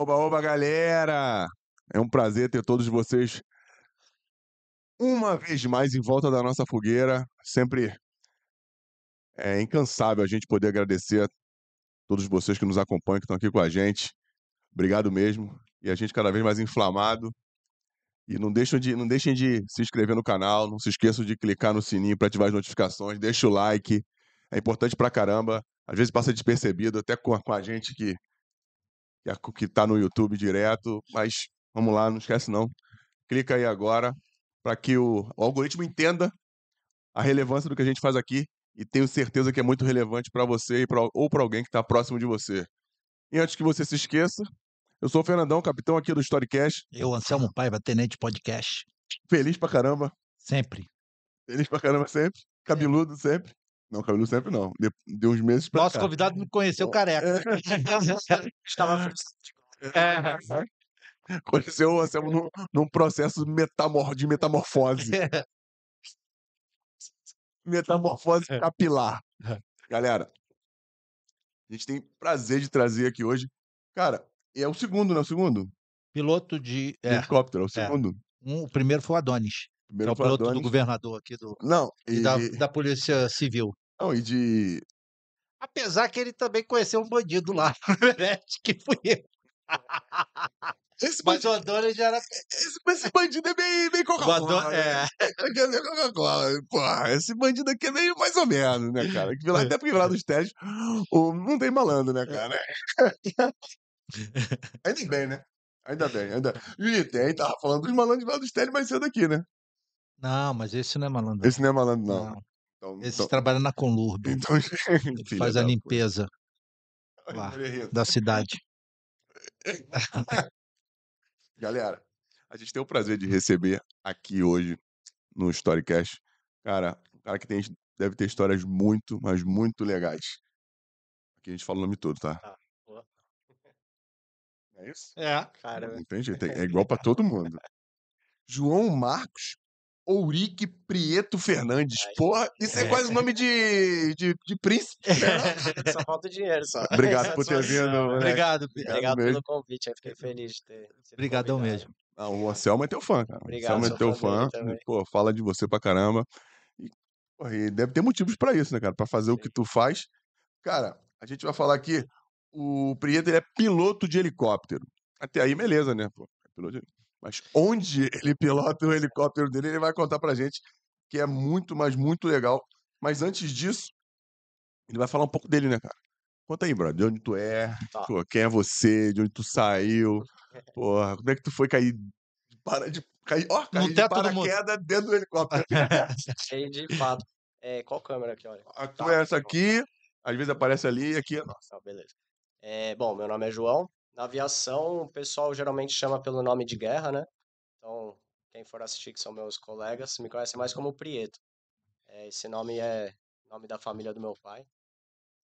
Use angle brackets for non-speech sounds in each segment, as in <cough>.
Oba, oba, galera! É um prazer ter todos vocês uma vez mais em volta da nossa fogueira. Sempre é incansável a gente poder agradecer a todos vocês que nos acompanham, que estão aqui com a gente. Obrigado mesmo. E a gente cada vez mais inflamado. E não deixem de, não deixem de se inscrever no canal, não se esqueçam de clicar no sininho para ativar as notificações, deixa o like. É importante pra caramba. Às vezes passa despercebido, até com a, com a gente que, que, a- que tá no YouTube direto. Mas vamos lá, não esquece não. Clica aí agora para que o, o algoritmo entenda a relevância do que a gente faz aqui e tenho certeza que é muito relevante para você pra, ou para alguém que está próximo de você. E antes que você se esqueça, eu sou o Fernandão, capitão aqui do Storycast. Eu, Anselmo Paiva, Tenente Podcast. Feliz pra caramba. Sempre. Feliz pra caramba sempre. Cabeludo sempre. Não, cabeludo sempre não. De, de uns meses pra Nosso cá. convidado me conheceu careca. Estava <laughs> É. Conheceu o Anselmo num, num processo metamor, de metamorfose. <laughs> Metamorfose É. capilar. Galera, a gente tem prazer de trazer aqui hoje. Cara, é o segundo, né? O segundo? Piloto de. De É, helicóptero, é o segundo. um, o primeiro foi o Adonis, que é o piloto do governador aqui do, Não, e e, da, da Polícia Civil. Não, e de. Apesar que ele também conheceu um bandido lá, <laughs> que fui eu. Esse, Mas bandido, o Adonis já era. esse, esse bandido é bem, bem Coca-Cola. né? é, Aqui é meio Coca-Cola. Porra, esse bandido aqui é meio mais ou menos, né, cara? Que É. Até porque lá dos testes o, não tem malandro, né, cara? <laughs> Ainda bem, né? Ainda bem, ainda. E tem, tava falando dos malandros lá dos teles mais cedo aqui, né? Não, mas esse não é malandro. Esse não é malandro, não. Não. Então, Esse então, trabalha na Conlurb. então <laughs> Ele filha faz a limpeza lá. Da cidade. <laughs> Galera, a gente tem o prazer de receber aqui hoje no Storycast, cara, um cara que tem, deve ter histórias muito, mas muito legais. Aqui a gente fala o nome todo, tá? Boa. É isso? É. Cara, Não tem jeito, é <laughs> é igual pra todo mundo. João Marcos Ourique Prieto Fernandes. Ai. Porra, isso é quase nome de, de, de príncipe. né? <laughs> só falta o dinheiro só. <laughs> Obrigado por ter vindo. Né? Obrigado. Obrigado mesmo. pelo convite, aí fiquei feliz de ter sido Obrigadão convidado. mesmo. Não, o Anselmo é teu fã, cara. O Obrigado, Anselmo é teu fã também. Pô, fala de você pra caramba. E, porra, e deve ter motivos pra isso, né, cara? Pra fazer o Sim. que tu faz. Cara, a gente vai falar aqui. O Prieto ele é piloto de helicóptero. Até aí, beleza, né? Pô, é piloto de- Mas onde ele pilota o helicóptero dele, ele vai contar pra gente, que é muito, mas muito legal. Mas antes disso, ele vai falar um pouco dele, né, cara? Conta aí, brother, de onde tu é, Tá. pô, quem é você, de onde tu saiu, <laughs> porra, como é que tu foi cair, para de, cair, ó, cair de paraquedas dentro do helicóptero. <laughs> Aí, de fato. É, qual câmera aqui, olha? A Tá, tua é essa tá aqui, às vezes aparece ali, e aqui é nossa. Beleza. É, bom, meu nome é João. Na aviação, o pessoal geralmente chama pelo nome de guerra, né? Então, quem for assistir, que são meus colegas, me conhece mais como Prieto. É, esse nome é nome da família do meu pai.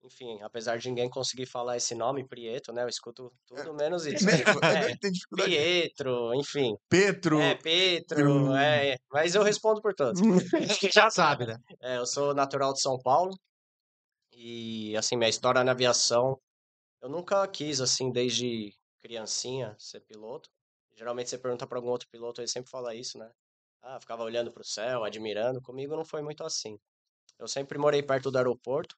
Enfim, apesar de ninguém conseguir falar esse nome, Prieto, né? Eu escuto tudo <laughs> menos isso. Tipo, <laughs> é, dificuldade, tem dificuldade. Pietro, enfim. Petro, É, Petro, é, mas eu respondo por todos. <laughs> Já sabe, né? É, eu sou natural de São Paulo e, assim, minha história na aviação, eu nunca quis, assim, desde criancinha, ser piloto. Geralmente você pergunta para algum outro piloto, ele sempre fala isso, né? Ah, ficava olhando para o céu, admirando. Comigo não foi muito assim. Eu sempre morei perto do aeroporto,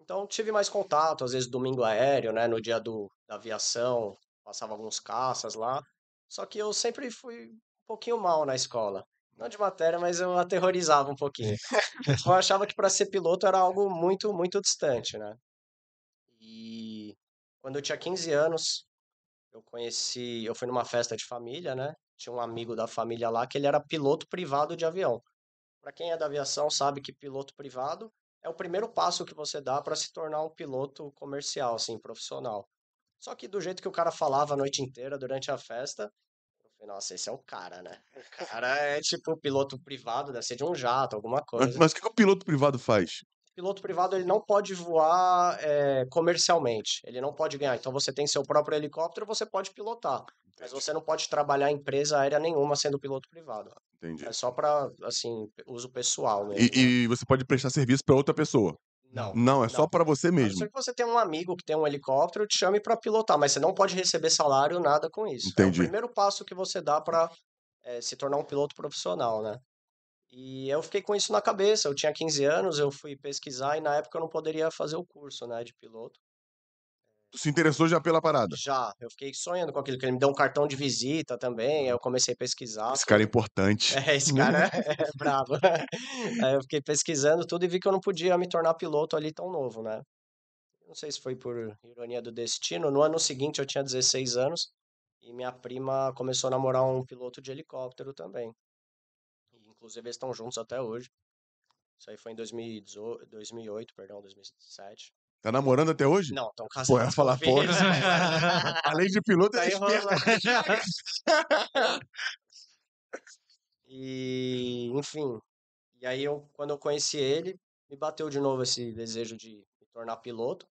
então tive mais contato, às vezes domingo aéreo, né? No dia do, da aviação, passava alguns caças lá. Só que eu sempre fui um pouquinho mal na escola. Não de matéria, mas eu aterrorizava um pouquinho. <laughs> Eu achava que para ser piloto era algo muito, muito distante, né? Quando eu tinha 15 anos, eu conheci, eu fui numa festa de família, né? Tinha um amigo da família lá que ele era piloto privado de avião. Para quem é da aviação sabe que piloto privado é o primeiro passo que você dá para se tornar um piloto comercial, assim, profissional. Só que do jeito que o cara falava a noite inteira durante a festa, eu falei, nossa, esse é o cara, né? O cara é tipo piloto privado, deve ser de um jato, alguma Mas, coisa. mas o que, que o piloto privado faz? Piloto privado ele não pode voar eh, comercialmente, ele não pode ganhar. Então você tem seu próprio helicóptero, você pode pilotar, mas você não pode trabalhar em empresa aérea nenhuma sendo piloto privado. Entendi. É só para assim uso pessoal mesmo. E, né? e você pode prestar serviço pra outra pessoa. Não. Não, é só Não. pra você A não mesmo. ser que você tenha um amigo que tem um helicóptero, te chame para pilotar, mas você não pode receber salário, nada com isso. É Entendi. o primeiro passo que você dá para se tornar um piloto profissional, né? E eu fiquei com isso na cabeça. Eu tinha 15 anos, eu fui pesquisar e na época eu não poderia fazer o curso, né, de piloto. Tu se interessou já pela parada. Já, eu fiquei sonhando com aquilo, que ele me deu um cartão de visita também, aí eu comecei a pesquisar. Esse cara é importante. É, esse cara é brabo. <laughs> Aí eu fiquei pesquisando tudo e vi que eu não podia me tornar piloto ali tão novo, né? Não sei se foi por ironia do destino. No ano seguinte eu tinha 16 anos e minha prima começou a namorar um piloto de helicóptero também. Inclusive eles estão juntos até hoje. Isso aí foi em 2018, 2008, perdão, 2007. Tá namorando até hoje? Não, estão Pô, eu ia casados. falar, pô. filhos. <laughs> <laughs> Além de piloto, Tá é esperto. enrolando. <laughs> E, enfim, e aí eu, quando eu conheci ele, me bateu de novo esse desejo de me tornar piloto.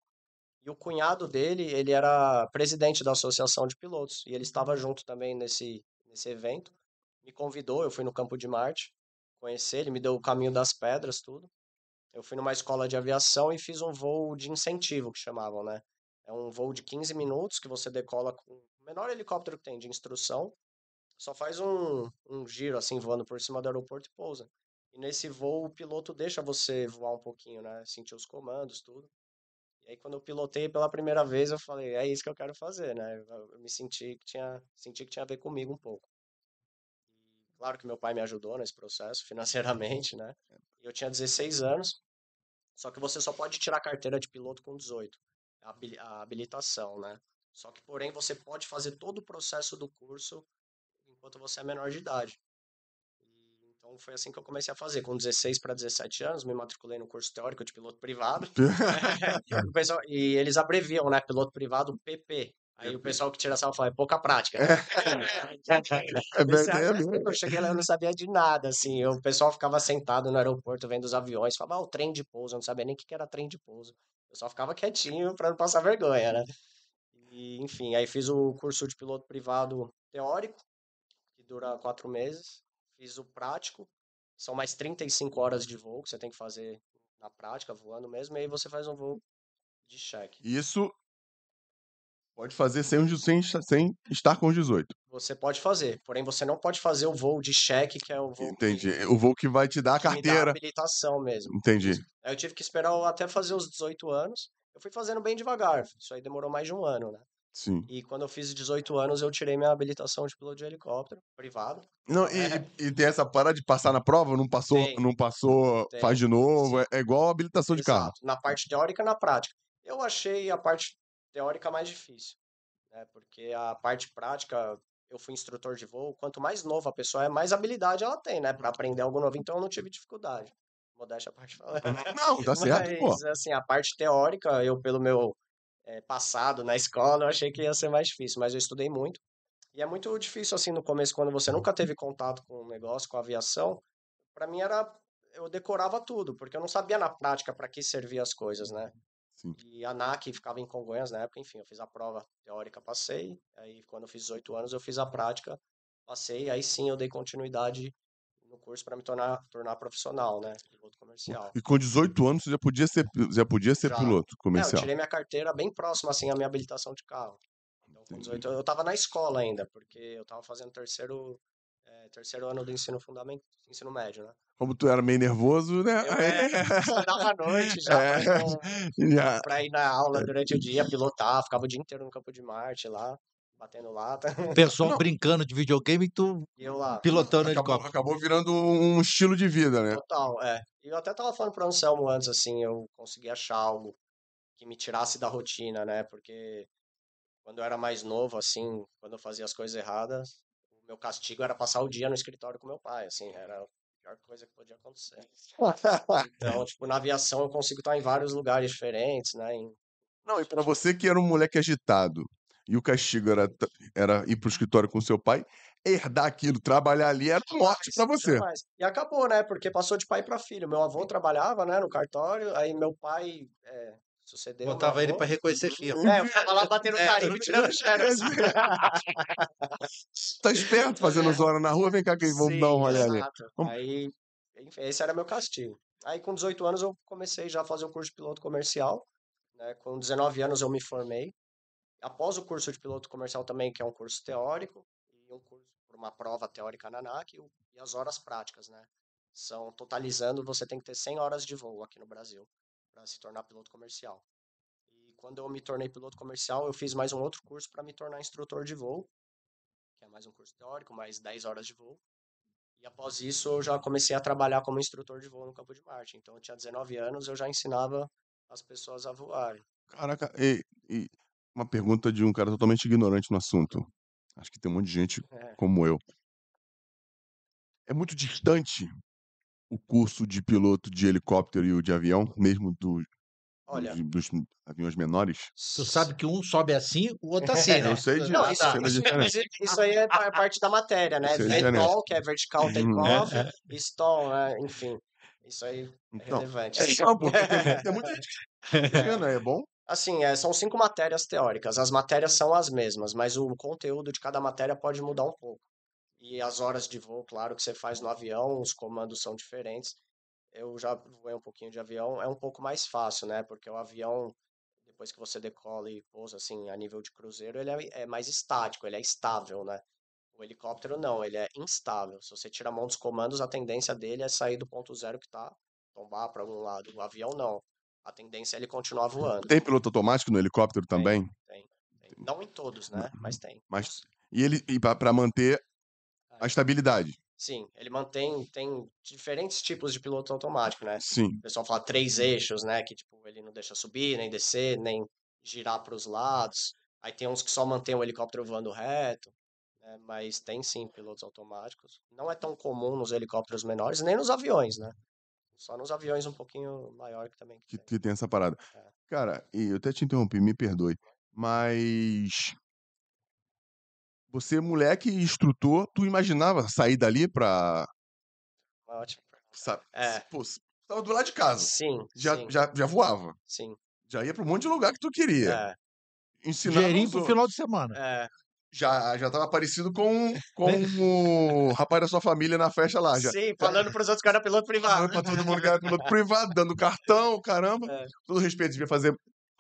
E o cunhado dele, ele era presidente da Associação de Pilotos, e ele estava junto também nesse, nesse evento. Me convidou, eu fui no Campo de Marte conhecer, ele me deu o caminho das pedras, tudo. Eu fui numa escola de aviação e fiz um voo de incentivo, que chamavam, né? É um voo de 15 minutos que você decola com o menor helicóptero que tem de instrução, só faz um, um giro assim voando por cima do aeroporto e pousa. E nesse voo o piloto deixa você voar um pouquinho, né? Sentir os comandos, tudo. E aí quando eu pilotei pela primeira vez, eu falei, é isso que eu quero fazer, né? Eu, me senti que tinha, senti que tinha a ver comigo um pouco. Claro que meu pai me ajudou nesse processo financeiramente, né? E eu tinha 16 anos. Só que você só pode tirar a carteira de piloto com 18, a habili- a habilitação, né? Só que, porém, você pode fazer todo o processo do curso enquanto você é menor de idade. E, então foi assim que eu comecei a fazer. Com 16 para 17 anos, me matriculei no curso teórico de piloto privado. <laughs> <laughs> Pessoal- e eles abreviam, né? Piloto privado PP. Aí o pessoal que tira sal fala, é pouca prática. É <laughs> Nesse verdade, é <laughs> eu cheguei lá, eu não sabia de nada, assim. O pessoal ficava sentado no aeroporto vendo os aviões, falava, ah, o trem de pouso, eu não sabia nem o que que era trem de pouso. Eu só ficava quietinho para não passar vergonha, né? E, enfim, aí fiz o curso de piloto privado teórico, que dura quatro meses. Fiz o prático, são mais 35 horas de voo que você tem que fazer na prática, voando mesmo, e aí você faz um voo de cheque. Isso pode fazer sem, os- sem, sem estar com os 18. Você pode fazer, porém você não pode fazer o voo de cheque, que é o voo que- Entendi. O voo que vai te dar a que me dá a carteira. habilitação mesmo. Entendi. Aí eu tive que esperar até fazer os 18 anos. Eu fui fazendo bem devagar, isso aí demorou mais de um ano, né? Sim. E quando eu fiz 18 anos, eu tirei minha habilitação de piloto de helicóptero, privado. Não, e, e- e tem essa parada de passar na prova, não passou, É. Tem. não passou, Tem, faz de novo. É, é igual a habilitação de carro. Exato, na parte teórica e na prática. Eu achei a parte teórica mais difícil, né? Porque a parte prática, eu fui instrutor de voo, quanto mais nova a pessoa é, mais habilidade ela tem, né? Para aprender algo novo, então eu não tive dificuldade. Modéstia a parte falando. Não, tá <laughs> certo, pô. Mas, assim, a parte teórica, eu, pelo meu eh, passado na escola, eu achei que ia ser mais difícil, mas eu estudei muito. E é muito difícil, assim, no começo, quando você nunca teve contato com o negócio, com a aviação. Para mim era. Eu decorava tudo, porque eu não sabia na prática para que servia as coisas, né? Sim. E a ANAC ficava em Congonhas na época, enfim, eu fiz a prova teórica, passei. Aí, quando eu fiz 18 anos, eu fiz a prática, passei. Aí sim eu dei continuidade no curso para me tornar, tornar profissional, né? Piloto comercial. E com 18 anos você já podia ser, já podia ser Já. piloto É, eu comercial. tirei minha carteira bem próxima, assim, à minha habilitação de carro. Então, com Entendi. 18, eu estava na escola ainda, porque eu estava fazendo terceiro, terceiro ano do ensino fundamental, ensino médio, né? Como tu era meio nervoso, né? Eu é, estudava à noite <laughs> já, É. pra ir com- já- pra ir na aula durante o dia, pilotar, ficava o dia inteiro no Campo de Marte lá, batendo lata, O pessoal Não. brincando de videogame e tu eu lá. pilotando acabou, helicóptero. acabou virando um estilo de vida, né? Total, é. E eu até tava falando pro Anselmo antes, assim, eu consegui achar algo que me tirasse da rotina, né? Porque quando eu era mais novo, assim, quando eu fazia as coisas erradas, meu castigo era passar o dia no escritório com meu pai, assim, era a pior coisa que podia acontecer. <laughs> Então, tipo, na aviação eu consigo estar em vários lugares diferentes, né? Em- Não, e pra você que era um moleque agitado e o castigo era, era ir pro escritório com seu pai, herdar aquilo, trabalhar ali era morte pra você. Jamais. E acabou, né? Porque passou de pai para filho. Meu avô trabalhava, né, no cartório, aí meu pai é, sucedeu. meu Botava ele pra reconhecer firma. É, eu ficava lá batendo É, carimbo, tirando xerox. <laughs> <laughs> Tá esperto fazendo zona na rua, vem cá que vamos dar um Sim, rolê ali. exato. Vamos- Aí, enfim, esse era meu castigo. Aí com 18 anos eu comecei já a fazer o curso de piloto comercial, né? Com 19 anos eu me formei. Após o curso de piloto comercial também, que é um curso teórico e um curso por uma prova teórica na ANAC e as horas práticas, né? São totalizando, você tem que ter 100 horas de voo aqui no Brasil para se tornar piloto comercial. E quando eu me tornei piloto comercial, eu fiz mais um outro curso para me tornar instrutor de voo, que é mais um curso teórico, mais 10 horas de voo. E após isso, eu já comecei a trabalhar como instrutor de voo no Campo de Marte. Então, eu tinha 19 anos, eu já ensinava as pessoas a voarem. Caraca, e, e uma pergunta de um cara totalmente ignorante no assunto. Acho que tem um monte de gente <laughs> É. como eu. É muito distante o curso de piloto de helicóptero e o de avião, mesmo do, Olha, dos, dos aviões menores? Tu sabe que um sobe assim, o outro assim, <laughs> né? Eu sei disso, Não, isso, da isso, diferença. isso- aí é pa- parte da matéria, né? É. VTOL, que é Vertical Uhum. Takeoff, É, e STOL, né? Enfim, isso aí é Então, relevante. é porque tem, tem muita gente que <laughs> pequena, é bom? Assim, é, são cinco matérias teóricas. As matérias são as mesmas, mas o conteúdo de cada matéria pode mudar um pouco. E as horas de voo, claro, que você faz no avião, os comandos são diferentes. Eu já voei um pouquinho de avião, é um pouco mais fácil, né? Porque o avião, depois que você decola e pousa, assim, a nível de cruzeiro, ele é, é mais estático, ele é estável, né? O helicóptero não, ele é instável. Se você tira a mão dos comandos, a tendência dele é sair do ponto zero que tá, tombar para algum lado. O avião não. A tendência é ele continuar voando. Tem piloto automático no helicóptero também? Tem, tem. Não em todos, né? Mas tem. Mas, e ele e para manter a estabilidade? Sim, ele mantém, tem diferentes tipos de piloto automático, né? Sim. O pessoal fala três eixos, né? Que tipo, ele não deixa subir, nem descer, nem girar para os lados. Aí tem uns que só mantém o helicóptero voando reto, né? Mas tem sim pilotos automáticos. Não é tão comum nos helicópteros menores, nem nos aviões, né? Só nos aviões um pouquinho maior que também que, que tem. que tem essa parada. É. Cara, e eu até te interrompi, me perdoe, mas você, moleque e instrutor, tu imaginava sair dali pra, Uma ótima pergunta. sabe, É. pô, você tava do lado de casa, Sim, já, sim, já, já voava, sim. já ia pra um monte de lugar que tu queria, É, ensinava Dinheirinho os pro final de semana. é. Já, já tava parecido com, com <laughs> o rapaz da sua família na festa lá, já. Sim, falando pros outros que era piloto <laughs> privado. Falando pra todo mundo que era piloto privado, dando cartão, caramba. <laughs> É. Todo respeito, devia fazer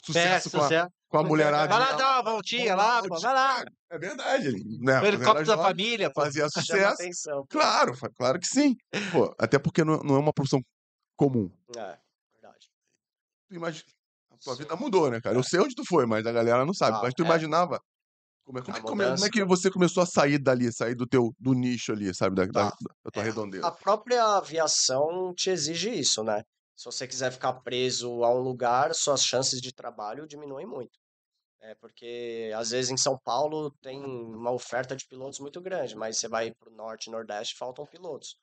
sucesso É, com a, sucesso. Com a mulherada. Vai lá dar uma voltinha lá, vai lá. É verdade. Né, O helicóptero da família, pô. Fazia <laughs> sucesso. atenção. Claro, claro que sim. Pô, até porque não, não é uma profissão comum. É, verdade. Tu imagina, a tua Sim. vida mudou, né, cara? Eu sei onde tu foi, mas a galera não sabe. Ah, mas tu é. imaginava como é, como, é, como, é, como é que você começou a sair dali, sair do teu do nicho ali, sabe, da, da, Tá. da tua É, redondeza? A própria aviação te exige isso, né? Se você quiser ficar preso a um lugar, suas chances de trabalho diminuem muito. É porque às vezes em São Paulo tem uma oferta de pilotos muito grande, mas você vai para o norte e nordeste faltam pilotos,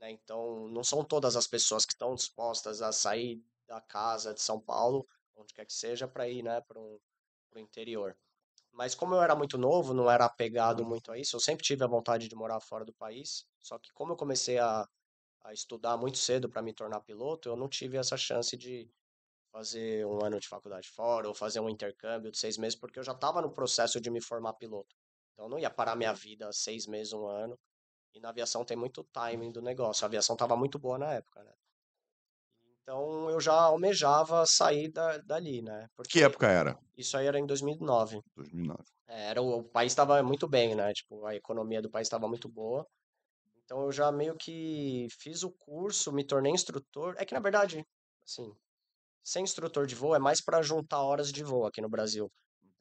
né? Então não são todas as pessoas que estão dispostas a sair da casa de São Paulo, onde quer que seja, para ir, né, para o interior. Mas como eu era muito novo, não era apegado muito a isso, eu sempre tive a vontade de morar fora do país. Só que como eu comecei a, a estudar muito cedo para me tornar piloto, eu não tive essa chance de fazer um ano de faculdade fora ou fazer um intercâmbio de seis meses, porque eu já estava no processo de me formar piloto. Então eu não ia parar minha vida seis meses, um ano. E na aviação tem muito timing do negócio. A aviação estava muito boa na época, né? Então eu já almejava sair da, dali, né? Que Porque época era? isso aí era em 2009. 2009. É, Era, o, o país estava muito bem, né? Tipo, a economia do país estava muito boa. Então eu já meio que fiz o curso, me tornei instrutor. É que na verdade, assim, ser instrutor de voo é mais para juntar horas de voo aqui no Brasil.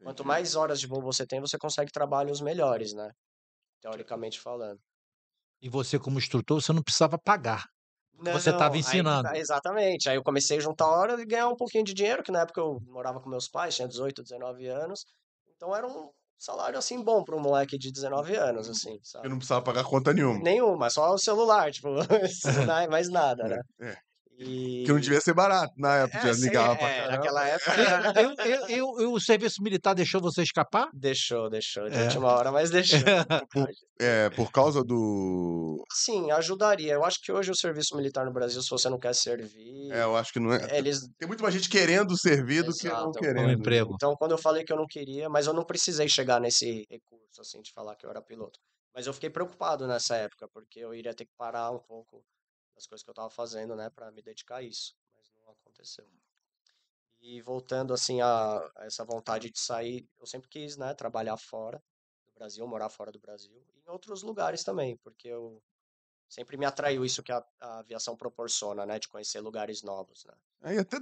Quanto Entendi. mais horas de voo você tem, você consegue trabalhos melhores, né? Teoricamente falando. E você, como instrutor, você não precisava pagar. Você Não, aí que ensinando. tá, exatamente. Aí eu comecei a juntar horas e ganhar um pouquinho de dinheiro, que na época eu morava com meus pais, tinha 18, 19 anos. Então era um salário assim bom para um moleque de 19 anos, assim, Eu sabe? não precisava pagar conta nenhuma. Nenhuma, só o celular, tipo, não- <laughs> mais nada, né? É, é. E Que não devia ser barato na época, é, já sim, ligava pra é, caramba. naquela época <laughs> Eu, eu, eu, eu- o serviço militar deixou você escapar? deixou, deixou, de É. última hora, mas deixou. <laughs> Por, é, por causa do. Sim, ajudaria. Eu acho que hoje o serviço militar no Brasil, se você não quer servir, É, eu acho que não é. eles Tem muito mais gente querendo servir do que não. Um querendo. emprego. Então, quando eu falei que eu não queria, mas eu não precisei chegar nesse recurso, assim, de falar que eu era piloto. Mas eu fiquei preocupado nessa época, porque eu iria ter que parar um pouco das coisas que eu tava fazendo, né, para me dedicar a isso, mas não aconteceu. E voltando assim a, a essa vontade de sair, eu sempre quis, né, trabalhar fora do Brasil, morar fora do Brasil, e em outros lugares também, porque eu sempre me atraiu isso que a, a aviação proporciona, né, de conhecer lugares novos, né? Aí até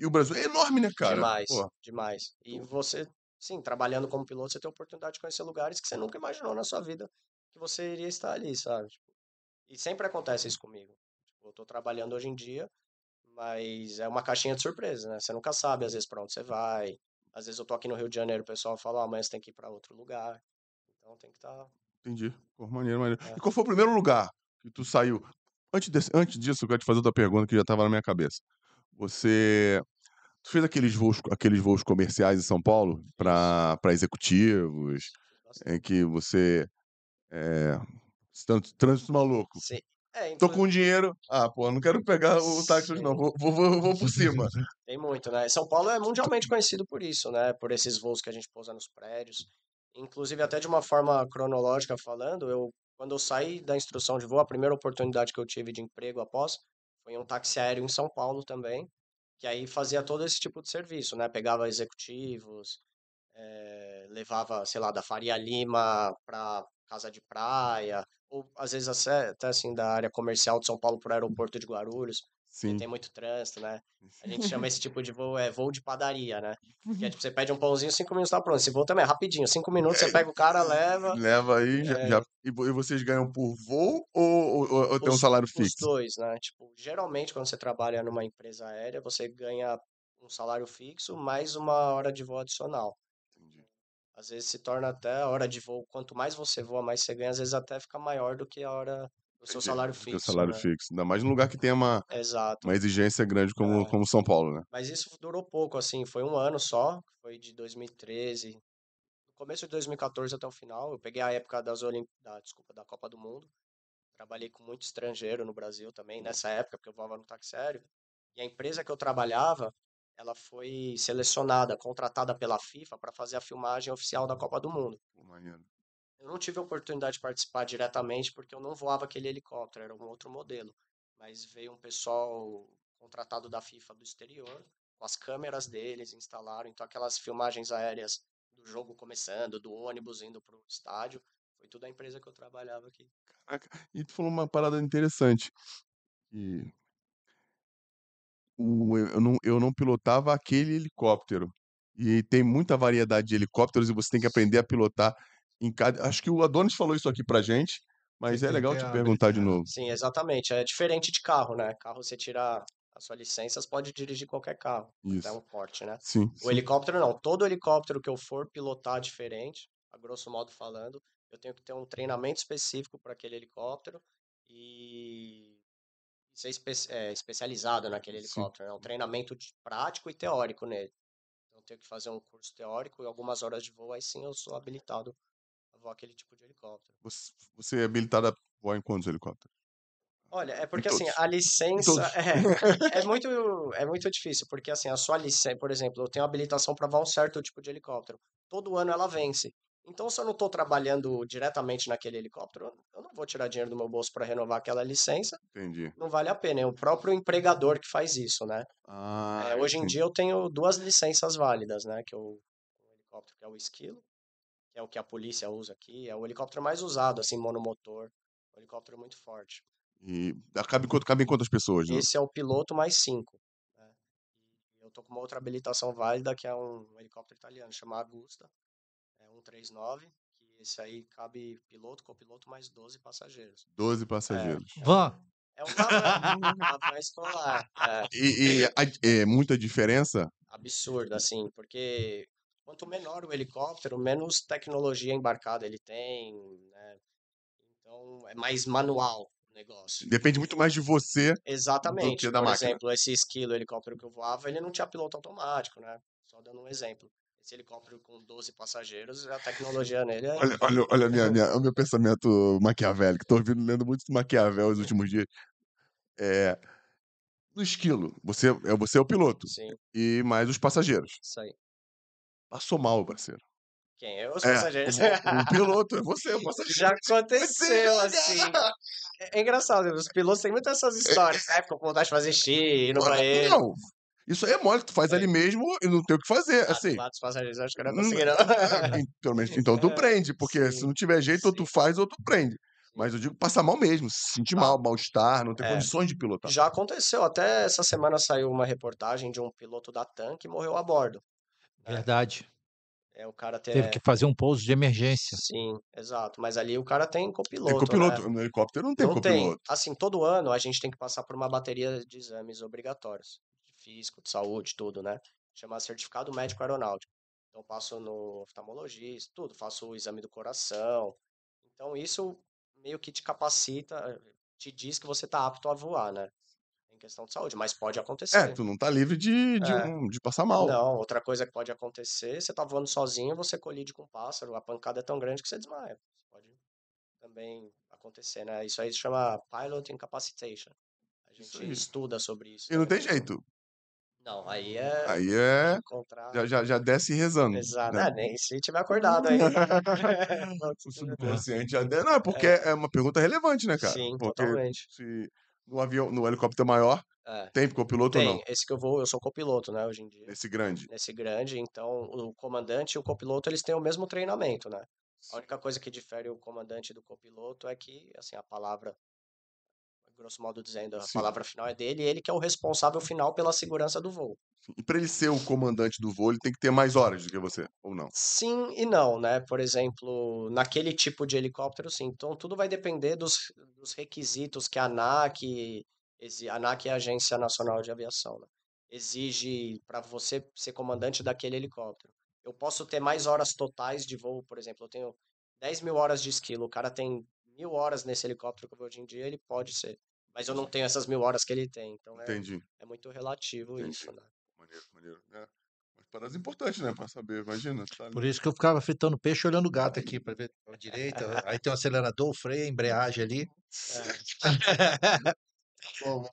e o Brasil é enorme, né, cara? Demais, Pô, demais. E você, sim, trabalhando como piloto, você tem a oportunidade de conhecer lugares que você nunca imaginou na sua vida que você iria estar ali, sabe? Tipo, e sempre acontece isso comigo. Eu tô trabalhando hoje em dia, mas é uma caixinha de surpresa, né? Você nunca sabe, às vezes, para onde você vai. Às vezes eu tô aqui no Rio de Janeiro, o pessoal fala, ah, amanhã você tem que ir para outro lugar. Então tem que estar. entendi. Pô, maneiro, maneiro. É. E qual foi o primeiro lugar que tu saiu? Antes, desse- antes disso, eu quero te fazer outra pergunta que já estava na minha cabeça. Você tu fez aqueles voos, aqueles voos comerciais em São Paulo para executivos, em que você é, tanto trânsito maluco. Sim. É, Tô com dinheiro. Ah, pô, não quero pegar o táxi hoje, não. Vou, vou, vou, vou por <laughs> cima. Tem muito, né? São Paulo é mundialmente conhecido por isso, né? Por esses voos que a gente pousa nos prédios. Inclusive, até de uma forma cronológica falando, eu, quando eu saí da instrução de voo, a primeira oportunidade que eu tive de emprego após foi em um táxi aéreo em São Paulo também, que aí fazia todo esse tipo de serviço, né? Pegava executivos, eh, levava, sei lá, da Faria Lima para casa de praia, ou às vezes até, assim da área comercial de São Paulo para o aeroporto de Guarulhos, Sim. tem muito trânsito, né? A gente chama <laughs> esse tipo de voo, é voo de padaria, né? Que é tipo, você pede um pãozinho, cinco minutos tá pronto. Esse voo também é rapidinho, cinco <laughs> minutos você pega o cara, leva. Leva aí, já, É. já- e vo- e vocês ganham por voo ou, ou, ou- ou tem um Os- salário Os fixo? dois, né? Tipo, geralmente quando você trabalha numa empresa aérea, você ganha um salário fixo mais uma hora de voo adicional. Às vezes se torna até a hora de voo, quanto mais você voa, mais você ganha, às vezes até fica maior do que a hora do seu salário Do fixo, salário né? fixo. Ainda mais num lugar que tenha uma, Exato. uma exigência grande como, É. como São Paulo, né? Mas isso durou pouco, assim, foi um ano só, foi de 2013, do começo de 2014 até o final. Eu peguei a época das Olim... da, desculpa, da Copa do Mundo. Trabalhei com muito estrangeiro no Brasil também, nessa época, porque eu voava no táxi aéreo. E a empresa que eu trabalhava, ela foi selecionada, contratada pela FIFA para fazer a filmagem oficial da Copa do Mundo. Maneiro. Eu não tive a oportunidade de participar diretamente porque eu não voava aquele helicóptero, era um outro modelo. Mas veio um pessoal contratado da FIFA do exterior, com as câmeras deles, instalaram. Então, aquelas filmagens aéreas do jogo começando, do ônibus indo para o estádio, foi tudo a empresa que eu trabalhava aqui. E tu falou uma parada interessante. Que o, eu, não, eu não pilotava aquele helicóptero. E tem muita variedade de helicópteros e você tem que aprender a pilotar em cada. Acho que o Adonis falou isso aqui pra gente, mas é tem legal te a perguntar de novo. Sim, exatamente. É diferente de carro, né? Carro você tira a sua licença, você pode dirigir qualquer carro, até Isso. um porte, né? Sim, O sim. helicóptero não. Todo helicóptero que eu for pilotar diferente, a grosso modo falando, eu tenho que ter um treinamento específico para aquele helicóptero e ser espe é, especializado naquele Sim. helicóptero. É um treinamento de prático e teórico nele. Então, eu tenho que fazer um curso teórico e algumas horas de voo, aí sim eu sou habilitado a voar aquele tipo de helicóptero. Você, você é habilitado a voar em quantos helicópteros? Olha, é porque assim, a licença <laughs> é, é muito é muito difícil, porque assim, a sua licença, por exemplo, eu tenho habilitação para voar um certo tipo de helicóptero. Todo ano ela vence. Então, se eu não estou trabalhando diretamente naquele helicóptero, eu não vou tirar dinheiro do meu bolso para renovar aquela licença. Entendi. Não vale a pena. É o próprio empregador que faz isso, né? Ah, é, hoje entendi. em dia eu tenho duas licenças válidas, né? Que o um helicóptero que é o esquilo, que é o que a polícia usa aqui, é o helicóptero mais usado, assim, monomotor. Um helicóptero muito forte. E cabe, cabe em quantas pessoas? Né? Esse é o piloto mais cinco. Né? eu tô com uma outra habilitação válida que é um helicóptero italiano chamado Augusta 739, que esse aí cabe piloto, copiloto, mais 12 passageiros. 12 passageiros. É, É um van, van escolar. É. E, e é muita diferença? Absurda, assim, porque quanto menor o helicóptero, menos tecnologia embarcada ele tem, né? Então, é mais manual o negócio. Depende muito mais de você Exatamente. do que da Por máquina. Por exemplo, esse esquilo helicóptero que eu voava, ele não tinha piloto automático, né? Só dando um exemplo. Esse helicóptero com 12 passageiros, a tecnologia nele é. Olha, olha, olha minha, minha- o meu pensamento maquiavélico. Tô ouvindo, lendo muito Maquiavel os últimos dias. É, no esquilo, você, é- você é o piloto Sim, e mais os passageiros. isso aí. Passou mal, parceiro. Quem? Eu, os É, passageiros. o, o piloto é você, o <laughs> passageiro. Já aconteceu <laughs> assim. É engraçado, os pilotos têm muitas essas histórias, né? Ficam com vontade de fazer xixi, ir no banheiro. Não, isso aí é mole, tu faz ali mesmo e não tem o que fazer, Ah, assim. lá dos passageiros, acho que eu não Hum, consegui, não. é, Pelo menos, então tu <laughs> É, prende, porque se sim, não tiver jeito, ou tu sim. faz ou tu prende. Mas eu digo passar mal mesmo, se sentir Ah, mal, mal-estar, não ter é. condições de pilotar. Já aconteceu, até essa semana saiu uma reportagem de um piloto da TAM que morreu a bordo. né? Verdade. É, o cara Teve tem. que fazer um pouso de emergência. Sim, exato. Mas ali o cara tem Tem copiloto, né? copiloto, no helicóptero não tem Não tem. copiloto. Assim, todo ano a gente tem que passar por uma bateria de exames obrigatórios. Físico, de saúde, tudo, né? Chama certificado médico aeronáutico. Então, passo no oftalmologista, tudo. Faço o exame do coração. Então, isso meio que te capacita, te diz que você tá apto a voar, né? Em questão de saúde, mas pode É, acontecer. tu não tá livre de, de, É. um- de passar mal. Não, outra coisa que pode acontecer, você tá voando sozinho, você colide com um pássaro, a pancada é tão grande que você desmaia. Pode também acontecer, né? Isso aí se chama pilot incapacitation. A gente estuda sobre isso. E não né? tem jeito. Não, aí é Aí é. encontrar. Já, já, já desce rezando. Exato. né? Ah, nem se tiver acordado aí. <laughs> O subconsciente já desce. Não, é porque é uma pergunta relevante, né, cara? Sim, Porque totalmente. se no avião, no helicóptero maior, É. tem copiloto ou Tem, não? esse que eu vou, eu sou copiloto, né, hoje em dia. Esse grande. Nesse grande, então o comandante e o copiloto, eles têm o mesmo treinamento, né? A única coisa que difere o comandante do copiloto é que, assim, a palavra, grosso modo dizendo, a Sim. palavra final é dele, e ele que é o responsável final pela segurança do voo. E pra ele ser o comandante do voo, ele tem que ter mais horas do que você, ou não? Sim e não, né? Por exemplo, naquele tipo de helicóptero, sim. Então, tudo vai depender dos, dos requisitos que a ANAC, a ANAC é a Agência Nacional de Aviação, né? Exige para você ser comandante daquele helicóptero. Eu posso ter mais horas totais de voo, por exemplo, eu tenho 10 mil horas de esquilo, o cara tem mil horas nesse helicóptero que eu vou hoje em dia, ele pode ser. Mas eu não tenho essas mil horas que ele tem, então é, Entendi. é muito relativo Entendi. isso, né? Maneiro, maneiro. É. Mas paradas importantes, né? Pra saber, imagina. Tá. Por isso que eu ficava fritando peixe olhando o gato aqui, para ver a <laughs> direita. Aí tem o acelerador, o freio, a embreagem ali. Bom, <laughs>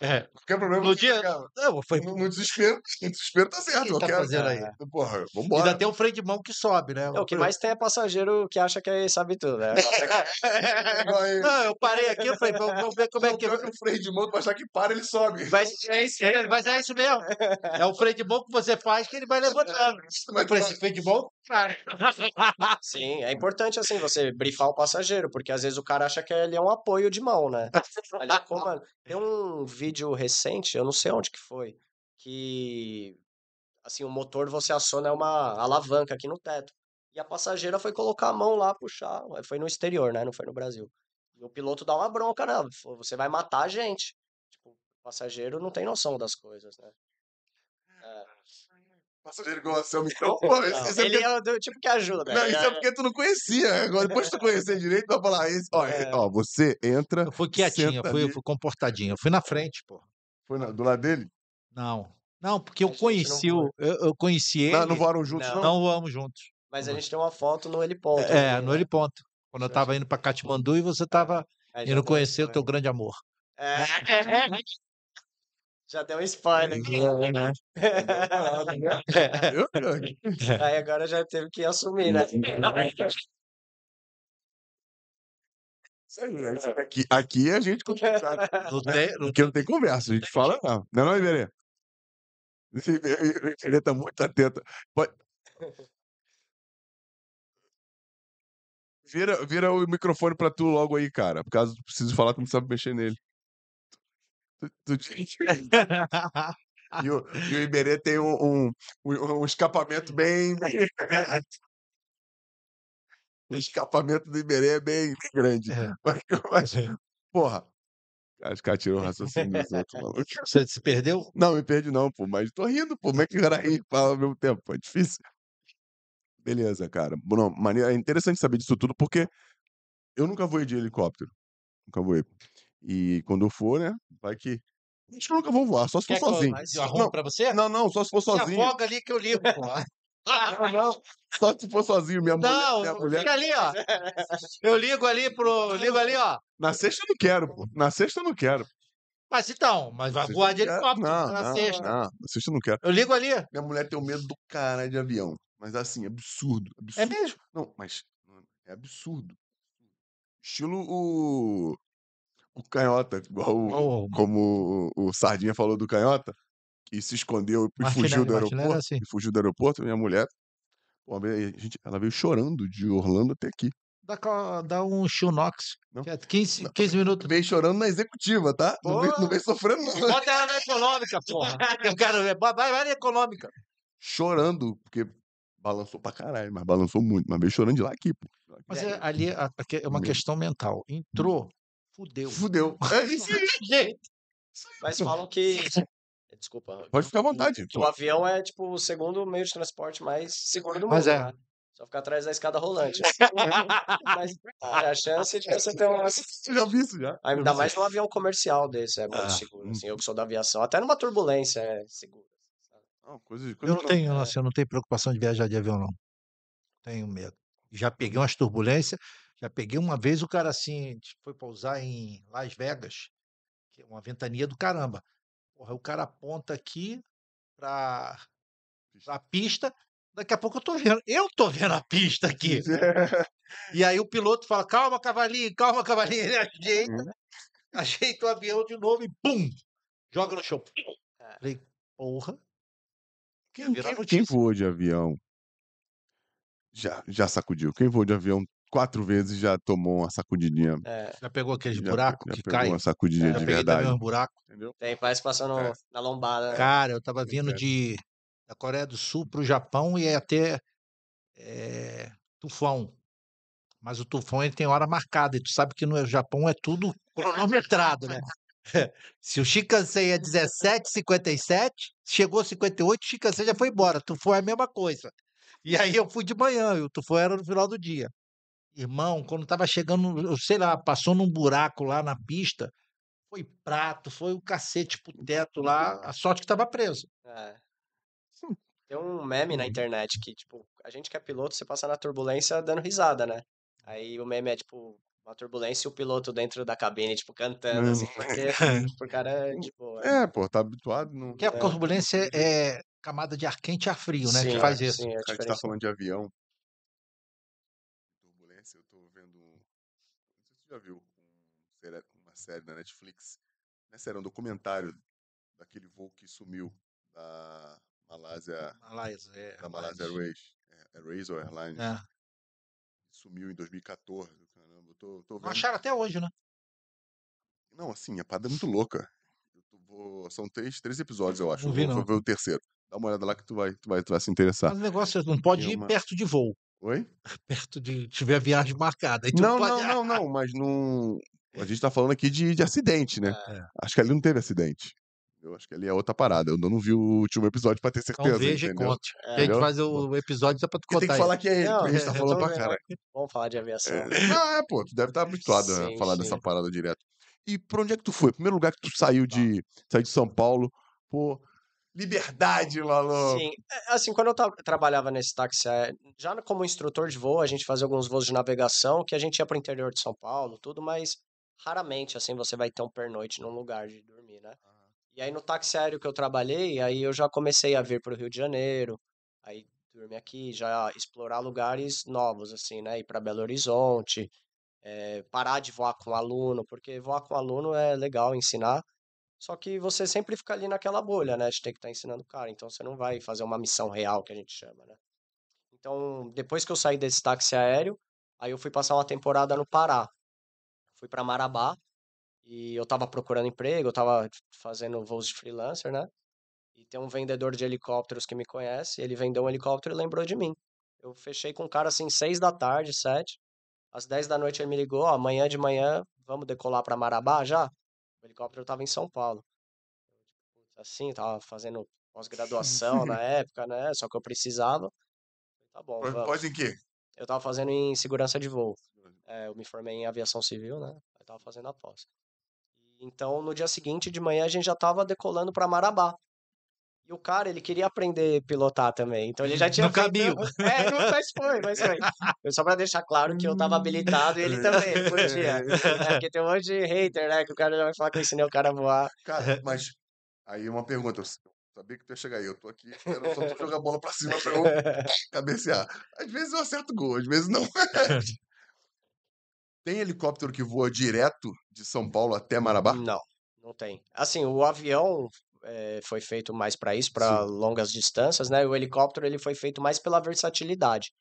É. Qualquer problema, No dia. Não, foi. no, no desespero. <laughs> No desespero tá certo. que tá qualquer- fazendo aí? Porra, Ainda vambora. tem o freio de mão que sobe, né? É, o que mais tem é passageiro que acha que sabe tudo, né? Aí. Não, eu parei aqui, eu falei, vamos, ver como é que. o freio de mão, tu achar que para, ele sobe. Mas é, isso, é, mas é isso mesmo. É o freio de mão que você faz que ele vai levantando. <laughs> Mas falei, esse freio de mão, cara. <laughs> Sim, é importante assim você brifar o passageiro, porque às vezes o cara acha que ele é um apoio de mão, né? Ali é comando. Tem um vídeo recente, eu não sei onde que foi, que assim, o motor você aciona uma alavanca aqui no teto. E a passageira foi colocar a mão lá, puxar, foi no exterior, né? Não foi no Brasil. E o piloto dá uma bronca, né? Falou, Você vai matar a gente. Tipo, o passageiro não tem noção das coisas, né? Passageiro igual a então, pô, esse, Não, esse é ele porque... é o do tipo que ajuda. Não, ele isso é- porque tu não conhecia. Agora, depois que tu conhecer direito, tu vai falar esse. Ó, É. ó, você entra. Eu fui quietinho, eu fui, eu fui comportadinho. Eu fui na frente, pô. Foi na- do lado dele? Não. Não, porque eu conheci o. Eu, eu conheci ele. Não, não voaram juntos, Não. não? Não voamos juntos. Mas a gente tem uma foto no heliponto. É, ali, no né? heliponto. Quando eu tava indo pra Katmandu e você tava indo conhecer o teu grande amor. É. <laughs> Já deu um spoiler. Eu, <laughs> cara. Aí agora já teve que assumir, né? Né? Aqui, aqui a gente. <laughs> Não tem, não Porque não tem conversa, a gente fala não. Não é não, Iberê? Iberê tá muito atento. Pode- Vira, vira o microfone pra tu logo aí, cara. Por causa tu precisa falar, tu não sabe mexer nele. Tu- <laughs> <laughs> E o, e o Iberê tem um, um, um- escapamento bem. <laughs> O escapamento do Iberê é bem, grande. É. Mas, mas, porra. Acho que tirou o raciocínio dos outros, maluco. Você se perdeu? Não, me perdi não, pô. Mas tô rindo, pô. Como é que o cara ri e fala ao mesmo tempo? É difícil. Beleza, cara. Maneiro, é interessante saber disso tudo, porque eu nunca voei de helicóptero. Nunca voei. E quando eu for, né? Vai que. Acho que eu nunca vou voar, só se for Quer que eu- sozinho. arrumo Não, pra você? não, não, só se for Se sozinho. afoga ali que eu <laughs> ligo, pô. Não, não, só se for sozinho. Minha mulher, Não, mulher. fica ali, ó. Eu ligo ali pro. Ligo ali, ó. Na sexta eu não quero, pô. Na sexta eu não quero. Mas então, mas vai voar de não helicóptero Não, na não, sexta. não. Na sexta eu não quero. Eu ligo ali. Minha mulher tem um medo do cara de avião. Mas assim, absurdo. É absurdo. mesmo? Não, mas é absurdo. Estilo o, o canhota, igual o- Oh, como o, o Sardinha falou do canhota, que se escondeu e Martinelli, fugiu do aeroporto. assim. E fugiu do aeroporto, minha mulher. Pô, a gente, ela veio chorando de Orlando até aqui. Dá, dá um. Não. Que é 15, 15 minutos. Veio chorando na executiva, tá? Não veio, não veio sofrendo, não. Bota ela na econômica, porra. Eu quero ver. Vai, vai na econômica. Chorando, porque balançou pra caralho, mas balançou muito. Mas veio chorando de lá aqui, pô. Mas é, ali é uma questão mental. Entrou, fudeu. Fudeu. <laughs> É isso aí. Gente, Mas falam que. Desculpa. Pode ficar à vontade. Que o avião é, tipo, o segundo meio de transporte mais seguro do mundo. Mas é. né? Só ficar atrás da escada rolante. <laughs> Mas é, a chance de você ter um. <laughs> Eu já vi isso já. Ainda mais num avião comercial desse, é muito Ah, seguro. Assim, eu que sou da aviação. Até numa turbulência é seguro. Não, coisa de eu coisa não de- tenho, assim, eu não tenho preocupação de viajar de avião, não. Tenho medo. Já peguei umas turbulências. Já peguei uma vez o cara assim, foi pousar em Las Vegas, que é uma ventania do caramba. Porra, o cara aponta aqui pra, pra pista. Daqui a pouco eu tô vendo. Eu tô vendo a pista aqui. <laughs> E aí o piloto fala: calma, cavalinho, calma, cavalinho. Ele ajeita, ajeita o avião de novo e pum! Joga no chão. É. Falei, porra. Quem, quem- quem voou de avião já, já sacudiu. Quem voou de avião quatro vezes já tomou uma sacudidinha. É, Já pegou aqueles já, buracos já que pegou caem? uma sacudidinha Já de peguei verdade. buracos. Entendeu? tem, parece passando É. na lombada. né? Cara, eu tava vindo É. de da Coreia do Sul pro Japão e ia ter eh, tufão. Mas o tufão ele tem hora marcada, e tu sabe que no Japão é tudo cronometrado, né? <laughs> Se o Shinkansen é 17h57, chegou 58, o Shinkansen já foi embora. Tufão é a mesma coisa. E aí eu fui de manhã, e o tufão era no final do dia. Irmão, quando tava chegando, eu sei lá, passou num buraco lá na pista, foi prato, foi o cacete pro teto lá, a sorte que tava preso. É. Tem um meme na internet que, tipo, a gente que é piloto, você passa na turbulência dando risada, né? Aí o meme é, tipo, uma turbulência e o piloto dentro da cabine, tipo, cantando, assim, porque <laughs> o cara é, tipo... é- É, pô, tá habituado. Não... Porque a turbulência é camada de ar quente e ar frio, né? Sim, que faz é, isso. Sim, é Já que tá falando de avião. Turbulência, eu tô vendo. um- Não já viu um uma série da Netflix. Não é série, é um documentário daquele voo que sumiu da Malásia, Malásia, é, da Malásia. Airways. É, Airways ou Airlines? É. Sumiu em 2014. Caramba, eu tô, tô Não vendo. acharam até hoje, né? Não, assim, a parada é muito louca. Vou- São três, três episódios, eu acho. Não vi, vou, vou não. ver o terceiro. Dá uma olhada lá que tu vai, tu vai, tu vai se interessar. Mas o negócio é não pode ir uma- perto de voo, Oi? perto de tiver viagem marcada. Aí tu Não, pode... não, não, não, mas não. A gente tá falando aqui de, de acidente, né? É. Acho que ali não teve acidente. Eu acho que ali é outra parada. Eu não vi o último episódio pra ter certeza. Então veja e conte. É, A gente Entendeu? faz o episódio só pra tu Porque tem contar que falar que é ele, Não, porque a gente tá falando então pra caralho. Vamos falar de aviação. É. Não, <laughs> é, pô, tu deve estar habituado a Sim, falar sim. dessa parada direto. E pra onde é que tu foi? Primeiro lugar que tu saiu de, saiu de São Paulo, pô, liberdade, maluco. Sim, é, assim, quando eu tra- trabalhava nesse táxi, é, já como instrutor de voo, a gente fazia alguns voos de navegação, que a gente ia para o interior de São Paulo, tudo, mas raramente, assim, você vai ter um pernoite num lugar de dormir, né? E aí no táxi aéreo que eu trabalhei, aí eu já comecei a vir para o Rio de Janeiro, aí dormir aqui, já explorar lugares novos, assim, né? Ir para Belo Horizonte, é, parar de voar com aluno, porque voar com aluno é legal ensinar, só que você sempre fica ali naquela bolha, né? De ter que estar ensinando o cara. Então você não vai fazer uma missão real, que a gente chama, né? Então, depois que eu saí desse táxi aéreo, aí eu fui passar uma temporada no Pará. Fui para Marabá e eu tava procurando emprego, eu tava fazendo voos de freelancer, né? E tem um vendedor de helicópteros que me conhece, ele vendeu um helicóptero e lembrou de mim. Eu fechei com o cara assim, seis da tarde, sete. Às dez da noite ele me ligou, ó, amanhã de manhã vamos decolar para Marabá já? O helicóptero estava em São Paulo. Eu, tipo, Assim, tava fazendo <laughs> pós-graduação na época, né? Só que eu precisava. Tá bom, Pós- em quê? Eu tava fazendo em segurança de voo. É, eu me formei em aviação civil, né? Eu tava fazendo a pós. Então, no dia seguinte, de manhã, a gente já tava decolando para Marabá. E o cara, ele queria aprender a pilotar também. Então, ele já tinha No feito- caminho. É, não, mas foi, mas foi. Só pra deixar claro que eu tava habilitado e ele também, podia. É, porque tem um monte de hater, né? Que o cara já vai falar que eu ensinei o cara a voar. Cara, mas aí uma pergunta. Eu sabia que tu ia chegar aí. Eu tô aqui esperando só tu jogar a bola pra cima pra eu <laughs> cabecear. Às vezes eu acerto gol, às vezes não. <laughs> Tem helicóptero que voa direto de São Paulo até Marabá? Não, não tem. Assim, o avião eh, foi feito mais para isso, para longas distâncias, né? O helicóptero ele foi feito mais pela versatilidade.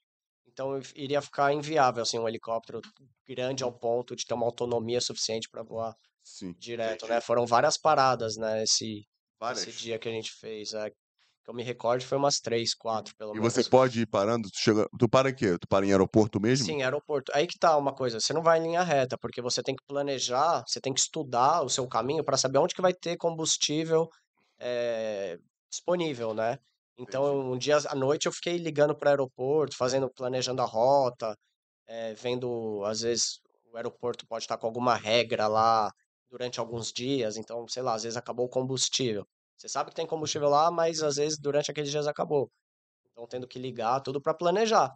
Então iria ficar inviável assim um helicóptero grande ao ponto de ter uma autonomia suficiente para voar Sim. direto, né? Foram várias paradas, né? Esse, Várias. esse dia que a gente fez. é, que eu me recordo foi umas três, quatro, pelo E menos. você pode ir parando? Tu, chega... tu para em quê? Tu para em aeroporto mesmo? Sim, aeroporto. Aí que tá uma coisa, você não vai em linha reta, porque você tem que planejar, você tem que estudar o seu caminho para saber onde que vai ter combustível eh, disponível, né? Então, um dia à noite eu fiquei ligando para o aeroporto, fazendo, planejando a rota, eh, vendo, às vezes o aeroporto pode estar com alguma regra lá durante alguns dias, então, sei lá, às vezes acabou o combustível. Você sabe que tem combustível lá, mas às vezes durante aqueles dias acabou. Então, tendo que ligar tudo para planejar.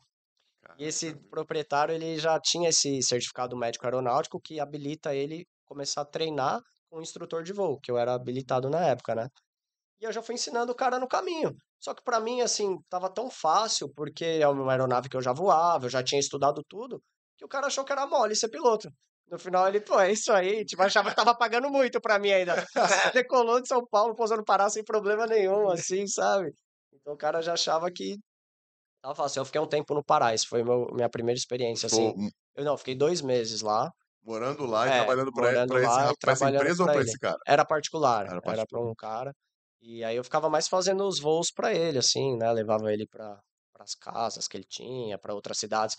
E esse proprietário, ele já tinha esse certificado médico aeronáutico que habilita ele começar a treinar com um instrutor de voo, que eu era habilitado na época, né? E eu já fui ensinando o cara no caminho. Só que pra mim, assim, tava tão fácil, porque é uma aeronave que eu já voava, eu já tinha estudado tudo, que o cara achou que era mole ser piloto. No final ele, pô, é isso aí, tipo, achava que tava pagando muito pra mim ainda. <laughs> Decolou de São Paulo, pousou no Pará sem problema nenhum, assim, sabe? Então o cara já achava que tava fácil. Eu fiquei um tempo no Pará, isso foi meu, minha primeira experiência, assim. Eu não, fiquei dois meses lá. morando lá e É, trabalhando pra, morando pra esse, lá pra essa empresa ou pra pra ele. esse cara? Era particular, Era era pra particular. um cara. E aí eu ficava mais fazendo os voos pra ele, assim, né? Levava ele para as casas que ele tinha, pra outras cidades.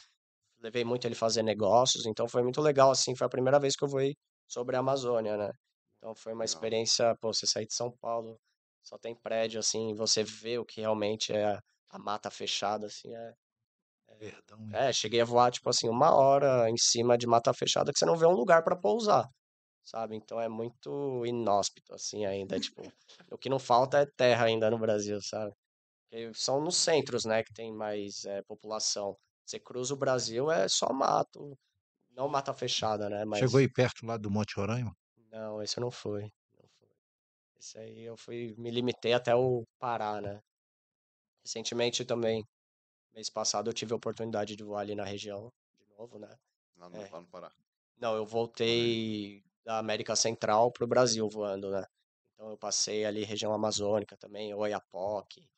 Levei muito ele fazer negócios, então foi muito legal, assim. Foi a primeira vez que eu voei sobre a Amazônia, né? Então foi uma Legal. experiência, pô, você sair de São Paulo, só tem prédio, assim, você vê o que realmente é a, mata fechada, assim, é, Perdão. hein? é, cheguei a voar, tipo assim, uma hora em cima de mata fechada que você não vê um lugar para pousar, sabe? Então é muito inóspito, assim, ainda, <laughs> tipo, o que não falta é terra ainda no Brasil, sabe? Porque são nos centros, né, que tem mais é, população. Você cruza o Brasil, é só mato, não mata fechada, né? Mas Chegou aí perto lá do Monte Roraima? não, esse eu não fui, não fui. Esse aí eu fui, me limitei até o Pará, né? Recentemente também, mês passado, eu tive a oportunidade de voar ali na região, de novo, né? Lá no, É. lá no Pará. Não, eu voltei da América Central pro Brasil voando, né? Então eu passei ali região amazônica também, Oiapoque.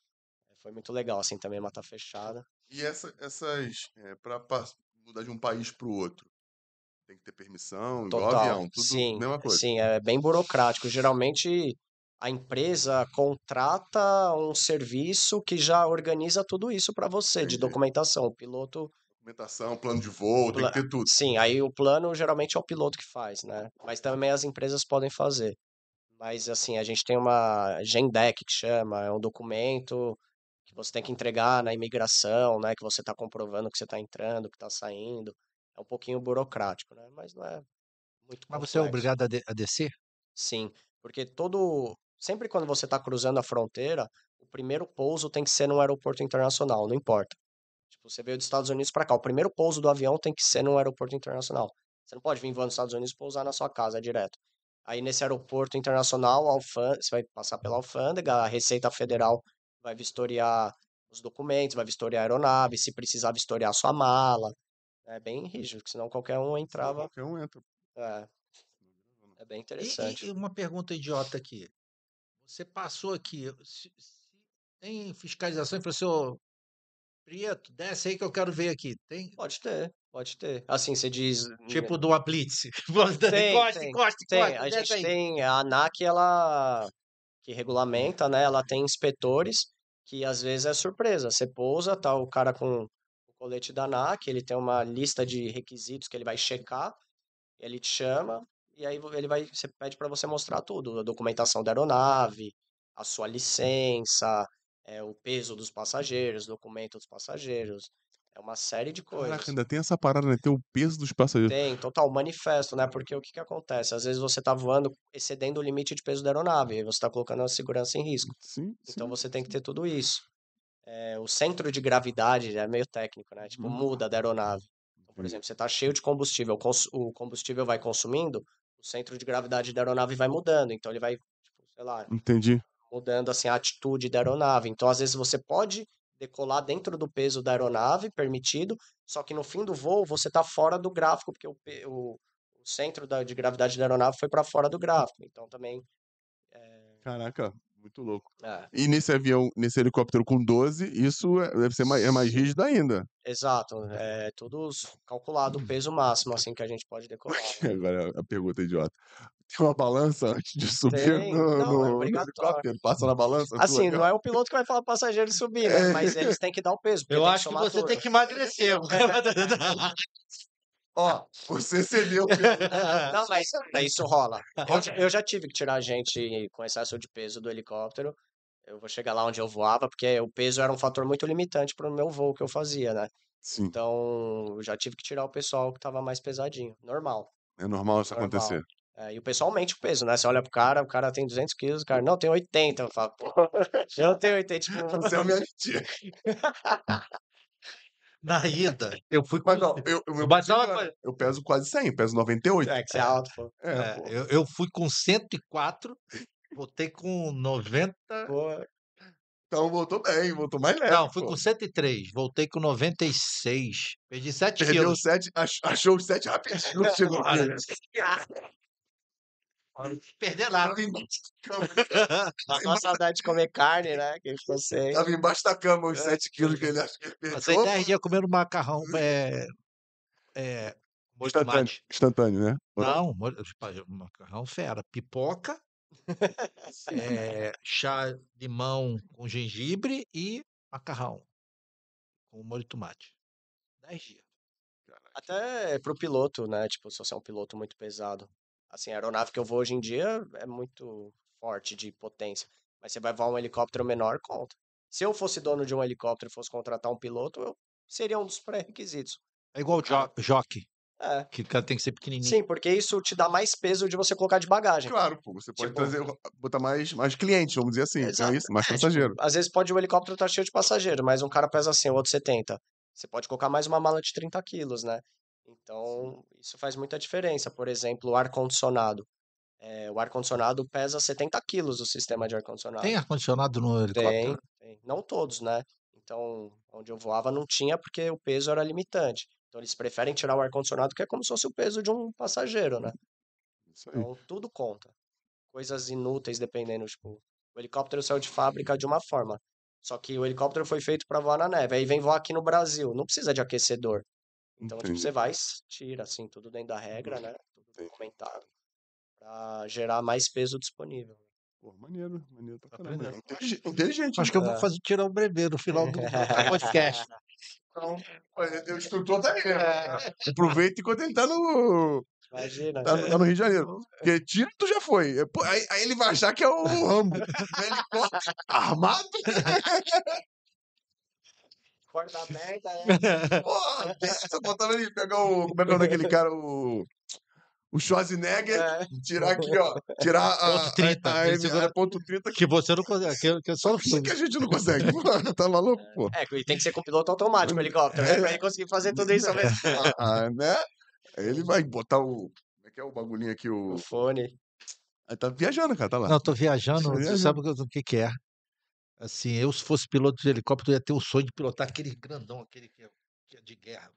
Eh, Foi muito legal, assim, também mata fechada. E essa, essas. É, pra pa- mudar de um país pro outro, tem que ter permissão, igual Total. avião, tudo Sim, mesma coisa. sim, é bem burocrático. Geralmente a empresa contrata um serviço que já organiza tudo isso para você, de Entendi. documentação. O piloto Documentação, plano de voo, tem Pla- que ter tudo. Sim, aí o plano geralmente é o piloto que faz, né? Mas também as empresas podem fazer. Mas assim, a gente tem uma GENDEC que chama, é um documento que você tem que entregar na imigração, né? Que você está comprovando que você está entrando, que está saindo. É um pouquinho burocrático, né? Mas não é muito Mas você é complexo. obrigado a, de- a descer? Sim, porque todo. Sempre quando você está cruzando a fronteira, o primeiro pouso tem que ser num aeroporto internacional, não importa. Tipo, você veio dos Estados Unidos para cá, o primeiro pouso do avião tem que ser num aeroporto internacional. Você não pode vir voando dos Estados Unidos e pousar na sua casa direto. Aí nesse aeroporto internacional, você vai passar pela alfândega, a Receita Federal vai vistoriar os documentos, vai vistoriar a aeronave, se precisar vistoriar a sua mala. É bem rígido, porque senão qualquer um entrava. Qualquer um entra. É, é bem interessante. E, e uma pergunta idiota aqui. Você passou aqui, se- se tem fiscalização e falou assim, Prieto, desce aí que eu quero ver aqui. Tem, Pode ter, pode ter. Assim, você diz. tipo do Blitz. <laughs> Tem, encosta, tem, encosta, Tem, encosta, a gente aí. tem. A ANAC, ela. que regulamenta, né? Ela tem inspetores que às vezes é surpresa. Você pousa, tá o cara com o colete da ANAC, ele tem uma lista de requisitos que ele vai checar, ele te chama, e aí ele vai. Você pede para você mostrar tudo: a documentação da aeronave, a sua licença, é, o peso dos passageiros, documento dos passageiros. É uma série de coisas. Caraca, ainda tem essa parada, né? Tem o peso dos passageiros. Tem, total, manifesto, né? Porque o que que acontece? Às vezes você tá voando excedendo o limite de peso da aeronave, e você tá colocando a segurança em risco. Sim, Então sim. você tem que ter tudo isso. É, o centro de gravidade é meio técnico, né? Tipo, Uhum. muda da aeronave. Então, por exemplo, você tá cheio de combustível, o combustível vai consumindo, o centro de gravidade da aeronave vai mudando. Então ele vai, tipo, sei lá, Entendi. Mudando assim a atitude da aeronave. Então, às vezes você pode decolar dentro do peso da aeronave, permitido, só que no fim do voo você está fora do gráfico, porque o, o- o centro da- de gravidade da aeronave foi para fora do gráfico. Então também. Caraca, muito louco. é, E nesse avião, nesse helicóptero com 12, isso é- deve ser mais, é mais rígido ainda. exato. É tudo calculado o peso máximo assim que a gente pode <laughs> decolar. Agora a pergunta idiota. Tem <laughs> uma balança antes de subir Tem, no, não, é no- obrigatório. helicóptero? Passa na balança? Assim, não é o piloto que vai falar pro passageiro subir, né? É. Mas eles têm que dar o peso. Eu acho que somar você tudo. tem que emagrecer. <laughs> Ó, você cedeu. <laughs> Não, mas é, isso rola. Eu, já- eu já tive que tirar gente com excesso de peso do helicóptero. Eu vou chegar lá onde eu voava, porque o peso era um fator muito limitante para o meu voo que eu fazia, né? Sim, Então, eu já tive que tirar o pessoal que tava mais pesadinho. Normal. é normal isso Normal. acontecer. É, e o pessoal mente o peso, né? Você olha pro cara, o cara tem 200 quilos, o cara, não, tem 80. Eu falo, pô, <laughs> eu não tenho 80. Tipo, <laughs> Você é minha mentira. <laughs> Na ida, eu fui com. Mas não, eu, eu, Mas eu, uma coisa? eu peso quase 100, eu peso 98. é que você é alto, pô. É, É, pô. eu, eu fui com 104, voltei com 90. Pô, Então voltou bem, voltou mais leve. Não, fui pô. com 103, voltei com 96. Perdi 7 Perdeu quilos. 7, achou os 7 rapidinho. Chegou lá. Perder nada. Tava embaixo da cama. <laughs> Uma saudade de comer carne, né? Que ficou sem. Tava embaixo da cama os 7 quilos que ele acha que ele Passei perdeu. 10 dias comendo macarrão. É, é, Instantâneo, tomate. instantâneo, né? Não, macarrão fera. Pipoca, é, <laughs> chá de limão com gengibre e macarrão com molho de tomate. 10 dias. Até pro piloto, né? Tipo, se você é um piloto muito pesado. Assim, a aeronave que eu vou hoje em dia é muito forte de potência. Mas você vai voar um helicóptero menor, conta. Se eu fosse dono de um helicóptero e fosse contratar um piloto, eu seria um dos <laughs> pré-requisitos. É igual o jo jockey, É. que o cara tem que ser pequenininho. Sim, porque isso te dá mais peso de você colocar de bagagem. Claro, pô, você pode Tipo- trazer, botar mais, mais clientes, vamos dizer assim. Então é isso, mais <laughs> É, tipo, passageiro. às vezes pode o helicóptero estar cheio de passageiro, mas um cara pesa 100, o outro 70. Você pode colocar mais uma mala de 30 quilos, né? Então, isso faz muita diferença. Por exemplo, o ar-condicionado. É, o ar-condicionado pesa 70 quilos, o sistema de ar-condicionado. Tem ar-condicionado no helicóptero? Tem, tem. Não todos, né? Então, onde eu voava não tinha porque o peso era limitante. Então, eles preferem tirar o ar-condicionado, que é como se fosse o peso de um passageiro, né? Então, tudo conta. Coisas inúteis, dependendo, tipo, o helicóptero saiu de fábrica de uma forma. Só que o helicóptero foi feito para voar na neve. Aí vem voar aqui no Brasil, não precisa de aquecedor. Então, tipo, você vai, tira, assim, tudo dentro da regra, né? Tudo Entendi. documentado. Pra gerar mais peso disponível. Pô, maneiro, maneiro pra Tá caramba. aprendendo. Intelig- Inteligente. Acho que eu vou É. fazer tirar o brevet no final do podcast. <laughs> Então, o instrutor tá aí, né? É, Aproveita enquanto ele tá no, imagina. tá, no- tá no Rio de Janeiro. Porque tiro tu já foi. É, Aí, aí ele vai achar que é o Rambo. <laughs> Um helicóptero armado. <laughs> Porta <laughs> aberta, né? Porra, deixa, botava ele pegar o. Como é que é o nome daquele cara? O. O Schwarzenegger. É. Tirar aqui, ó. Tirar a. Ponto 30, A, a, segura- a ponto 30 que, Que você não consegue. Que, que só que a gente não consegue. Pô, <laughs> tá maluco, pô. É, e tem que ser com piloto automático o helicóptero, né? Pra ele conseguir fazer tudo isso ao mesmo tempo. <laughs> Ah, né? Aí ele vai botar o. Como é que é o bagulhinho aqui? O... O fone. Aí tá viajando, cara, tá lá. Não, eu tô viajando, Tô você viajando. sabe o que, o que que é. Assim, eu se fosse piloto de helicóptero, eu ia ter o sonho de pilotar aquele grandão, aquele que é, que é de guerra.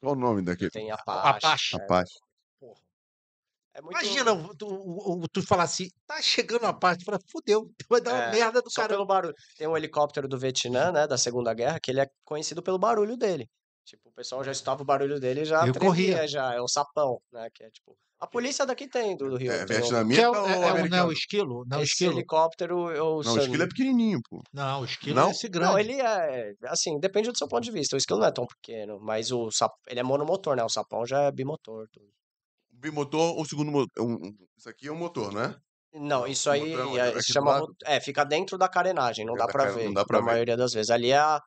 Qual o nome daquele? Tem Apache. Apache. é, Rapaz. Porra. É muito... Imagina tu, tu falar assim, tá chegando a parte, tu fala, fudeu, <laughs> vai dar uma É, merda do Só cara. pelo barulho. Tem um helicóptero do Vietnã, né, da Segunda Guerra, que ele é conhecido pelo barulho dele. Tipo, o pessoal já escutava o barulho dele e já Eu corria. já. É o sapão, né, que é tipo... A polícia daqui tem, do Rio. É vietnamita é, ou o- é, é é americano? o esquilo? Não, o Esse esquilo. helicóptero, eu... Não, o esquilo é pequenininho, pô. Não, o esquilo Não? é esse grande. Não, ele é, assim, depende do seu ponto de vista. O esquilo não é tão pequeno, mas o sap... ele é monomotor, né? O sapão já é bimotor. Tudo. Bimotor ou segundo motor? Um, um- isso aqui é um motor, né? Não, isso aí é, aqui se do chama. É, fica dentro da carenagem, não É dá care- ver. não dá pra na ver. maioria das vezes. Ali é a-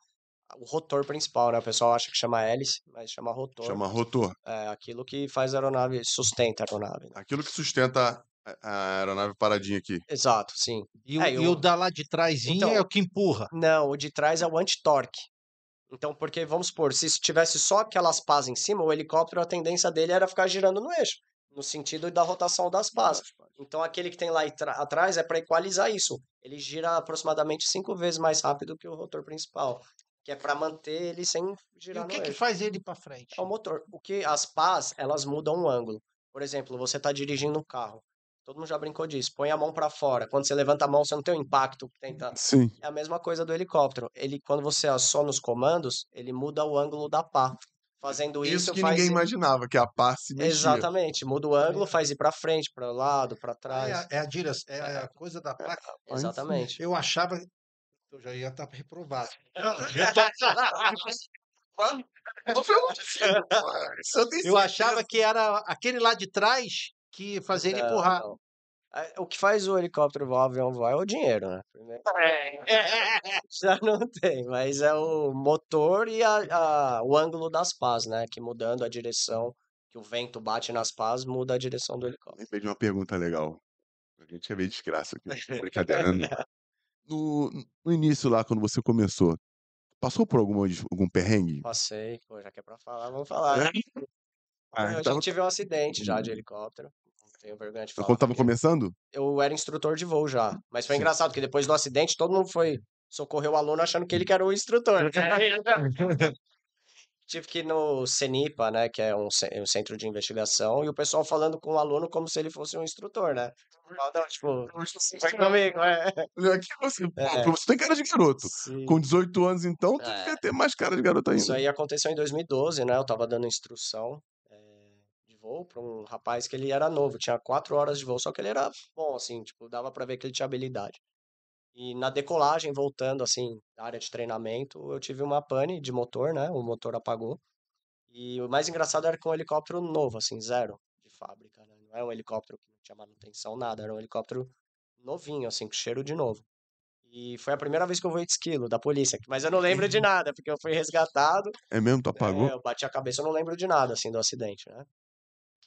o rotor principal, né? O pessoal acha que chama hélice, mas chama rotor. Chama rotor. É aquilo que faz a aeronave, sustenta a aeronave. né? Aquilo que sustenta a, aeronave paradinha aqui. Exato, sim. E, o, É, e eu- o da lá de trásinho Então- é o que empurra. Não, o de trás é o anti-torque. Então, porque, vamos supor, se tivesse só aquelas pás em cima, o helicóptero, a tendência dele era ficar girando no eixo, no sentido da rotação das pás. Então aquele que tem lá atrás é para equalizar isso. Ele gira aproximadamente cinco vezes mais rápido que o rotor principal, que é para manter ele sem E girar o no que que eixo. faz ele para frente? É o motor. O que as pás, elas mudam o ângulo. Por exemplo, você está dirigindo um carro. Todo mundo já brincou disso. Põe a mão para fora. Quando você levanta a mão, você não tem o impacto que tenta. Sim. É a mesma coisa do helicóptero. Ele, quando você aciona os comandos, ele muda o ângulo da pá. Fazendo isso, Isso que faz ninguém imaginava, que a pá se mexia. Exatamente. Muda o ângulo, faz ir para frente, para o lado, para Ah, trás. É, a- é a dire- é a coisa da placa. Exatamente. Eu achava eu já ia estar reprovado. Só <laughs> tem Eu achava que era aquele lá de trás que fazia ele empurrar. não. É, O que faz o helicóptero voar, o avião voar é o dinheiro, né? Primeiro. <laughs> Já não tem, mas é o motor e a, a- o ângulo das pás, né? Que mudando a direção, que o vento bate nas pás, muda a direção do helicóptero. Lembrei de uma pergunta legal. A gente ia ver desgraça aqui. Brincadeira. né? <laughs> No, no início lá, quando você começou, passou por alguma, algum perrengue? Passei, pô, já que é pra falar, vamos falar. né? <laughs> Ah, Eu já tava- tive um acidente já de helicóptero. Tenho vergonha de falar. Quando tava começando? Eu era instrutor de voo já. Mas foi Sim. engraçado, porque depois do acidente, todo mundo foi socorrer o aluno achando que ele que era o instrutor. <laughs> <laughs> Tive que ir no CENIPA, né, que é um, um centro de investigação, e o pessoal falando com o aluno como se ele fosse um instrutor, né? Não, não, tipo, vai comigo, é. Aqui você, pô, É. você tem cara de garoto. Sim. Com 18 anos, então, tu É. devia ter mais cara de garoto ainda. Isso aí aconteceu em 2012, né? Eu tava dando instrução eh, de voo para um rapaz que ele era novo, tinha quatro horas de voo, só que ele era bom, assim, tipo, dava pra ver que ele tinha habilidade. E na decolagem, voltando, assim, da área de treinamento, eu tive uma pane de motor, né? O motor apagou. E o mais engraçado era com um helicóptero novo, assim, zero de fábrica, né? Não era um helicóptero que não tinha manutenção, nada, era um helicóptero novinho, assim, com cheiro de novo. E foi a primeira vez que eu voei de esquilo da polícia, mas eu não lembro de <laughs> nada, porque eu fui resgatado. É mesmo? Tu apagou? É, eu bati a cabeça, eu não lembro de nada, assim, do acidente, né?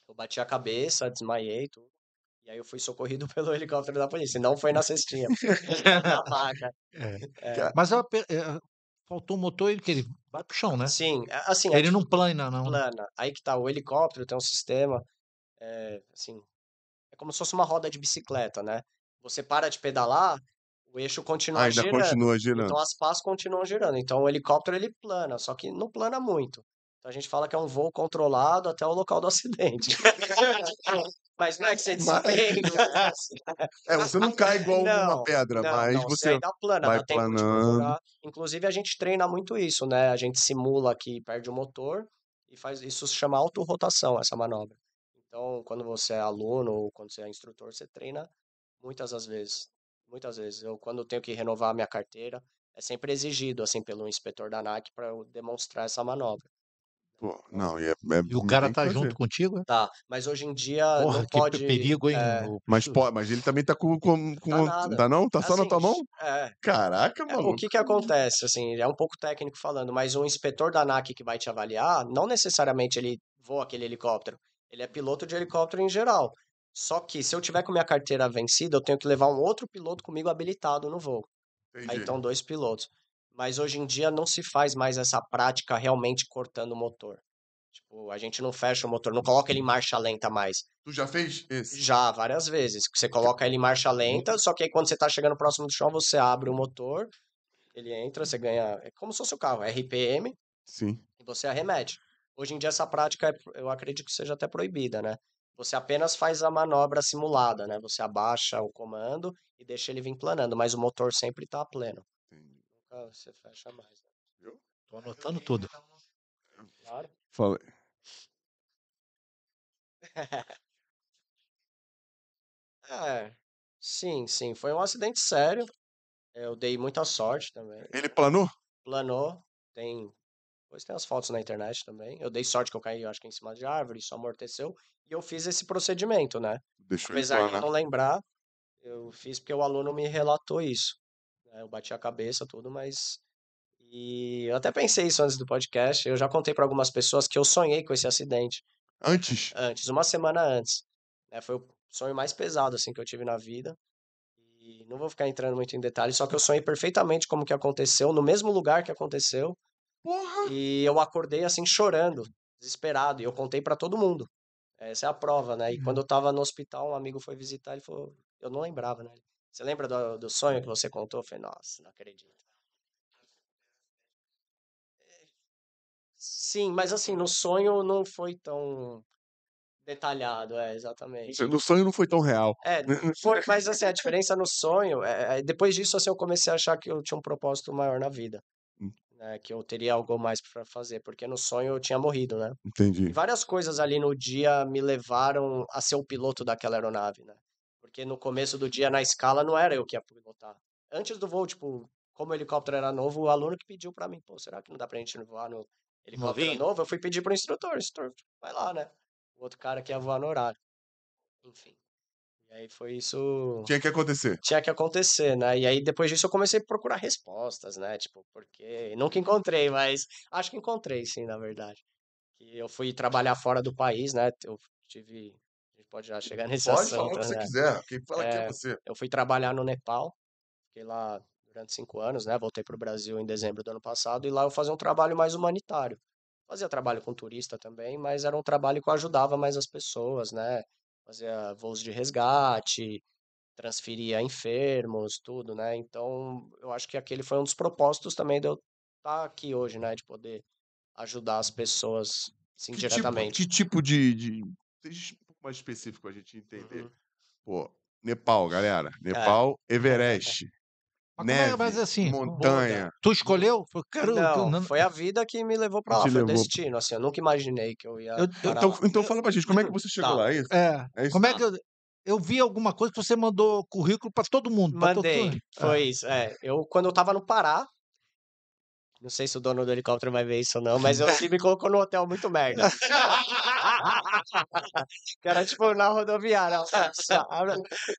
Eu bati a cabeça, desmaiei, tudo. E aí eu fui socorrido <laughs> pelo helicóptero da polícia. Não foi na cestinha. na maca. <laughs> É. Mas a pe- é, faltou o motor, que ele vai pro chão, né? Sim, é- assim, é Ele não plana, não. né? plana. Aí que tá, o helicóptero tem um sistema, é, assim, é como se fosse uma roda de bicicleta, né? Você para de pedalar, o eixo continua Ah, ainda girando. continua girando. Então as pás continuam girando. Então o helicóptero ele plana, só que não plana muito. Então a gente fala que é um voo controlado até o local do <laughs> acidente. Mas não é que você Mas- <laughs> despenca. É, você não cai igual uma Não, pedra, Não, mas não, você. plana, vai dá tempo de planando. Inclusive a gente treina muito isso, né? A gente simula que perde o motor e faz isso se chama autorrotação, essa manobra. Então, quando você é aluno ou quando você é instrutor, você treina muitas das vezes. Muitas vezes. Eu, quando eu tenho que renovar a minha carteira, é sempre exigido, assim, pelo inspetor da ANAC para eu demonstrar essa manobra. Pô, não, e, é, é- E o cara tá junto contigo? é? Tá, mas hoje em dia Porra, não que pode... perigo, hein? é, Mas, pô, mas ele também tá com. com, com Tá tá não? Tá só na assim, tua mão? É, Caraca, É, maluco. o que que acontece, assim, é um pouco técnico falando, mas o inspetor da ANAC que vai te avaliar, não necessariamente ele voa aquele helicóptero, ele é piloto de helicóptero em geral. Só que se eu tiver com minha carteira vencida, eu tenho que levar um outro piloto comigo habilitado no voo. Aí Entendi. então dois pilotos. Mas hoje em dia não se faz mais essa prática realmente cortando o motor. Tipo, a gente não fecha o motor, não coloca ele em marcha lenta mais. Tu já fez esse? Já, várias vezes. Você coloca ele em marcha lenta, só que aí quando você tá chegando próximo do chão, você abre o motor, ele entra, você ganha. É como se fosse o carro, RPM, Sim. e você arremete. Hoje em dia essa prática, é- eu acredito que seja até proibida, né? Você apenas faz a manobra simulada, né? Você abaixa o comando e deixa ele vir planando, mas o motor sempre tá pleno. Você fecha mais. né? Tô anotando tudo. Claro. Fala. <laughs> É, sim, sim. Foi um acidente sério. Eu dei muita sorte também. Ele planou? Planou, tem. Depois tem as fotos na internet também. Eu dei sorte que eu caí, eu acho que em cima de árvore, isso amorteceu. E eu fiz esse procedimento, né? Deixou ele Apesar de eu planar. não lembrar, eu fiz porque o aluno me relatou isso. Né? Eu bati a cabeça, tudo, mas. E eu até pensei isso antes do podcast. Eu já contei para algumas pessoas que eu sonhei com esse acidente Antes? antes, uma semana antes. né? Foi o sonho mais pesado assim que eu tive na vida. E não vou ficar entrando muito em detalhes, só que eu sonhei perfeitamente como que aconteceu, no mesmo lugar que aconteceu. Porra! E eu acordei assim chorando, desesperado, e eu contei para todo mundo. Essa é a prova, né? E quando eu tava no hospital, um amigo foi visitar, ele falou, eu não lembrava, né? Você lembra do, do sonho que você contou? Eu falei, nossa, não acredito. Sim, mas assim, no sonho não foi tão detalhado, é, exatamente. No sonho não foi tão real. É, <laughs> foi, mas assim, a diferença no sonho, é, é, depois disso, assim, eu comecei a achar que eu tinha um propósito maior na vida. Hum. Né, que eu teria algo mais para fazer, porque no sonho eu tinha morrido, né? E Entendi. várias coisas ali no dia me levaram a ser o piloto daquela aeronave, né? Porque no começo do dia, na escala, não era eu que ia pilotar. Antes do voo, tipo, como o helicóptero era novo, o aluno que pediu para mim, pô, será que não dá pra gente voar no helicóptero Novinho? novo? Eu fui pedir pro instrutor, instrutor, vai lá, né? O outro cara que ia voar no horário. Enfim. E aí foi isso Tinha que acontecer. tinha que acontecer, né? E aí depois disso eu comecei a procurar respostas, né? Tipo, porque nunca encontrei, mas acho que encontrei sim, na verdade. E eu fui trabalhar fora do país, né? Eu tive, pode já chegar nesse Pode falar o assunto, que você né? quiser. Quem fala aqui é É, você. Eu fui trabalhar no Nepal, fiquei lá durante cinco anos, né? Voltei para o Brasil em dezembro do ano passado e lá eu fazia um trabalho mais humanitário. Fazia trabalho com turista também, mas era um trabalho que eu ajudava mais as pessoas, né? Fazia voos de resgate, transferia enfermos, tudo, né? Então, eu acho que aquele foi um dos propósitos também de eu estar aqui hoje, né? De poder ajudar as pessoas, assim, Que tipo, diretamente. que tipo de, de. Pouco mais específico pra gente entender. Uhum. Pô, Nepal, galera. Nepal, Everest. Mas, é- Neve, mas assim, montanha. tu escolheu? Quero, Não, não- foi a vida que me levou pra lá, foi o levou- destino, assim, eu nunca imaginei que eu ia Eu- Então, lá. então fala pra gente, como é que você chegou Tá. lá? É isso? É, É isso? como é que eu, eu vi alguma coisa que você mandou currículo pra todo mundo. Mandei, to- foi isso, é. Eu, quando eu tava no Pará, não sei se o dono do helicóptero vai ver isso ou não, mas eu <laughs> me colocou num hotel muito merda. <laughs> era tipo na rodoviária. <laughs> O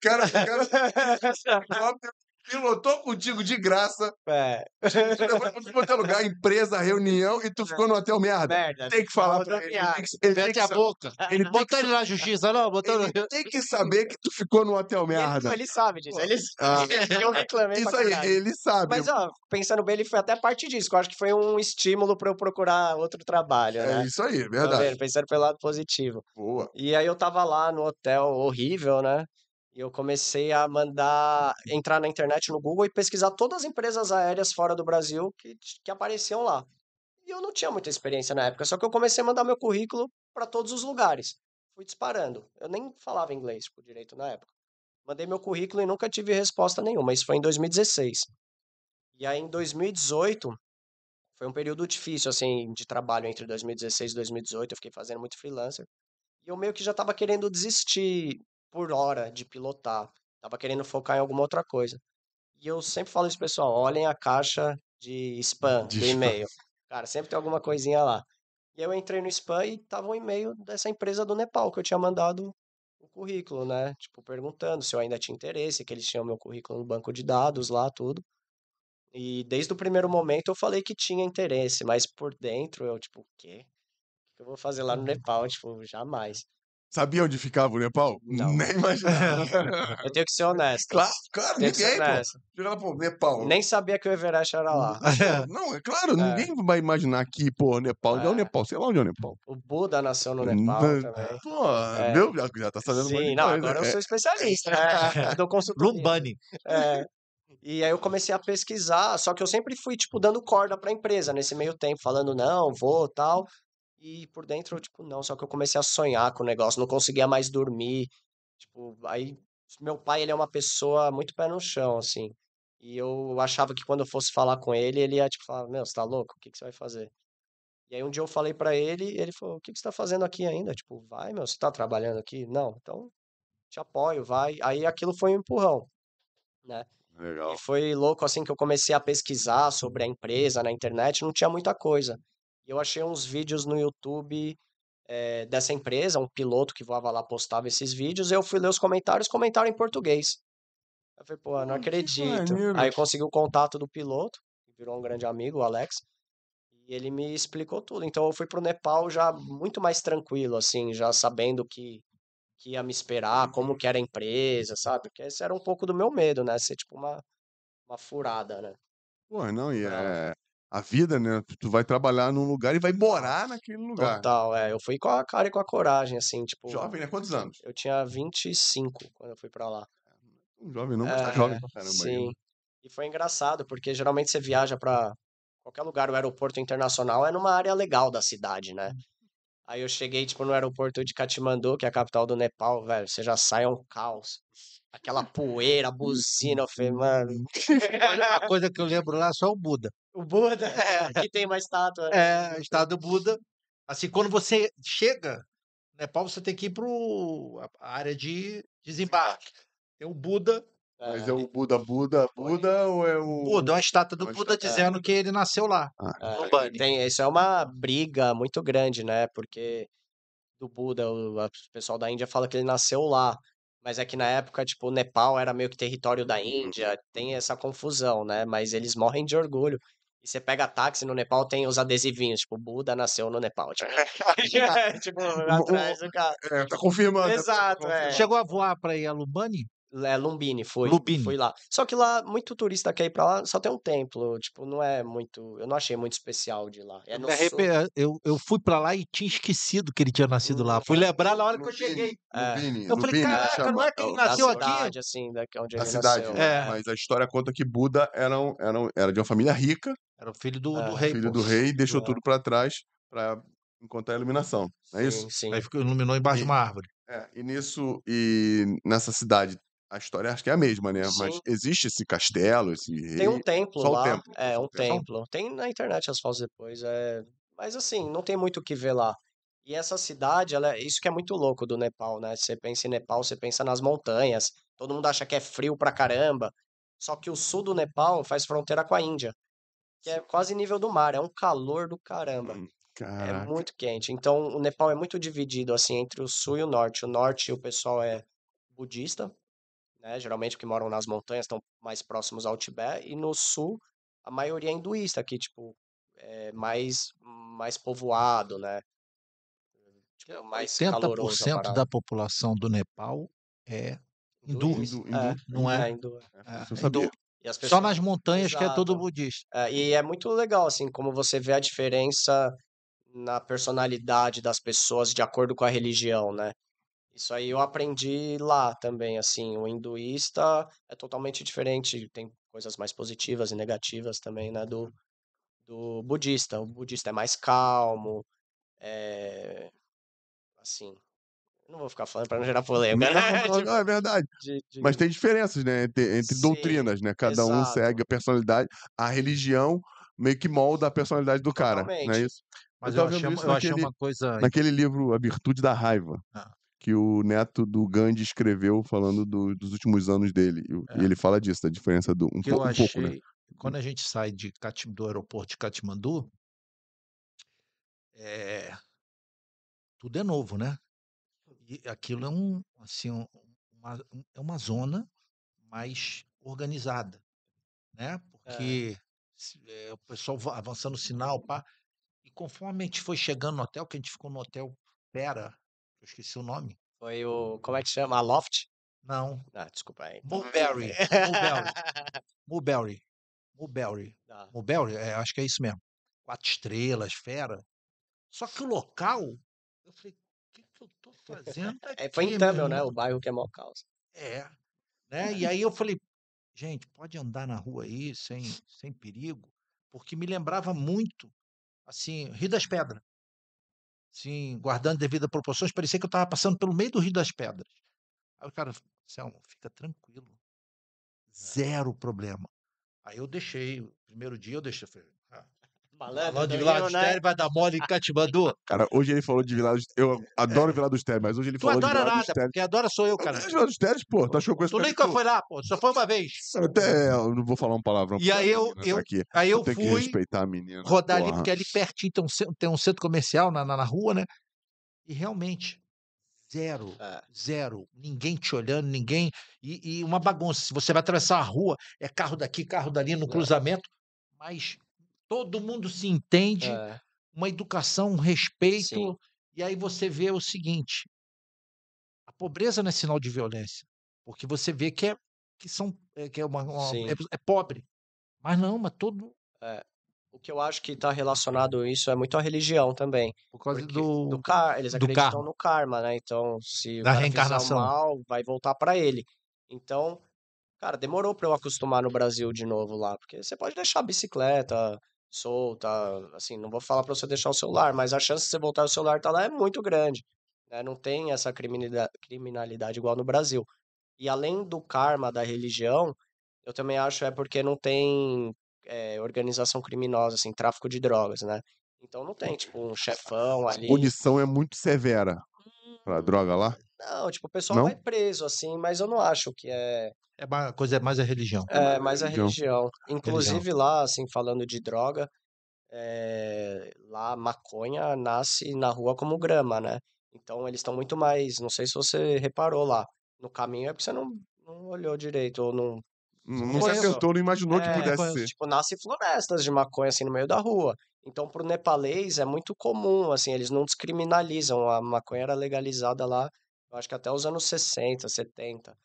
cara, o cara pilotou contigo de graça, É, levou pra é lugar, empresa, reunião, e tu ficou no hotel merda. merda. Tem que falar pra ele. Ele tem que, ele tem Mete que a boca. ele Botou ele na justiça, não? Botou no... ele tem que saber que tu ficou no hotel merda. Ele, ele sabe disso, ele Ah. <laughs> eu reclamei Isso aí, ele sabe. Mas, ó, pensando bem, ele foi até parte disso, eu acho que foi um estímulo pra eu procurar outro trabalho, É né? isso aí, Tá verdade. vendo? Pensando pelo lado positivo. Boa. E aí eu tava lá no hotel horrível, né? E eu comecei a mandar entrar na internet no Google e pesquisar todas as empresas aéreas fora do Brasil que, que apareciam lá. E eu não tinha muita experiência na época, só que eu comecei a mandar meu currículo para todos os lugares. Fui disparando. Eu nem falava inglês tipo, direito na época. Mandei meu currículo e nunca tive resposta nenhuma. Isso foi em 2016. E aí em 2018 foi um período difícil assim de trabalho entre 2016 e 2018. Eu fiquei fazendo muito freelancer. E eu meio que já tava querendo desistir por hora de pilotar. Tava querendo focar em alguma outra coisa. E eu sempre falo isso, pessoal, olhem a caixa de spam De do e-mail. Cara, sempre tem alguma coisinha lá. E eu entrei no spam e tava um e-mail dessa empresa do Nepal que eu tinha mandado o currículo, né? Tipo, perguntando se eu ainda tinha interesse, que eles tinham meu currículo no banco de dados lá, tudo. E desde o primeiro momento eu falei que tinha interesse, mas por dentro eu, tipo, o quê? O que eu vou fazer lá no Nepal? Tipo, jamais. Sabia onde ficava o Nepal? Não. Nem imaginava. <laughs> Eu tenho que ser honesto. claro, claro, Tenho que ser ninguém, pô. Chegava, pô, Nepal. Nem sabia que o Everest era lá. Não, é claro, É. ninguém vai imaginar que, pô, Nepal. Onde é o É. Nepal? Sei lá onde é o Nepal. O Buda nasceu no Nepal Não, também. Pô, É. meu, já, já tá sabendo Sim, não, coisa. agora eu É. sou especialista, né? <laughs> Dou consultoria. Lumbani. É. E aí eu comecei a pesquisar, só que eu sempre fui, tipo, dando corda pra empresa nesse meio tempo, falando, não, vou, tal. E por dentro, tipo, não, só que eu comecei a sonhar com o negócio, não conseguia mais dormir. Tipo, aí, meu pai, ele é uma pessoa muito pé no chão, assim. E eu achava que quando eu fosse falar com ele, ele ia, tipo, falar, meu, você tá louco? O que que você vai fazer? E aí um dia eu falei pra ele, ele falou, o que que você tá fazendo aqui ainda? Tipo, vai, meu, você tá trabalhando aqui? Não, então te apoio, vai. Aí aquilo foi um empurrão, né? Legal. E foi louco assim que eu comecei a pesquisar sobre a empresa na internet, não tinha muita coisa. E eu achei uns vídeos no YouTube eh, dessa empresa, um piloto que voava lá postava esses vídeos, e eu fui ler os comentários, comentaram em português. Eu falei, pô, não acredito. Aí eu consegui o contato do piloto, que virou um grande amigo, o Alex, e ele me explicou tudo. Então eu fui pro Nepal já muito mais tranquilo, assim, já sabendo que que ia me esperar, como que era a empresa, sabe? Porque esse era um pouco do meu medo, né? Ser tipo uma, uma furada, né? Pô, não, e é. A vida, né? Tu- Tu vai trabalhar num lugar e vai morar naquele lugar. Total, é. Eu fui com a cara e com a coragem, assim, tipo. Jovem, né? Quantos anos? Eu tinha 25 quando eu fui pra lá. Um jovem não, mas tá jovem pra caramba sim. ainda. E foi engraçado, porque geralmente você viaja pra qualquer lugar, o aeroporto internacional é numa área legal da cidade, né? Aí eu cheguei, tipo, no aeroporto de Katmandu, que é a capital do Nepal, velho, você já sai é um caos. Aquela poeira, buzina, eu falei, mano... <laughs> A coisa que eu lembro lá é só o Buda. O Buda, <laughs> é, aqui tem uma estátua. É, o estado do Buda. Assim, quando você chega no Nepal, você tem que ir para a área de desembarque. Tem o Buda. Mas é o Buda, Buda, Buda ou é o. Buda, uma estátua do Uma Buda estátua. dizendo que ele nasceu lá. Ah, É, no Bani. tem, isso é uma briga muito grande, né? Porque do Buda, o a- o pessoal da Índia fala que ele nasceu lá. Mas é que na época, tipo, o Nepal era meio que território da Índia, tem essa confusão, né? Mas eles morrem de orgulho. E você pega táxi no Nepal, tem os adesivinhos, tipo, Buda nasceu no Nepal. <laughs> Tipo, tipo <laughs> atrás do carro. É, tá confirmando. Exato, é. Chegou a voar para ir a Lumbani? É, Lumbini. Lumbini. Fui lá. Só que lá, muito turista quer ir pra lá, só tem um templo. Tipo, não é muito. Eu não achei muito especial de lá. É sul. arrepe- Eu, eu fui para lá e tinha esquecido que ele tinha nascido lá. Fui lembrar na hora que eu cheguei. É. Lubini, Eu falei, Lubini, caraca, não é que ele o- Da nasceu aqui? cidade, assim, da, onde da ele cidade. nasceu. né? É. Mas a história conta que Buda era, um, era, um- era de uma família rica, Era o filho do, do É, rei. filho pô. do rei, e deixou É. tudo pra trás pra encontrar a iluminação. Não é isso? Sim, sim. Aí ficou, iluminou embaixo de uma árvore. É, e nisso, e nessa cidade, a história acho que é a mesma, né? Mas Sim. existe esse castelo, esse Tem um rei. templo só o lá. templo, É, um templo. Tem na internet as fotos depois. É... Mas assim, não tem muito o que ver lá. E essa cidade, ela, é- isso que é muito louco do Nepal, né? Você pensa em Nepal, você pensa nas montanhas. Todo mundo acha que é frio pra caramba. Só que o sul do Nepal faz fronteira com a Índia, que é quase nível do mar. É um calor do caramba. Hum, É Caraca. muito quente. Então, o Nepal é muito dividido assim entre o sul e o norte. O norte, o pessoal é budista, né? Geralmente que moram nas montanhas estão mais próximos ao Tibete. E no sul, a maioria é hinduísta, que tipo é mais mais povoado, né? Tipo, mais caloroso a 80% parada. da população do Nepal é hindu. Hinduísta. Hindu- É, hindu- não é? é hindu. É, É, sabia. hindu. E as Só pessoas nas montanhas que é todo Exato. budista. É, e é muito legal, assim, como você vê a diferença na personalidade das pessoas de acordo com a religião, né? Isso aí eu aprendi lá também, assim, o hinduísta é totalmente diferente, tem coisas mais positivas e negativas também, né, do, do budista. O budista é mais calmo, é... assim, não vou ficar falando para não gerar <laughs> polêmica, Não, né? <laughs> não, Tipo, não, é verdade. de- de- Mas tem diferenças, né? Entre, entre Sim, doutrinas, né? Cada um exato. segue a personalidade, a religião meio que molda a personalidade do cara, não é Totalmente. isso? Mas Eu eu, achei, eu achei naquele- uma coisa. Naquele livro A Virtude da Raiva, Ah. Que o neto do Gandhi escreveu falando do- dos últimos anos dele. E, o- e É. ele fala disso, da diferença do um, que eu um achei. pouco, né? Quando a gente sai de Katim- do aeroporto de Katmandu, é, tudo é novo, né? E aquilo é um, assim, um- uma, um- é uma zona mais organizada, né? Porque se- é, o pessoal va- avançando o sinal, pá, e conforme a gente foi chegando no hotel, que a gente ficou no hotel Pera, eu esqueci o nome. Foi o, como é que chama? A Loft? Não, Ah, desculpa aí. Mulberry. Mulberry. <laughs> Mulberry. Mulberry. Tá. Mulberry, é, acho que é isso mesmo. Quatro estrelas, fera. Só que o local, eu falei, o que, que eu tô fazendo aqui, É, foi em Tamil, né? irmão?" O bairro que é mó caos. É, né? E aí eu falei, gente, pode andar na rua aí sem, sem perigo, porque me lembrava muito, assim, Rio das Pedras. Sim, guardando devidas proporções, parecia que eu estava passando pelo meio do Rio das Pedras. Aí o cara, Selmo, fica tranquilo. Zero problema. Aí eu deixei, o primeiro dia eu deixei, falei, Malandro, Falando de do Vila dos né? Vai dar mole em Katmandu. <laughs> Cara, hoje ele falou de Vila dos Eu adoro Vila dos Teles, mas hoje ele Tu falou de adora Vila dos nada, Teles. porque adora sou eu, Eu cara. gosto de Vila dos Teles, pô. Tu achou que eu Tu nem Teles? foi lá, pô. Só foi uma vez. Até eu não vou falar um palavrão. E a aí eu- tá eu aqui. Aí eu Tem que fui respeitar a menina. rodar ali, porque ali pertinho tem um, tem um centro comercial na, na, na rua, né? E realmente, zero, É. zero. Ninguém te olhando, ninguém. E, e uma bagunça. Se você vai atravessar a rua, é carro daqui, carro dali no É. cruzamento. Mas todo mundo se entende, É. uma educação, um respeito. Sim. E aí você vê o seguinte: a pobreza não é sinal de violência, porque você vê que é que são é, que é uma, uma- é, é pobre, mas não, mas todo É. O que eu acho que está relacionado a isso é muito a religião também. Por causa do. do car... eles do acreditam karma. no karma, né? Então, se o Da o reencarnação. mal, vai voltar para ele. Então, cara, demorou para eu acostumar no Brasil de novo lá, porque você pode deixar a bicicleta solta, assim, não vou falar para você deixar o celular, mas a chance de você voltar o celular tá lá é muito grande, né? Não tem essa criminalidade, igual no Brasil. E além do karma da religião, eu também acho é porque não tem é, organização criminosa, assim, tráfico de drogas, né? Então não tem, tipo, um chefão A ali. punição é muito severa pra droga lá. Não, tipo, o pessoal Não? vai preso, assim, mas eu não acho que é, É uma coisa é mais a religião. é mais a religião. religião. Inclusive lá, assim, falando de droga, é, lá maconha nasce na rua como grama, né? Então eles estão muito mais, não sei se você reparou lá, no caminho é porque você não, não olhou direito, ou não, Não, não se atentou, não imaginou que É, pudesse conheço. ser. tipo, nasce florestas de maconha assim no meio da rua. Então, pro nepalês é muito comum, assim, eles não descriminalizam. A maconha era legalizada lá, eu acho que até os anos 60, 70,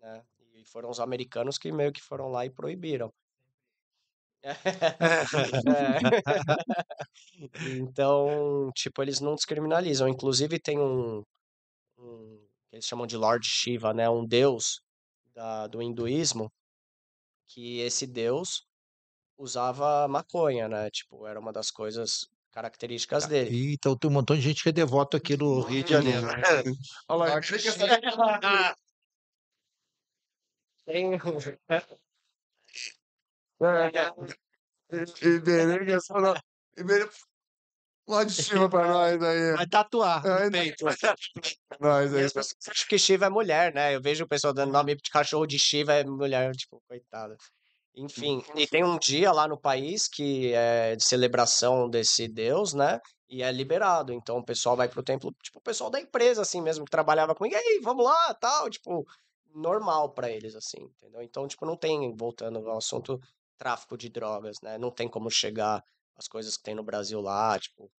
né? E foram os americanos que meio que foram lá e proibiram. <laughs> É. Então, tipo, eles não descriminalizam. Inclusive tem um, um eles chamam de Lord Shiva, né? Um deus da, do hinduísmo, que esse deus usava maconha, né? Tipo, era uma das coisas características dele. E, então tem um montão de gente que é devoto aqui no Rio de Janeiro. Olha lá, Lord fica essa- Shiva. Tem... Iberê. Iberê, lá de cima pra nós aí. Vai tatuar Ai, no peito. <laughs> Nós aí. pessoas acham que Shiva é mulher, né? Eu vejo o pessoal dando nome de cachorro de Shiva é mulher, tipo, coitada. Enfim, e tem um dia lá no país que é de celebração desse deus, né? E é liberado. Então o pessoal vai pro templo, tipo, o pessoal da empresa, assim mesmo, que trabalhava comigo, e aí, vamos lá, tal, tipo, normal pra eles, assim, entendeu? Então, tipo, não tem, voltando ao assunto, tráfico de drogas, né? Não tem como chegar as coisas que tem no Brasil lá, tipo.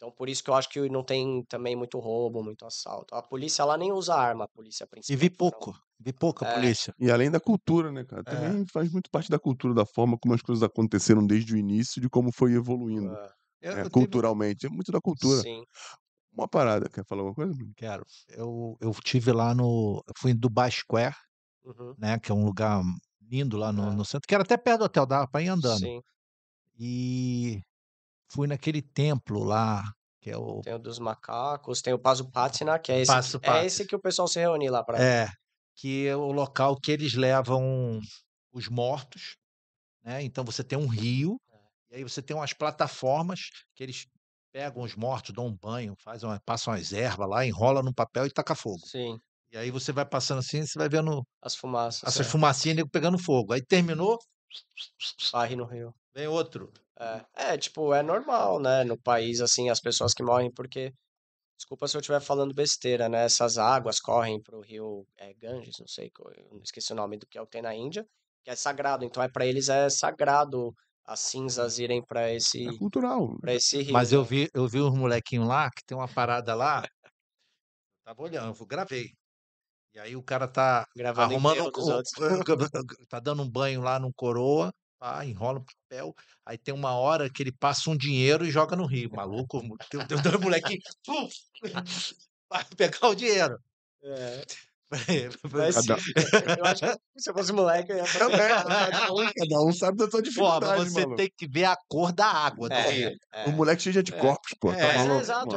Então, por isso que eu acho que não tem também muito roubo, muito assalto. A polícia lá nem usa arma, a polícia E principal. vi pouco, vi pouca É. polícia. E além da cultura, né, cara? Também faz muito parte da cultura, da forma como as coisas aconteceram desde o início, de como foi evoluindo é, eu tive- culturalmente. É muito da cultura. Sim. Uma parada, quer falar alguma coisa? Quero. Eu, eu tive lá no. eu Fui em Dubai Square, Uhum. né? Que é um lugar lindo lá no, É. no centro, que era até perto do hotel, dava pra ir andando. Sim. E fui naquele templo lá, que é o. Tem o dos macacos, tem o Pasupatina, que é esse, Passo é esse que o pessoal se reúne lá pra. É, que é o local que eles levam os mortos, né? Então você tem um rio, e aí você tem umas plataformas que eles pegam os mortos, dão um banho, fazem uma, passam as ervas lá, enrola no papel e taca fogo. Sim. E aí você vai passando assim, você vai vendo As fumaças. essas é. fumacinhas nego pegando fogo. Aí terminou, Varre no rio. vem outro. É. é, tipo, é normal, né? No país, assim, as pessoas que morrem porque. Desculpa se eu estiver falando besteira, né? Essas águas correm pro rio é, Ganges, não sei, eu não esqueci o nome do que é o que tem na Índia, que é sagrado. Então, é para eles é sagrado as cinzas irem para esse, É cultural. para esse rio. Mas eu né? vi, eu vi uns molequinhos lá que tem uma parada lá. Tava olhando, eu gravei. E aí o cara tá Gravando arrumando um, <laughs> tá dando um banho lá no coroa, pá, enrola um papel. Aí tem uma hora que ele passa um dinheiro e joga no rio. Maluco, tem tem dois molequinhos <laughs> puf, vai pegar o dinheiro. É. <laughs> Mas Cada- eu acho que se eu fosse moleque, eu ia Também, fazer. cada um, cada um sabe da sua dificuldade, mas você maluco. tem que ver a cor da água É, é. O moleque cheio de anticorpos, pô. Tá É, é maluco? exato, Pô,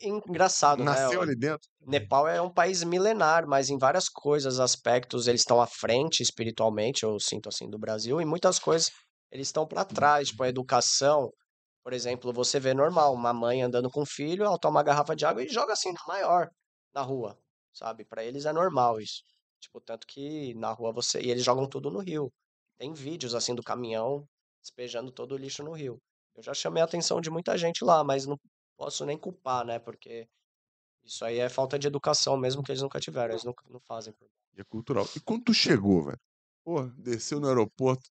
Engraçado, né? Nasceu o- ali dentro. Nepal é um país milenar, mas em várias coisas, aspectos, eles estão à frente espiritualmente, eu sinto assim, do Brasil, e muitas coisas eles estão para trás, tipo a educação. Por exemplo, você vê normal, uma mãe andando com o filho, ela toma uma garrafa de água e joga assim na maior, na rua, sabe? Para eles é normal isso. Tipo, tanto que na rua você. E eles jogam tudo no rio. Tem vídeos assim do caminhão despejando todo o lixo no rio. Eu já chamei a atenção de muita gente lá, mas não posso nem culpar, né? Porque isso aí é falta de educação mesmo que eles nunca tiveram, eles nunca não fazem. E é cultural. E quando tu chegou, velho? Pô, desceu no aeroporto.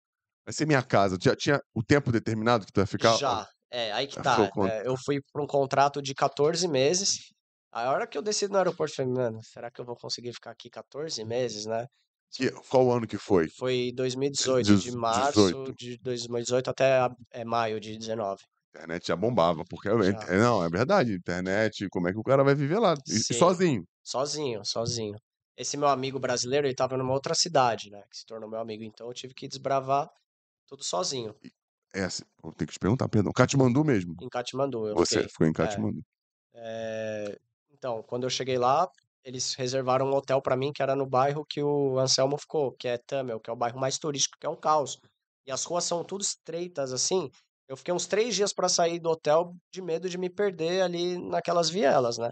Vai ser minha casa. Já tinha o tempo determinado que tu ia ficar? Já, é, aí que Já tá. é, eu fui para um contrato de 14 meses. A hora que eu desci no aeroporto, eu falei, mano, será que eu vou conseguir ficar aqui 14 meses, né? Que, qual ano que foi? Foi 2018, de Dezo- março 18. de 2018 até é, maio de 19. A internet já bombava, porque Já. inter- não, é verdade, internet, como é que o cara vai viver lá? Sim. sozinho. Sozinho, sozinho. Esse meu amigo brasileiro, ele tava numa outra cidade, né? Que se tornou meu amigo. Então eu tive que desbravar tudo sozinho, É, assim, eu tenho que te perguntar, perdão. Katmandu mesmo. em Katmandu. Eu Você fiquei. ficou em É. Katmandu. É, Então, quando eu cheguei lá, eles reservaram um hotel pra mim que era no bairro que o Anselmo ficou, que é Tamel, que é o bairro mais turístico, que é um caos. E as ruas são tudo estreitas, assim. Eu fiquei uns três dias pra sair do hotel de medo de me perder ali naquelas vielas, né?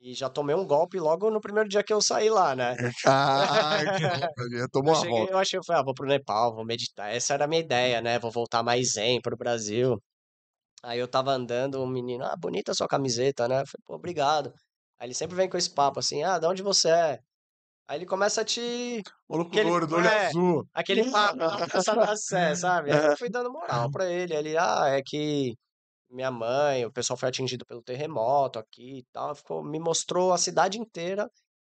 E já tomei um golpe logo no primeiro dia que eu saí lá, né? Caraca, ele <laughs> tomou Eu uma cheguei, volta. eu achei, eu falei, ah, vou pro Nepal, vou meditar. Essa era a minha ideia, né? Vou voltar mais zen pro Brasil. Aí eu tava andando, um menino, ah, bonita a sua camiseta, né? Eu falei, pô, obrigado. Aí ele sempre vem com esse papo assim, ah, de onde você é? Aí ele começa a te. Maluco Aquele- louro, do olho é. azul. Aquele papo, da <laughs> sé, sabe? Aí eu fui dando moral <laughs> pra ele. Ele, ah, é que minha mãe, o pessoal foi atingido pelo terremoto aqui e tal. Ficou, me mostrou a cidade inteira.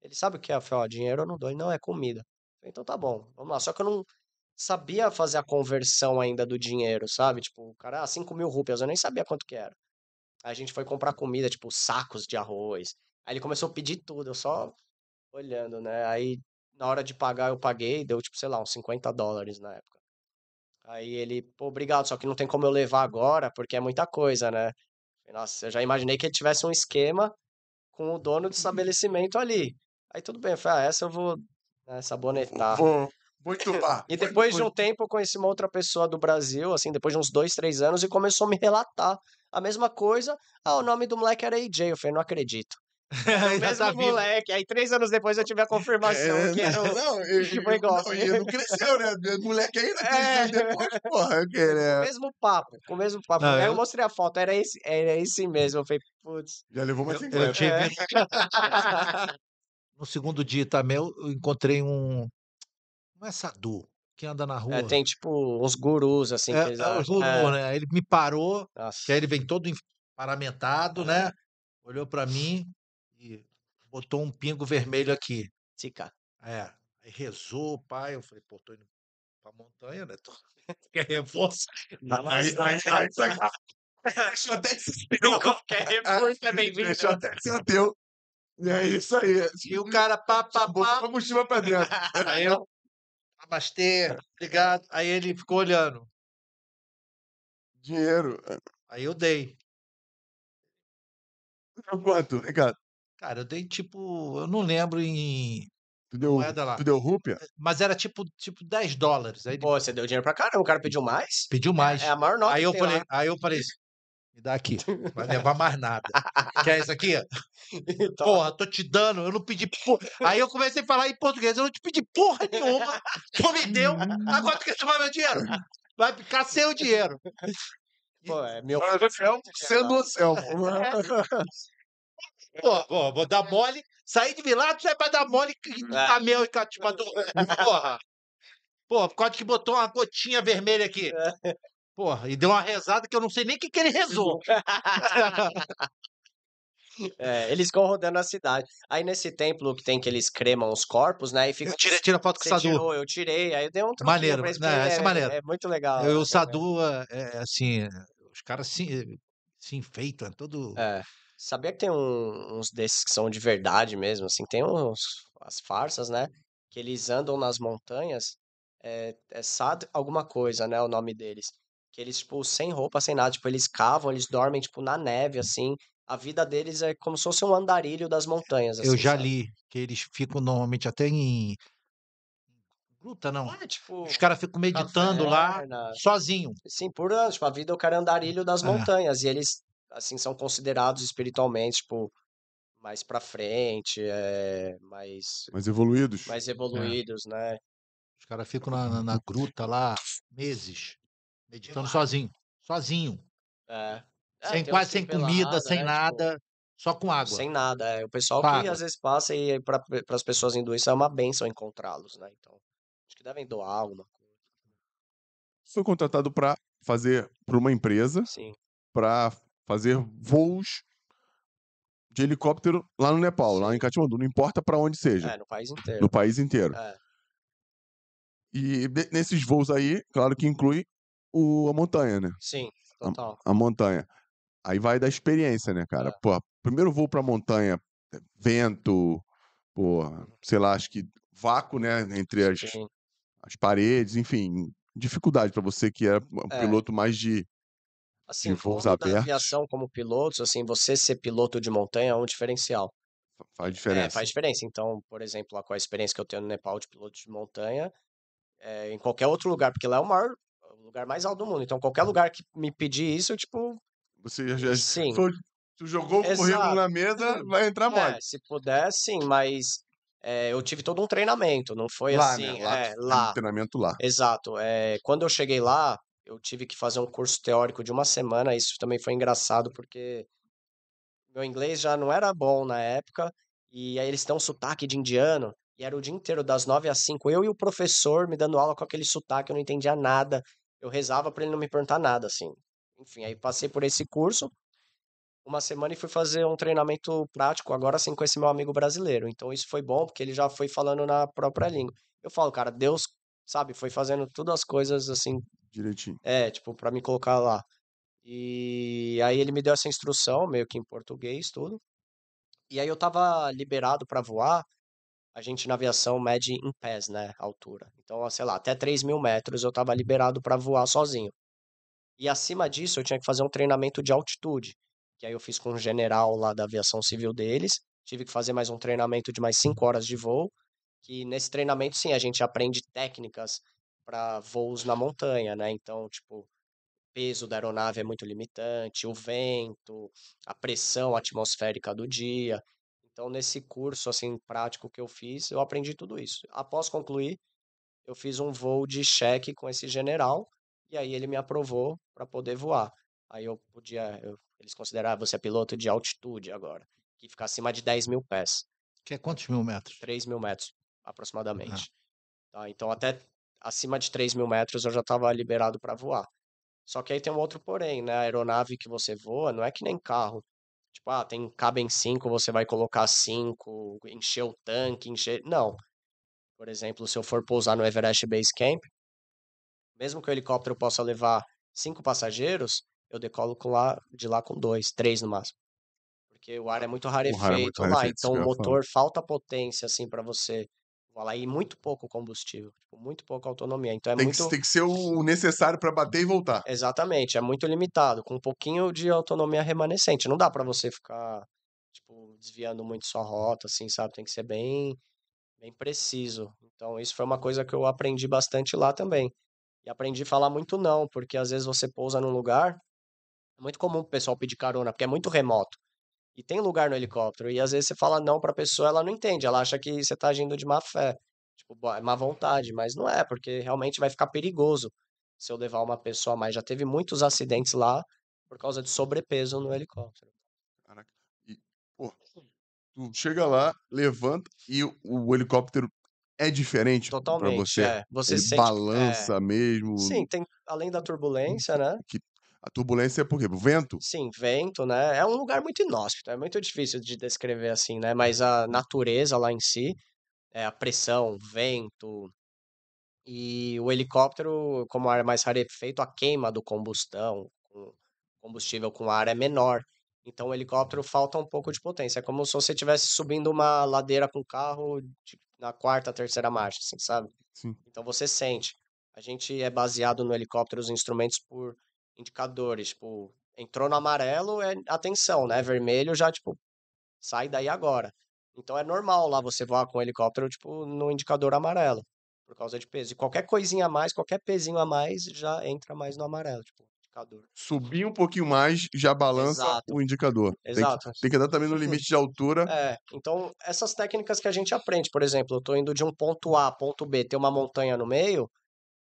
Ele sabe o que é? Eu falei, ó, dinheiro eu não dou. Não, é comida. Falei, então tá bom, vamos lá. Só que eu não sabia fazer a conversão ainda do dinheiro, sabe? Tipo, o cara, ah, 5 mil rupias, eu nem sabia quanto que era. Aí a gente foi comprar comida, tipo, sacos de arroz. Aí ele começou a pedir tudo, eu só olhando, né? Aí na hora de pagar eu paguei, deu tipo, sei lá, uns 50 dólares na época. Aí ele, pô, obrigado, só que não tem como eu levar agora, porque é muita coisa, né? Nossa, eu já imaginei que ele tivesse um esquema com o dono do estabelecimento ali. Aí tudo bem, eu falei, ah, essa eu vou né, sabonetar. Vou, vou entubar. E depois de entubar. um tempo eu conheci uma outra pessoa do Brasil, assim, depois de uns dois, três anos, e começou a me relatar a mesma coisa. Ah, o nome do moleque era AJ. Eu falei, não acredito. O Ainda mesmo vivo. moleque. Aí três anos depois eu tive a confirmação É, que era <laughs> o... não, e- que foi igual. não, e não cresceu, né? Moleque ainda É. cresceu depois, porra. Que, <laughs> Com o né? mesmo papo, com o mesmo papo. Não, Aí eu eu- mostrei a foto, era esse, era esse mesmo. Eu falei, putz. Já levou mais Eu, 50. eu tive É. <laughs> no segundo dia também, eu eu encontrei um. Não é Sadu, que anda na rua. É, tem tipo uns gurus, assim, que É, eles é. Guru, É, né? Ele me parou, nossa. que aí ele vem todo paramentado, né? Olhou pra mim e botou um pingo vermelho aqui. Tica. É. Aí rezou, pai. Eu falei, pô, tô indo pra montanha, né? Tô... <laughs> Quer reforço? Aí, aí, aí, saca- <laughs> Deixa eu até de ser teu. Qualquer <laughs> reforço é bem-vindo. Deixa eu até. E é isso aí. E o cara, pá, pá, Botou pá. a mochila pra dentro. Aí eu, namastê, obrigado. Aí ele ficou olhando. Dinheiro. Aí eu dei. Quanto? Cá. Cara, eu dei tipo, eu não lembro em. Tu deu, Moeda lá. tu deu rúpia? Mas era tipo, tipo 10 dólares. Aí Pô, você deu dinheiro pra caramba, o cara pediu mais? pediu mais. É a maior nota Aí que eu tem falei, lá. aí eu falei, me dá aqui, vai levar <laughs> mais nada. Quer isso aqui? <laughs> Então, Porra, tô te dando, eu não pedi porra. Aí eu comecei a falar em português, eu não te pedi porra nenhuma, tu me deu, agora tu quer tomar meu dinheiro? Vai ficar sem o dinheiro. pô, é meu. Sendo o Selmo. <laughs> Pô, pô, vou dar mole, sair de Vilados é pra dar mole em É. caminhão e Katmandu. Porra. Pô, por causa que botou uma gotinha vermelha aqui. Porra, e deu uma rezada que eu não sei nem o que, que ele rezou. <laughs> É, eles ficam rodando a cidade. Aí nesse templo que tem que eles cremam os corpos, né? E fica. Tira, tira foto com o Você Sadu. tirou, eu tirei, aí eu dei um Maneiro, pra né, é é, maneiro. é muito legal. Eu, o é, Sadu, é, é, assim, os caras se, se enfeitam, é todo. É. Sabia que tem um- uns desses que são de verdade mesmo, assim, tem uns, as farsas, né? Que eles andam nas montanhas, é, é Sad alguma coisa, né? O nome deles. Que eles, tipo, sem roupa, sem nada, tipo, eles cavam, eles dormem, tipo, na neve, assim. A vida deles é como se fosse um andarilho das montanhas, eu assim, já sabe? li que eles ficam normalmente até em. Gruta, não. É, tipo, Os caras ficam meditando lá, caverna, sozinho. Sim, por anos, tipo, a vida é o cara andarilho das É. montanhas, e eles, assim, são considerados espiritualmente, tipo, mais pra frente, é, mais, Mais evoluídos. mais evoluídos, né? Os caras ficam na, na, na gruta lá meses, meditando sozinho. Sozinho. É. É, sem, quase sem comida, sem né, tipo, nada, só com água. sem nada, é. O pessoal Com que às vezes passa e para as pessoas hinduístas é uma benção encontrá-los, né? Então, acho que devem doar alguma coisa. Foi contratado para fazer para uma empresa Sim. para fazer voos de helicóptero lá no Nepal, lá em Katmandu, não importa para onde seja, É, no país inteiro. no país inteiro. É. E nesses voos aí, claro que inclui o, a montanha, né? Sim, total. A montanha. Aí vai da experiência, né, cara? É. Pô, primeiro voo pra montanha, é, vento, pô, sei lá, acho que vácuo, né, entre as, Sim. as paredes, enfim, dificuldade pra você que é um É. piloto mais de Assim, voos falando da abertos. aviação como pilotos, assim, você ser piloto de montanha é um diferencial. faz É, diferença. faz diferença. Então, por exemplo, lá com a experiência que eu tenho no Nepal de piloto de montanha, é, em qualquer outro lugar, porque lá é o maior, o lugar mais alto do mundo. Então, qualquer lugar que me pedir isso, eu, tipo, Você já, <laughs> sim. foi- tu jogou o currículo na mesa, vai entrar mole. É, se puder, sim, mas é, eu tive todo um treinamento, não foi Lá, assim, né? Lá, é, lá. treinamento lá. Exato. É, quando eu cheguei lá, eu tive que fazer um curso teórico de uma semana. Isso também foi engraçado, porque meu inglês já não era bom na época, e aí eles têm um sotaque de indiano, e era o dia inteiro, das nove às cinco, eu e o professor me dando aula com aquele sotaque, eu não entendia nada. Eu rezava para ele não me perguntar nada, assim. Enfim, aí passei por esse curso, uma semana e fui fazer um treinamento prático, agora sim com esse meu amigo brasileiro. Então isso foi bom, porque ele já foi falando na própria língua. Eu falo, cara, Deus, sabe, foi fazendo todas as coisas assim, Direitinho. é, tipo, pra me colocar lá. E aí ele me deu essa instrução, meio que em português, tudo. E aí eu tava liberado pra voar. A gente na aviação mede em pés, né, a altura. Então, sei lá, até 3 mil metros eu tava liberado pra voar sozinho. E acima disso eu tinha que fazer um treinamento de altitude, que aí eu fiz com um general lá da aviação civil deles. Tive que fazer mais um treinamento de mais 5 horas de voo, que nesse treinamento, sim, a gente aprende técnicas para voos na montanha, né? Então, tipo, o peso da aeronave é muito limitante, o vento, a pressão atmosférica do dia. Então, nesse curso, assim, prático que eu fiz, eu aprendi tudo isso. Após concluir, eu fiz um voo de cheque com esse general, e aí ele me aprovou para poder voar. Aí eu podia, eu- eles consideraram, você é piloto de altitude agora, que fica acima de 10 mil pés. Que é quantos mil metros? 3 mil metros, aproximadamente. Tá? Então, até acima de 3 mil metros eu já estava liberado para voar. Só que aí tem um outro porém, né? A aeronave que você voa não é que nem carro. Tipo, ah, tem, cabem cinco, você vai colocar cinco, encher o tanque, encher... Não. Por exemplo, se eu for pousar no Everest Base Camp, mesmo que o helicóptero possa levar cinco passageiros, eu decolo com lá, de lá com dois, três no máximo. Porque o ar é muito ar é muito rarefeito lá, rarefeito, então o motor falta potência, assim, para você voar lá, e muito pouco combustível, tipo, muito pouca autonomia. Então é Tem, muito... que, tem que ser o necessário pra bater e voltar. Exatamente, é muito limitado, com um pouquinho de autonomia remanescente. Não dá pra você ficar, tipo, desviando muito sua rota, assim, sabe? Tem que ser bem, bem preciso. Então, isso foi uma coisa que eu aprendi bastante lá também. E aprendi a falar muito não, porque às vezes você pousa num lugar, é muito comum o pessoal pedir carona, porque é muito remoto. E tem lugar no helicóptero, e às vezes você fala não pra pessoa, ela não entende, ela acha que você tá agindo de má fé. Tipo, é má vontade, mas não é, porque realmente vai ficar perigoso se eu levar uma pessoa a mais. Já teve muitos acidentes lá por causa de sobrepeso no helicóptero. Caraca. E, pô, tu chega lá, levanta e o, o helicóptero é diferente pra Totalmente, você. é. Você Ele sente, é, balança mesmo. sim, tem, além da turbulência, né? A turbulência é por quê? O vento? Sim, vento, né? É um lugar muito inóspito, é muito difícil de descrever assim, né? Mas a natureza lá em si, é, a pressão, vento e o helicóptero, como o ar é mais rarefeito, a queima do combustão, com combustível com ar é menor. Então o helicóptero falta um pouco de potência. É como se você estivesse subindo uma ladeira com carro de- na quarta, terceira marcha, assim, sabe? Sim. Então você sente. A gente é baseado no helicóptero os instrumentos por indicadores, tipo, entrou no amarelo é atenção, né? Vermelho já tipo sai daí agora. Então é normal lá você voar com o helicóptero tipo no indicador amarelo, por causa de peso. E qualquer coisinha a mais, qualquer pezinho a mais já entra mais no amarelo, tipo, indicador. Subir um pouquinho mais já balança Exato. o indicador. Tem que, Exato. tem que andar também no <laughs> limite de altura. É, então essas técnicas que a gente aprende, por exemplo, eu tô indo de um ponto A a ponto B, tem uma montanha no meio,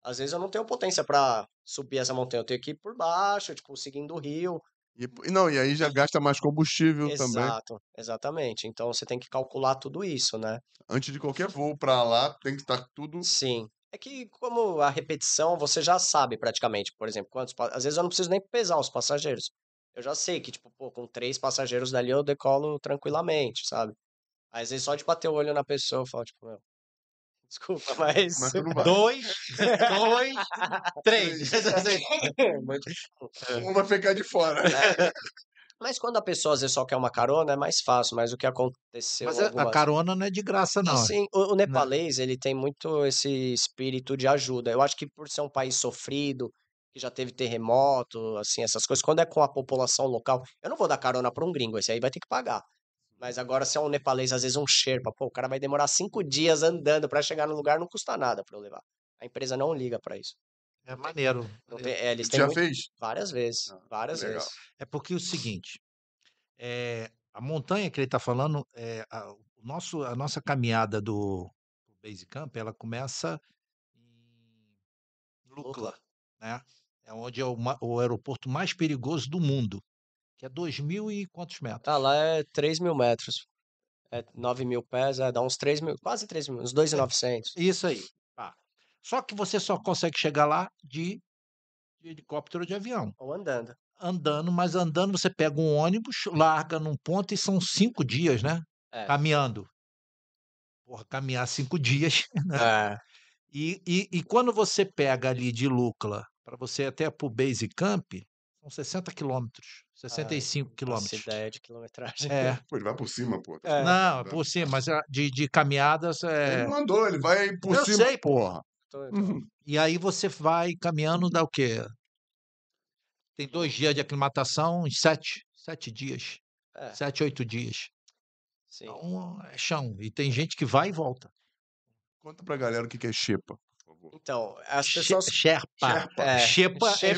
às vezes eu não tenho potência pra subir essa montanha, eu tenho que ir por baixo, tipo, seguindo o rio. E, não, e aí já gasta mais combustível também. Exato, exatamente. Então você tem que calcular tudo isso, né? Antes de qualquer voo pra lá, tem que estar tudo. Sim. É que como a repetição, você já sabe praticamente, por exemplo, quantos, às vezes eu não preciso nem pesar os passageiros. Eu já sei que, tipo, pô, com três passageiros dali eu decolo tranquilamente, sabe? Às vezes só de bater o olho na pessoa, eu falo, tipo, meu, Desculpa, mas. Mas não. Dois, dois, <laughs> três. <laughs> Um vai ficar de fora. <laughs> Mas quando a pessoa às vezes só quer uma carona, é mais fácil. Mas o que aconteceu Mas a- a algumas... carona não é de graça, não. Assim, o, o nepalês, ele tem muito esse espírito de ajuda. Eu acho que por ser um país sofrido, que já teve terremoto, assim, essas coisas, quando é com a população local, eu não vou dar carona para um gringo, esse aí vai ter que pagar. Mas agora, se é um nepalês, às vezes um Sherpa, pô, o cara vai demorar cinco dias andando para chegar no lugar, não custa nada para eu levar. A empresa não liga para isso. É maneiro. Tem- é, eles têm já muito- fez? várias vezes, Ah, várias legal. vezes. É porque é o seguinte, é, a montanha que ele está falando, é, a, o nosso, a nossa caminhada do, do Base Camp, ela começa em Lukla, né? É onde é o, o aeroporto mais perigoso do mundo, que é 2 mil e quantos metros? Tá, lá é 3 mil metros. É 9 mil pés, é, dá uns 3 mil, quase 3 mil, uns 2,900. Isso aí. Pá. Só que você só consegue chegar lá de, de helicóptero ou de avião. Ou andando. Andando, mas andando você pega um ônibus, larga num ponto e são cinco dias, né? É. Caminhando. Porra, caminhar cinco dias. <laughs> É. E, e, e quando você pega ali de Lucla para você ir até pro Base Camp, são 60 quilômetros, 65 Faço quilômetros. ideia de quilometragem. É, Pô, ele vai por cima, pô. É. não, por cima, mas ah, de, de caminhadas é. Ele mandou, ele vai por Eu cima, sei, pô. porra. Tô- Uhum. E aí você vai caminhando, dá o quê? Tem dois dias de aclimatação, uns sete, sete dias, É, sete, oito dias. sim. Então é chão. E tem gente que vai e volta. Conta pra galera o que que é xepa, por favor. Então, as pessoas. Sherpa. Sherpa. É, Shepa é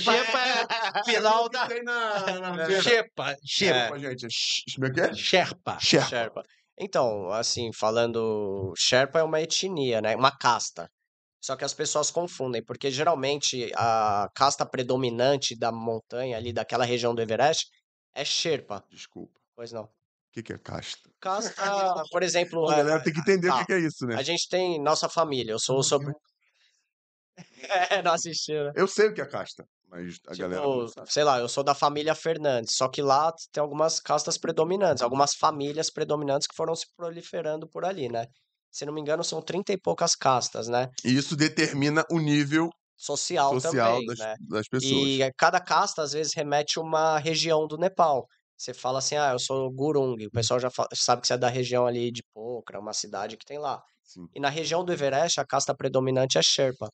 <laughs> final da. Na, É. Shepa. <laughs> Xepa, gente. É Como é que é? Sherpa. Sherpa. Então, assim, falando. Sherpa é uma etnia, né? Uma casta. Só que as pessoas confundem, porque geralmente a casta predominante da montanha ali, daquela região do Everest, é Sherpa. Desculpa. Pois não. O que que é casta? Casta, <laughs> por exemplo. A é, galera tem que entender o tá. que que é isso, né? A gente tem nossa família. Eu sou o sobre. É, não assistiu, né? Eu sei o que é casta, mas a galera Tipo, sabe. sei lá, eu sou da família Fernandes, só que lá tem algumas castas predominantes, algumas famílias predominantes que foram se proliferando por ali, né? Se não me engano, são 30 e poucas castas, né? E isso determina o nível Social, social também, das, né? das pessoas. E cada casta, às vezes, remete uma região do Nepal. Você fala assim, ah, eu sou Gurung, o pessoal já sabe que você é da região ali de Pokhara, uma cidade que tem lá. Sim. E na região do Everest, a casta predominante é Sherpa.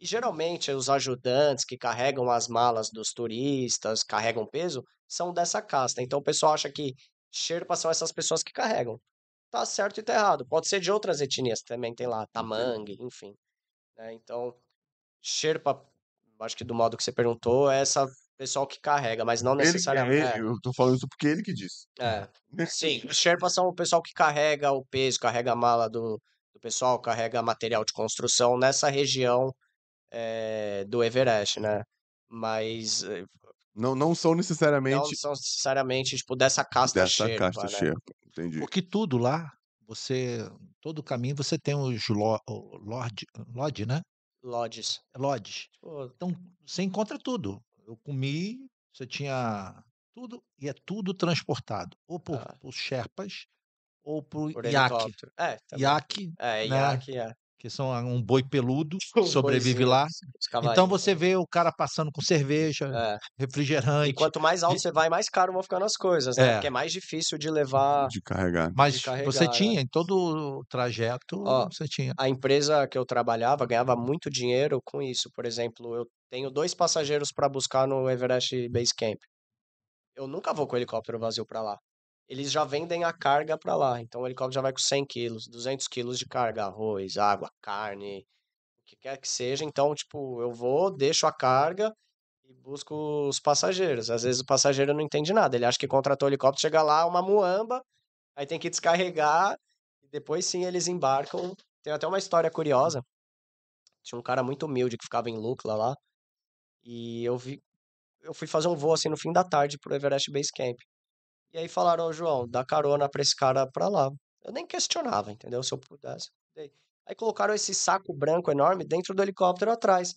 E geralmente os ajudantes que carregam as malas dos turistas, carregam peso, são dessa casta. Então o pessoal acha que Sherpa são essas pessoas que carregam. Tá certo e tá errado. Pode ser de outras etnias também, tem lá, Tamang, enfim. né? Então, Sherpa, acho que do modo que você perguntou, é essa pessoal que carrega, mas não Ele, necessariamente. é, eu tô falando isso porque ele que disse. É, é. Sim, <laughs> os Sherpas são o pessoal que carrega o peso, carrega a mala do, do pessoal, carrega material de construção nessa região eh, do Everest, né? Mas eh, Não, não são não necessariamente são necessariamente, tipo, dessa casta dessa Sherpa, casta né? Sherpa. Entendi. Porque tudo lá, você. Todo caminho você tem os lo, lodge, lodge, né? Lodges. Lodges. Tipo, Então, você encontra tudo. Eu comi, você tinha tudo, e é tudo transportado. Ou por, Ah. por Sherpas, ou por, por helicóptero. É, também. Iaque, É, né? iaque, é. Que são um boi peludo, <laughs> Um sobrevive lá. os Então você vê o cara passando com cerveja, É. E refrigerante. quanto mais alto de- você vai, mais caro vão ficando as coisas, né? É. Porque é mais difícil de levar. De carregar. Mas carregar, você né? tinha, em todo o trajeto, Ó, você tinha. a empresa que eu trabalhava ganhava muito dinheiro com isso. Por exemplo, eu tenho dois passageiros para buscar no Everest Base Camp. Eu nunca vou com o helicóptero vazio para lá. Eles já vendem a carga para lá. Então o helicóptero já vai com 100 quilos, 200 quilos de carga, arroz, água, carne, o que quer que seja. Então, tipo, eu vou, deixo a carga e busco os passageiros. Às vezes o passageiro não entende nada. Ele acha que contratou o helicóptero, chega lá, uma muamba, aí tem que descarregar e depois sim eles embarcam. Tem até uma história curiosa. Tinha um cara muito humilde que ficava em Lukla lá. E eu vi, eu fui fazer um voo assim no fim da tarde pro Everest Base Camp. E aí falaram, ô João, dá carona pra esse cara pra lá. Eu nem questionava, entendeu? Se eu pudesse. Aí colocaram esse saco branco enorme dentro do helicóptero atrás.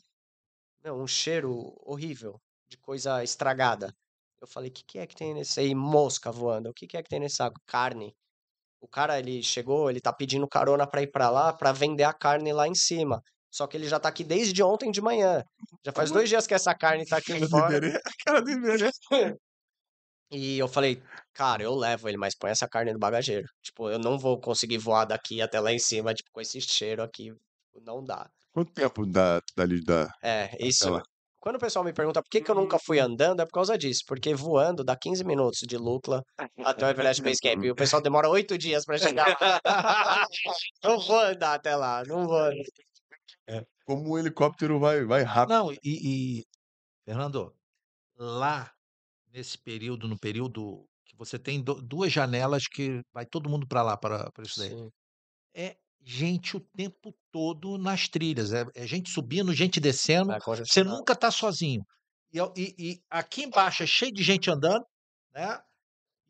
Meu, um cheiro horrível de coisa estragada. Eu falei, o que, que é que tem nesse aí? Mosca voando. O que, que é que tem nesse saco? Carne. O cara, ele chegou, ele tá pedindo carona pra ir pra lá pra vender a carne lá em cima. Só que ele já tá aqui desde ontem de manhã. Já faz dois dias que essa carne tá aqui fora. Iberê, cara do Iberê. <laughs> E eu falei, cara, eu levo ele, mas põe essa carne no bagageiro. Tipo, eu não vou conseguir voar daqui até lá em cima, tipo, com esse cheiro aqui. Não dá. Quanto tempo da, dali da. É, isso. Quando o pessoal me pergunta por que, que eu nunca fui andando, é por causa disso. Porque voando dá 15 minutos de Lucla até o Everest Base Camp. E o pessoal demora oito dias pra chegar lá. <laughs> Não vou andar até lá, não vou. andar. Como o helicóptero vai, vai rápido. Não, e, e, Fernando, lá nesse período, no período que você tem du- duas janelas que vai todo mundo para lá para isso daí. Sim. É gente o tempo todo nas trilhas, é, é gente subindo, gente descendo. É Você nunca está sozinho. E, e- e aqui embaixo é cheio de gente andando, né?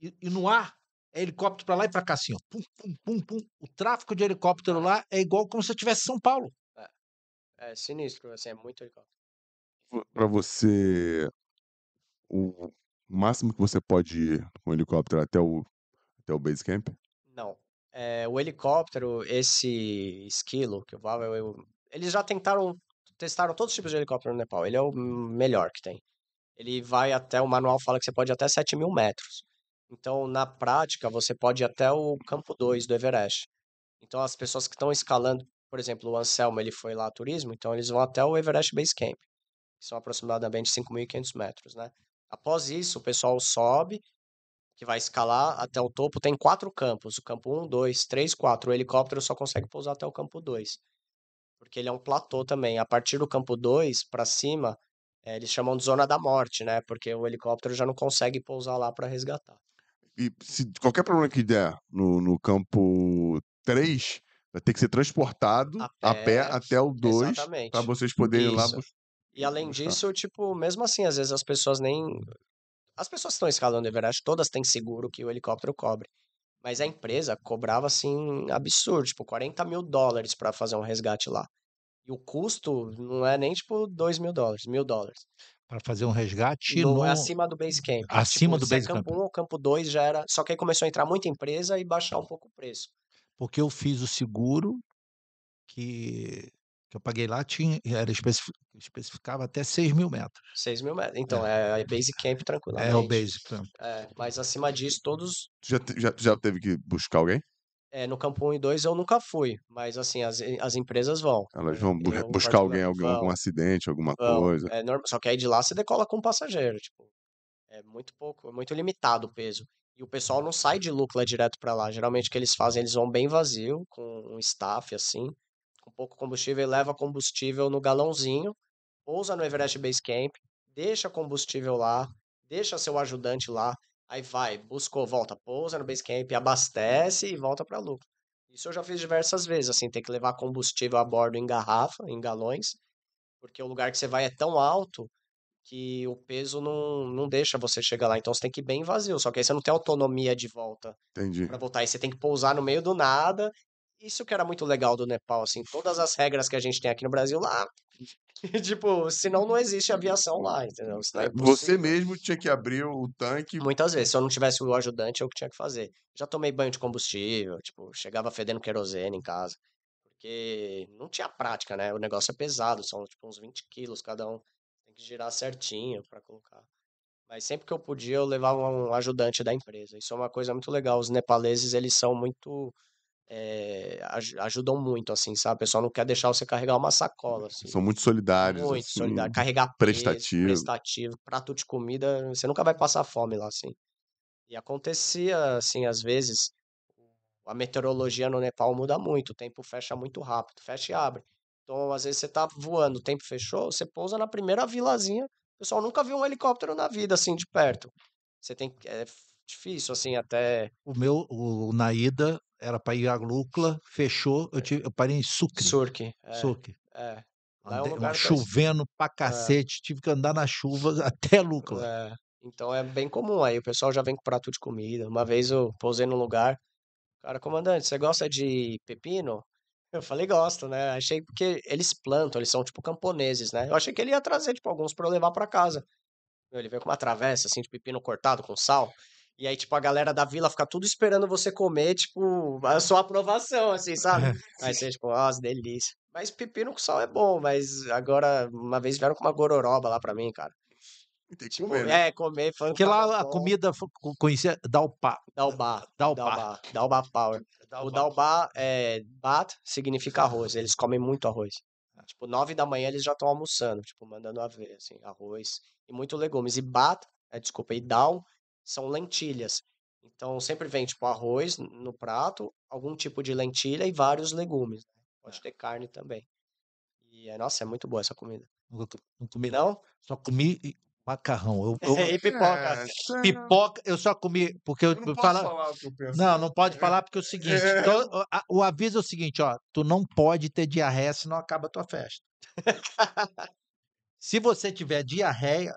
E, e no ar é helicóptero para lá e para cá, assim, ó. Pum, pum, pum, pum. O tráfego de helicóptero lá é igual como se você estivesse em São Paulo. É sinistro, assim, é muito helicóptero. Pra você. O máximo que você pode ir com o helicóptero até o, até o base camp? Não. É, o helicóptero, esse esquilo que eu falo, eu- eu- eles já tentaram, testaram todos os tipos de helicóptero no Nepal. Ele é o melhor que tem. Ele vai até, o manual fala que você pode ir até 7 mil metros. Então, na prática, você pode ir até o campo 2 do Everest. Então, as pessoas que estão escalando, por exemplo, o Anselmo, ele foi lá a turismo, então eles vão até o Everest Base Camp, que são aproximadamente 5.500 metros, né? Após isso, o pessoal sobe, que vai escalar até o topo, tem quatro campos, o campo 1, 2, 3, 4. O helicóptero só consegue pousar até o campo 2, porque ele é um platô também. A partir do campo 2 para cima, eh, eles chamam de zona da morte, né? Porque o helicóptero já não consegue pousar lá para resgatar. E se qualquer problema que der no, no campo 3, vai ter que ser transportado A a pé pé, até o 2 exatamente. para vocês poderem ir lá. E além buscar. disso, tipo, mesmo assim, às vezes as pessoas nem. As pessoas que estão escalando Everest, todas têm seguro que o helicóptero cobre. Mas a empresa cobrava, assim, absurdo, tipo, 40 mil dólares para fazer um resgate lá. E o custo não é nem, tipo, 2 mil dólares, mil dólares. Para fazer um resgate No, no... é acima do base camp. Acima Tipo, do é base camp. campo 1 ou campo 2 já era. Só que aí começou a entrar muita empresa e baixar um pouco o preço. Porque eu fiz o seguro que, que eu paguei lá, tinha, era especifi- especificava até 6 mil metros. 6 mil metros. Então, é, é base camp tranquilamente. É o base camp. É, mas acima disso, todos já, te- já, já teve que buscar alguém? É, no campo 1 e 2 eu nunca fui, mas assim, as, as empresas vão. Elas É, vão bu- eu buscar alguém, algum, algum acidente, alguma vão. coisa. É normal, só que aí de lá você decola com um passageiro, tipo, é muito pouco, é muito limitado o peso. E o pessoal não sai de Lukla direto pra lá. Geralmente o que eles fazem, eles vão bem vazio, com um staff assim, com pouco combustível e leva combustível no galãozinho, pousa no Everest Base Camp, deixa combustível lá, deixa seu ajudante lá, aí vai, buscou, volta, pousa no Base Camp, abastece e volta pra Lukla. Isso eu já fiz diversas vezes, assim, ter que levar combustível a bordo em garrafa, em galões, porque o lugar que você vai é tão alto que o peso não, não deixa você chegar lá. Então você tem que ir bem vazio. Só que aí você não tem autonomia de volta Entendi. para voltar. Aí você tem que pousar no meio do nada. Isso que era muito legal do Nepal, assim, todas as regras que a gente tem aqui no Brasil lá. <laughs> tipo, senão não existe aviação lá, entendeu? É É, Você mesmo tinha que abrir o tanque. Muitas vezes, se eu não tivesse o ajudante, eu que tinha que fazer. Já tomei banho de combustível, tipo, chegava fedendo querosene em casa. Porque não tinha prática, né? O negócio é pesado, são tipo uns 20 quilos cada um. Tem que girar certinho pra colocar. Mas sempre que eu podia, eu levava um ajudante da empresa. Isso é uma coisa muito legal. Os nepaleses, eles são muito. Aj- ajudam muito, assim, sabe? O pessoal não quer deixar você carregar uma sacola, assim. São muito solidários. Muito assim, solidário. Carregar peso, prestativo. prestativo, prato de comida, você nunca vai passar fome lá, assim. E acontecia, assim, às vezes, a meteorologia no Nepal muda muito, o tempo fecha muito rápido, fecha e abre. Então, às vezes você tá voando, o tempo fechou, você pousa na primeira vilazinha, o pessoal nunca viu um helicóptero na vida, assim, de perto. Você tem que, é difícil, assim, até O meu, o, na ida, era para ir a Lucla, fechou, eu, tive, eu parei em Sucre. surque. É, Sucre. é. Lá é um Andei- é chovendo pra cacete, tive que andar na chuva <laughs> até Lucla. É, então é bem comum aí, o pessoal já vem com prato de comida. Uma vez eu pousei num lugar, cara, comandante, você gosta de pepino? Eu falei, gosto, né? Achei porque eles plantam, eles são tipo camponeses, né? Eu achei que ele ia trazer, tipo, alguns pra eu levar pra casa. Ele veio com uma travessa, assim, de pepino cortado com sal. E aí, tipo, a galera da vila fica tudo esperando você comer, tipo, a sua aprovação, assim, sabe? <laughs> Aí você, tipo, nossa, delícia. Mas pepino com sal é bom, mas agora, uma vez vieram com uma gororoba lá pra mim, cara. Tem que Tipo, comer, né? é, comer, falando Porque que lá a comida conhecia Dalpá. Dalba. Dalba, Dalba Power. O Dalba, é, bat significa arroz, eles comem muito arroz. Tipo, nove da manhã eles já estão almoçando, tipo, mandando a ver, assim, arroz e muito legumes. E bat, é, desculpa, e dal são lentilhas. Então sempre vem, tipo, arroz no prato, algum tipo de lentilha e vários legumes. né? Pode ter carne também. E, é, nossa, é muito boa essa comida. Co- Não comi, Não? Só comi E macarrão. Eu, eu- <laughs> pipoca. É, é- pipoca, eu só comi. Porque eu, eu não falo- falar o que eu penso. Não, não pode falar porque é o <laughs> seguinte: É. o- o aviso é o seguinte, ó, tu não pode ter diarreia senão acaba a tua festa. <laughs> Se você tiver diarreia,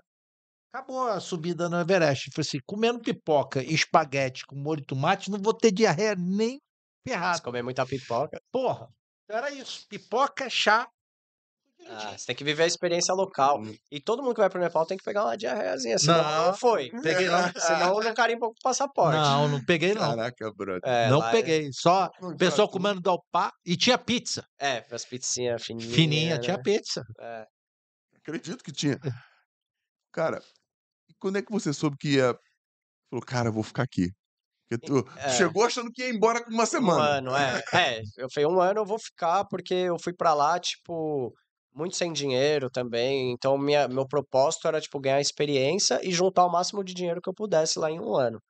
acabou a subida no Everest. Falei assim, comendo pipoca e espaguete com molho de tomate, não vou ter diarreia nem Se ferrado. comer muita pipoca. Porra, era isso. Pipoca, chá. Ah, você tem que viver a experiência local. Hum. E todo mundo que vai pro Nepal tem que pegar uma diarreiazinha, senão não, Não. foi. <laughs> Peguei não. <laughs> Senão não carimba o passaporte. Não, não peguei não. Caraca, brother. É, não é- peguei. Só Não, o pessoal comendo dalpá e tinha pizza. É, as pizzinhas fininhas. Fininha, né? tinha pizza. É. Acredito que tinha. Cara, quando é que você soube que ia. Falou, cara, eu vou ficar aqui. Porque tu, É. chegou achando que ia embora com uma Um semana. ano, é. É, eu falei, um ano eu vou ficar, porque eu fui pra lá, tipo, muito sem dinheiro também. Então, minha, meu propósito era, tipo, ganhar experiência e juntar o máximo de dinheiro que eu pudesse lá em um ano.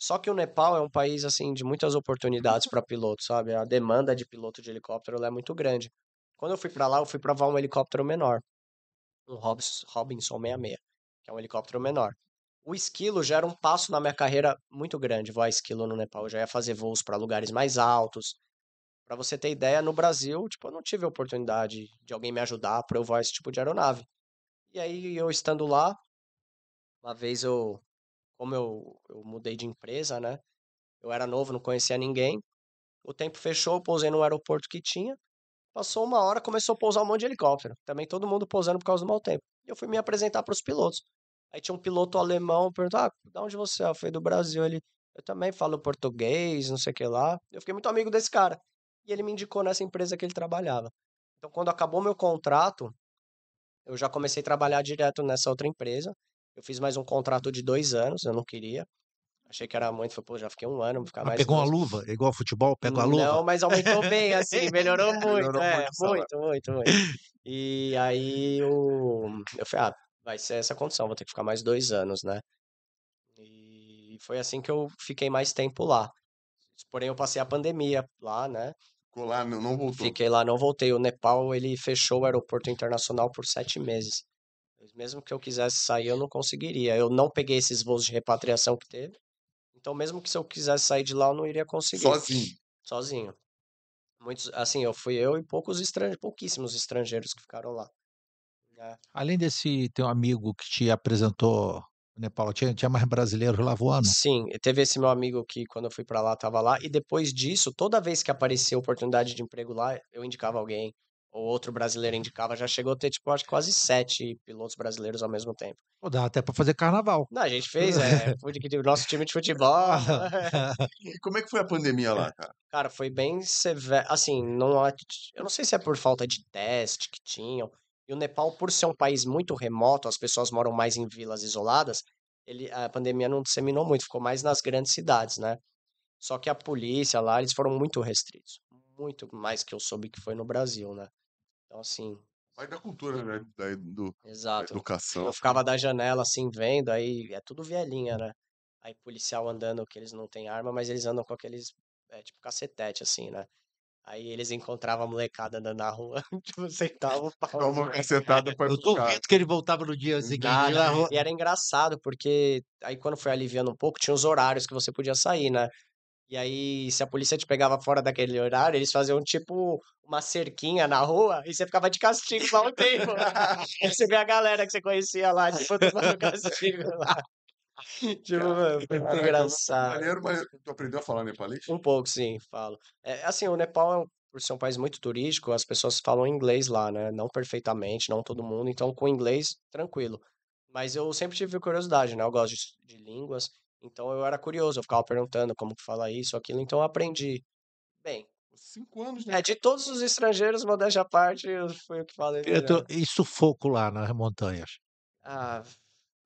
Só que o Nepal é um país, assim, de muitas oportunidades para piloto, sabe? A demanda de piloto de helicóptero é muito grande. Quando eu fui pra lá, eu fui pra voar um helicóptero menor. Um Robinson 66, que é um helicóptero menor. O esquilo já era um passo na minha carreira muito grande, voar esquilo no Nepal. Eu já ia fazer voos para lugares mais altos. Para você ter ideia, no Brasil, tipo, eu não tive a oportunidade de alguém me ajudar para eu voar esse tipo de aeronave. E aí, eu estando lá, uma vez eu, como eu, eu mudei de empresa, né? Eu era novo, não conhecia ninguém. O tempo fechou, eu pousei no aeroporto que tinha. Passou uma hora, começou a pousar um monte de helicóptero. Também todo mundo pousando por causa do mau tempo. Eu fui me apresentar para os pilotos. Aí tinha um piloto alemão, perguntou, ah, de onde você é? Eu falei, do Brasil. Ele, eu também falo português, não sei o que lá. Eu fiquei muito amigo desse cara. E ele me indicou nessa empresa que ele trabalhava. Então, quando acabou meu contrato, eu já comecei a trabalhar direto nessa outra empresa. Eu fiz mais um contrato de dois anos, eu não queria. Achei que era muito, falei, pô, já fiquei um ano, vou ficar Mas mais pegou uma luva, igual futebol, pega a luva. Não, mas aumentou bem, <laughs> assim, melhorou muito, Melhorou é, muito muito, muito, muito. E aí eu, eu falei, ah, vai ser essa condição, vou ter que ficar mais dois anos, né? E foi assim que eu fiquei mais tempo lá. Porém, eu passei a pandemia lá, né? Ficou lá, não, não voltou. Fiquei lá, não voltei. O Nepal, ele fechou o aeroporto internacional por sete meses. Mesmo que eu quisesse sair, eu não conseguiria. Eu não peguei esses voos de repatriação que teve. Então, mesmo que se eu quisesse sair de lá, eu não iria conseguir. Sozinho. Sozinho. Muitos, assim, eu fui eu e poucos estrangeiros, pouquíssimos estrangeiros que ficaram lá. né? Além desse teu amigo que te apresentou o Nepal, tinha, tinha mais brasileiros lá voando? Sim, teve esse meu amigo que quando eu fui pra lá tava lá e depois disso, toda vez que aparecia oportunidade de emprego lá, eu indicava alguém ou outro brasileiro indicava, já chegou a ter tipo acho que quase sete pilotos brasileiros ao mesmo tempo. Pô, dá até pra fazer carnaval. Não, a gente <laughs> fez, é, o nosso time de futebol. <laughs> E como é que foi a pandemia lá, cara? Cara, foi bem severo. Assim, não, eu não sei se é por falta de teste que tinham. E o Nepal, por ser um país muito remoto, as pessoas moram mais em vilas isoladas, ele, a pandemia não disseminou muito, ficou mais nas grandes cidades, né? Só que a polícia lá, eles foram muito restritos. Muito mais que eu soube que foi no Brasil, né? Então, assim, Vai da cultura, né? Da, do, da exato. educação. Eu ficava da janela, assim, vendo, aí é tudo vielinha, né? Aí policial andando, que eles não têm arma, mas eles andam com aqueles, é, tipo, cacetete, assim, né? Aí eles encontravam a molecada andando na rua, <laughs> tipo, sentavam o pau. <laughs> Dá uma cacetada pra Eu duvido que ele voltava no dia seguinte. Nada. lá, ro- E era engraçado, porque aí quando foi aliviando um pouco, tinha os horários que você podia sair, né? E aí, se a polícia te pegava fora daquele horário, eles faziam tipo uma cerquinha na rua e você ficava de castigo lá um tempo. <laughs> Você vê a galera que você conhecia lá, tipo, tomando castigo lá. <laughs> Tipo, mano, foi muito Caraca, engraçado. Maneiro, mas tu aprendeu a falar nepalês? Um pouco, sim, falo. É, assim, o Nepal, é um- por ser um país muito turístico, as pessoas falam inglês lá, né? Não perfeitamente, não todo mundo. Então, com inglês, tranquilo. Mas eu sempre tive curiosidade, né? Eu gosto de, de línguas. Então eu era curioso, eu ficava perguntando como que fala isso, aquilo, então eu aprendi. Bem, Cinco anos, né? é, de todos os estrangeiros, modéstia à parte, fui o que falei Eu tô-. E sufoco lá nas montanhas. Ah,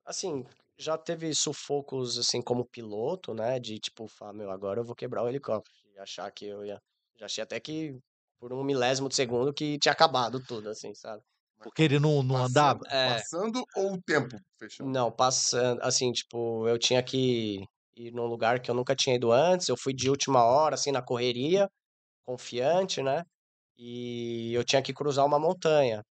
assim, já teve sufocos, assim, como piloto, né? De tipo, falar, meu, agora eu vou quebrar o helicóptero. E achar que eu ia. Já achei até que por um milésimo de segundo que tinha acabado tudo, assim, sabe? Porque ele não, não andava. Passando, É. passando ou o tempo fechando? Não, passando, assim, tipo, eu tinha que ir num lugar que eu nunca tinha ido antes, eu fui de última hora, assim, na correria, confiante, né? E eu tinha que cruzar uma montanha.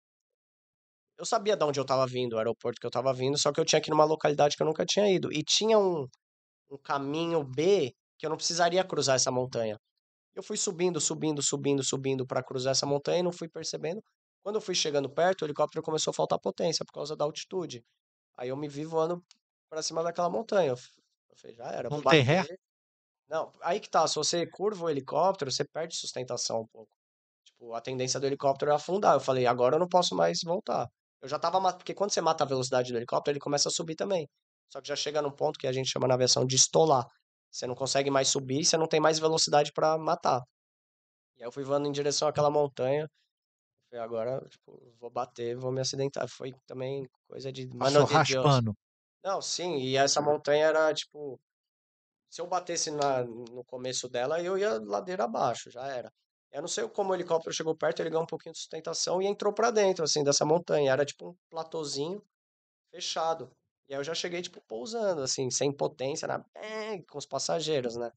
Eu sabia de onde eu tava vindo, o aeroporto que eu tava vindo, só que eu tinha que ir numa localidade que eu nunca tinha ido. E tinha um, um caminho B que eu não precisaria cruzar essa montanha. Eu fui subindo, subindo, subindo, subindo para cruzar essa montanha e não fui percebendo. Quando eu fui chegando perto, o helicóptero começou a faltar potência por causa da altitude. Aí eu me vi voando para cima daquela montanha. Eu falei, já era, Não tem ré? Não, aí que tá, se você curva o helicóptero, você perde sustentação um pouco. Tipo, a tendência do helicóptero é afundar. Eu falei, agora eu não posso mais voltar. Eu já tava, porque quando você mata a velocidade do helicóptero, ele começa a subir também. Só que já chega num ponto que a gente chama na aviação de estolar. Você não consegue mais subir, você não tem mais velocidade para matar. E aí eu fui voando em direção àquela montanha. Falei, agora, tipo, vou bater, vou me acidentar. Foi também coisa de Passou de Deus. raspando. Não, sim, e essa montanha era tipo. Se eu batesse na, no começo dela, eu ia ladeira abaixo, já era. Eu não sei como o helicóptero chegou perto, ele ganhou um pouquinho de sustentação e entrou pra dentro, assim, dessa montanha. Era tipo um platôzinho fechado. E aí eu já cheguei, tipo, pousando, assim, sem potência, na... com os passageiros, né?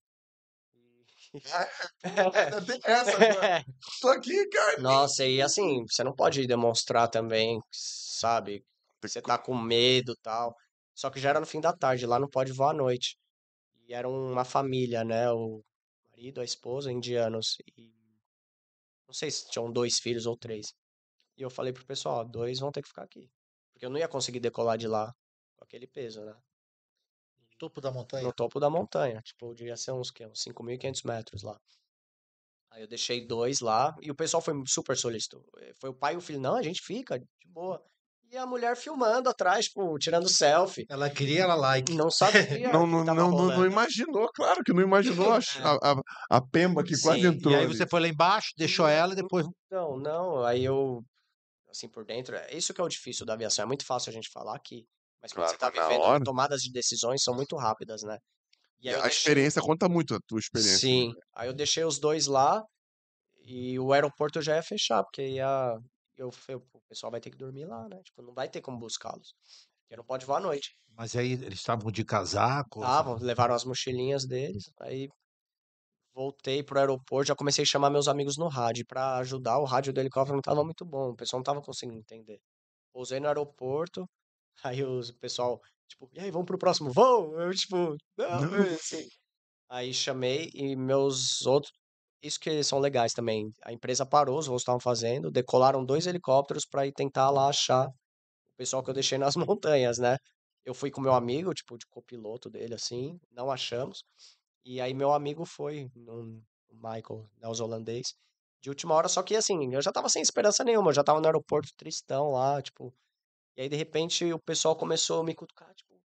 Tem essa agora. <laughs> Tô aqui, cara. Nossa, e assim, você não pode demonstrar também, sabe? Você tá com medo e tal. Só que já era no fim da tarde, lá não pode voar à noite. E era uma família, né? O marido, a esposa, indianos. E não sei se tinham dois filhos ou três. E eu falei pro pessoal, ó, dois vão ter que ficar aqui. Porque eu não ia conseguir decolar de lá com aquele peso, né? Topo da montanha. no topo da montanha. Tipo, devia ser uns, quê? uns 5.500 metros lá. Aí eu deixei dois lá e o pessoal foi super solícito. Eh, Foi o pai e o filho, não, a gente fica, de boa. E a mulher filmando atrás, tipo, tirando selfie. Ela queria ela like. Não sabia <laughs> Não, que não, não, não, imaginou, claro que não imaginou <laughs> a, a, a- a pemba que quase Sim, e entrou. E aí ali. você foi lá embaixo, deixou ela e depois. Não, não, aí eu, assim, por dentro, é isso que é o difícil da aviação. É muito fácil a gente falar aqui, mas quando Claro, você tá na vivendo, hora- tomadas de decisões são muito rápidas, né? E A deixei- experiência conta muito, a tua experiência. Sim, aí eu deixei os dois lá e o aeroporto já ia fechar, porque ia, eu, falei, o pessoal vai ter que dormir lá, né? Tipo, não vai ter como buscá-los. Porque não pode voar à noite. Mas aí eles estavam de casaco. Estavam, levaram as mochilinhas deles, aí voltei pro aeroporto, já comecei a chamar meus amigos no rádio para ajudar. O rádio do helicóptero não tava muito bom, o pessoal não tava conseguindo entender. Pousei no aeroporto, aí os- o pessoal, tipo, e aí, vamos pro próximo voo? Eu, tipo, não, assim. Aí chamei e meus outros. Isso que são legais também. A empresa parou, os voos estavam fazendo, decolaram dois helicópteros para ir tentar lá achar o pessoal que eu deixei nas <laughs> montanhas, né? Eu fui com meu amigo, tipo, de copiloto dele, assim, não achamos. E aí meu amigo foi, o Michael, neozelandês, de última hora, só que assim, eu já tava sem esperança nenhuma, eu já tava no aeroporto tristão lá, tipo. E aí, de repente, o pessoal começou a me cutucar, tipo,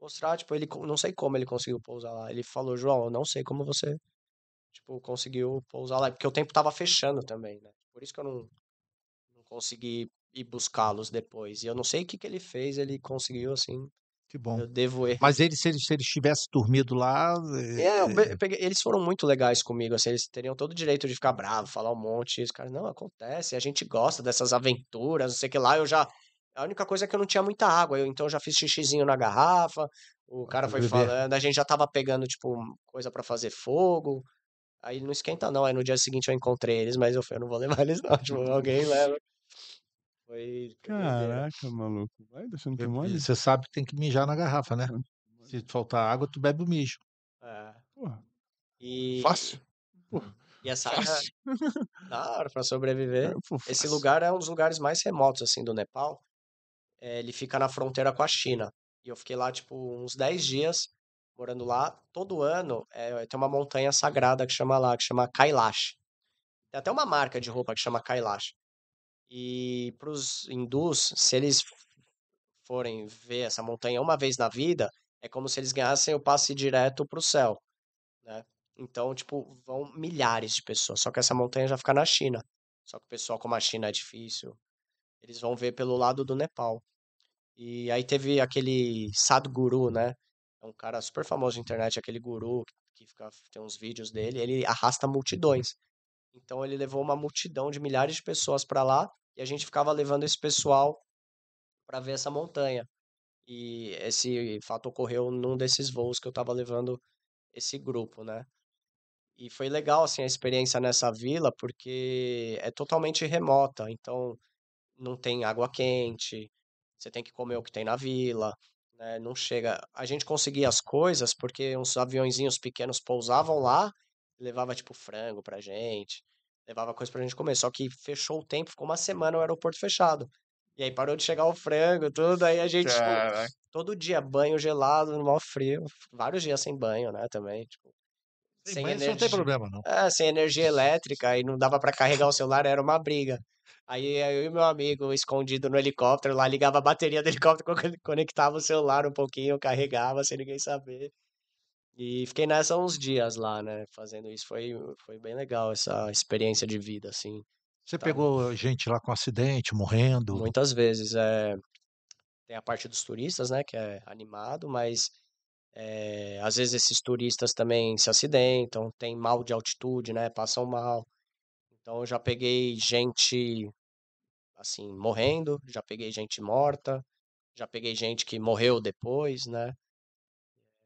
mostrar, tipo, ele, não sei como ele conseguiu pousar lá. Ele falou, João, eu não sei como você, tipo, conseguiu pousar lá, porque o tempo tava fechando também, né? Por isso que eu não, não consegui ir buscá-los depois. E eu não sei o que que ele fez, ele conseguiu, assim, Que bom. eu devo ele. Mas eles, se eles, se eles tivessem dormido lá. É, eu eh, pe- peguei- eles foram muito legais comigo, assim, eles teriam todo o direito de ficar bravo, falar um monte, os caras, não, acontece, a gente gosta dessas aventuras, não sei o que lá, eu já, a única coisa é que eu não tinha muita água, eu, então eu já fiz xixizinho na garrafa, o cara foi beber. falando, a gente já tava pegando, tipo, coisa pra fazer fogo, aí não esquenta não, aí no dia seguinte eu encontrei eles, mas eu falei, eu não vou levar eles não, <laughs> tipo, alguém leva. Foi, foi. Caraca, maluco. Vai deixando que mole. Você sabe que tem que mijar na garrafa, né? Se faltar água, tu bebe o mijo. É. Porra, E, fácil. e essa, Fácil. da hora pra sobreviver. <laughs> É, pô, Esse lugar é um dos lugares mais remotos, assim, do Nepal. É, ele fica na fronteira com a China. E eu fiquei lá, tipo, uns 10 dias morando lá. Todo ano é, tem uma montanha sagrada que chama lá, que chama Kailash. Tem até uma marca de roupa que chama Kailash. E pros hindus, se eles forem ver essa montanha uma vez na vida, é como se eles ganhassem o passe direto pro céu, né? Então, tipo, vão milhares de pessoas. Só que essa montanha já fica na China. Só que o pessoal, como a China é difícil, eles vão ver pelo lado do Nepal. E aí teve aquele Sadhguru, né? É um cara super famoso na internet, aquele guru que fica, tem uns vídeos dele, ele arrasta multidões. Então ele levou uma multidão de milhares de pessoas para lá e a gente ficava levando esse pessoal para ver essa montanha. E esse fato ocorreu num desses voos que eu estava levando esse grupo, né? E foi legal assim a experiência nessa vila porque é totalmente remota, então não tem água quente, você tem que comer o que tem na vila, né? Não chega. A gente conseguia as coisas porque uns aviãozinhos pequenos pousavam lá, levava tipo frango pra gente, levava coisa pra gente comer. Só que fechou o tempo, ficou uma semana o aeroporto fechado. E aí parou de chegar o frango, tudo, aí a gente, tipo, todo dia banho gelado, no maior frio, vários dias sem banho, né, também, tipo, Sem sem banho, isso não tem energia. problema, não. É, sem energia elétrica e não dava pra carregar o celular, era uma briga. Aí eu e meu amigo escondido no helicóptero lá, ligava a bateria do <laughs> helicóptero, co- conectava o celular um pouquinho, carregava sem ninguém saber. E fiquei nessa uns dias lá, né, fazendo isso. Foi, foi bem legal essa experiência de vida, assim. Você Tá. pegou gente lá com acidente, morrendo. Muitas vezes é tem a parte dos turistas, né, que é animado, mas é, às vezes esses turistas também se acidentam, tem mal de altitude, né, passam mal. Então eu já peguei gente assim morrendo, já peguei gente morta, já peguei gente que morreu depois, né?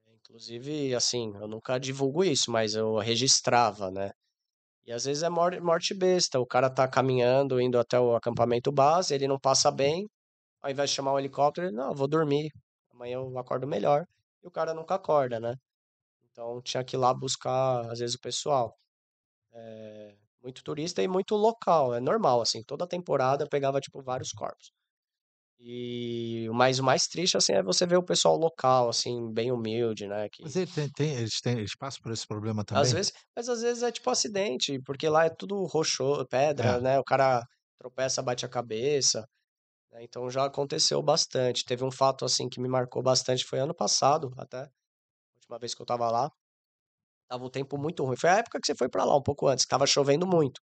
Inclusive, assim, eu nunca divulgo isso, mas eu registrava, né? E às vezes é mor- morte besta, o cara tá caminhando, indo até o acampamento base, ele não passa bem, ao invés de chamar um helicóptero, ele, não, vou dormir, amanhã eu acordo melhor. E o cara nunca acorda, né? Então tinha que ir lá buscar, às vezes, o pessoal. É, muito turista e muito local, é normal, assim, toda temporada pegava, tipo, vários corpos. E mas o mais triste, assim, é você ver o pessoal local, assim, bem humilde, né? Que Mas ele tem, tem- eles, têm, por esse problema às também? vezes, mas às vezes é tipo acidente, porque lá é tudo rochoso, pedra, É. né? O cara tropeça, bate a cabeça, né? Então já aconteceu bastante. Teve um fato assim que me marcou bastante, foi ano passado, até, a última vez que eu tava lá, tava um tempo muito ruim. Foi a época que você foi pra lá, um pouco antes, que tava chovendo muito,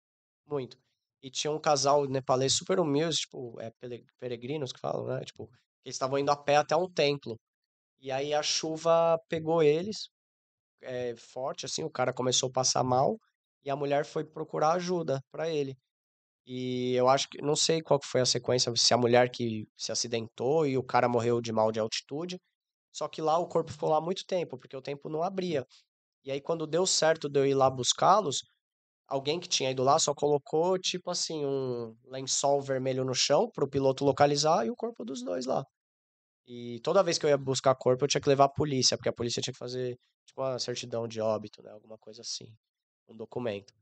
muito. E tinha um casal nepalês super humilde, tipo, é peregrinos que falam, né? Tipo, que eles estavam indo a pé até um templo. E aí a chuva pegou eles, é, forte, assim, o cara começou a passar mal e a mulher foi procurar ajuda pra ele. E eu acho que, não sei qual foi a sequência, se a mulher que se acidentou e o cara morreu de mal de altitude. Só que lá o corpo ficou lá muito tempo, porque o tempo não abria. E aí quando deu certo de eu ir lá buscá-los, alguém que tinha ido lá só colocou, tipo assim, um lençol vermelho no chão pro piloto localizar e o corpo dos dois lá. E toda vez que eu ia buscar corpo, eu tinha que levar a polícia, porque a polícia tinha que fazer, tipo, uma certidão de óbito, né? Alguma coisa assim, um documento.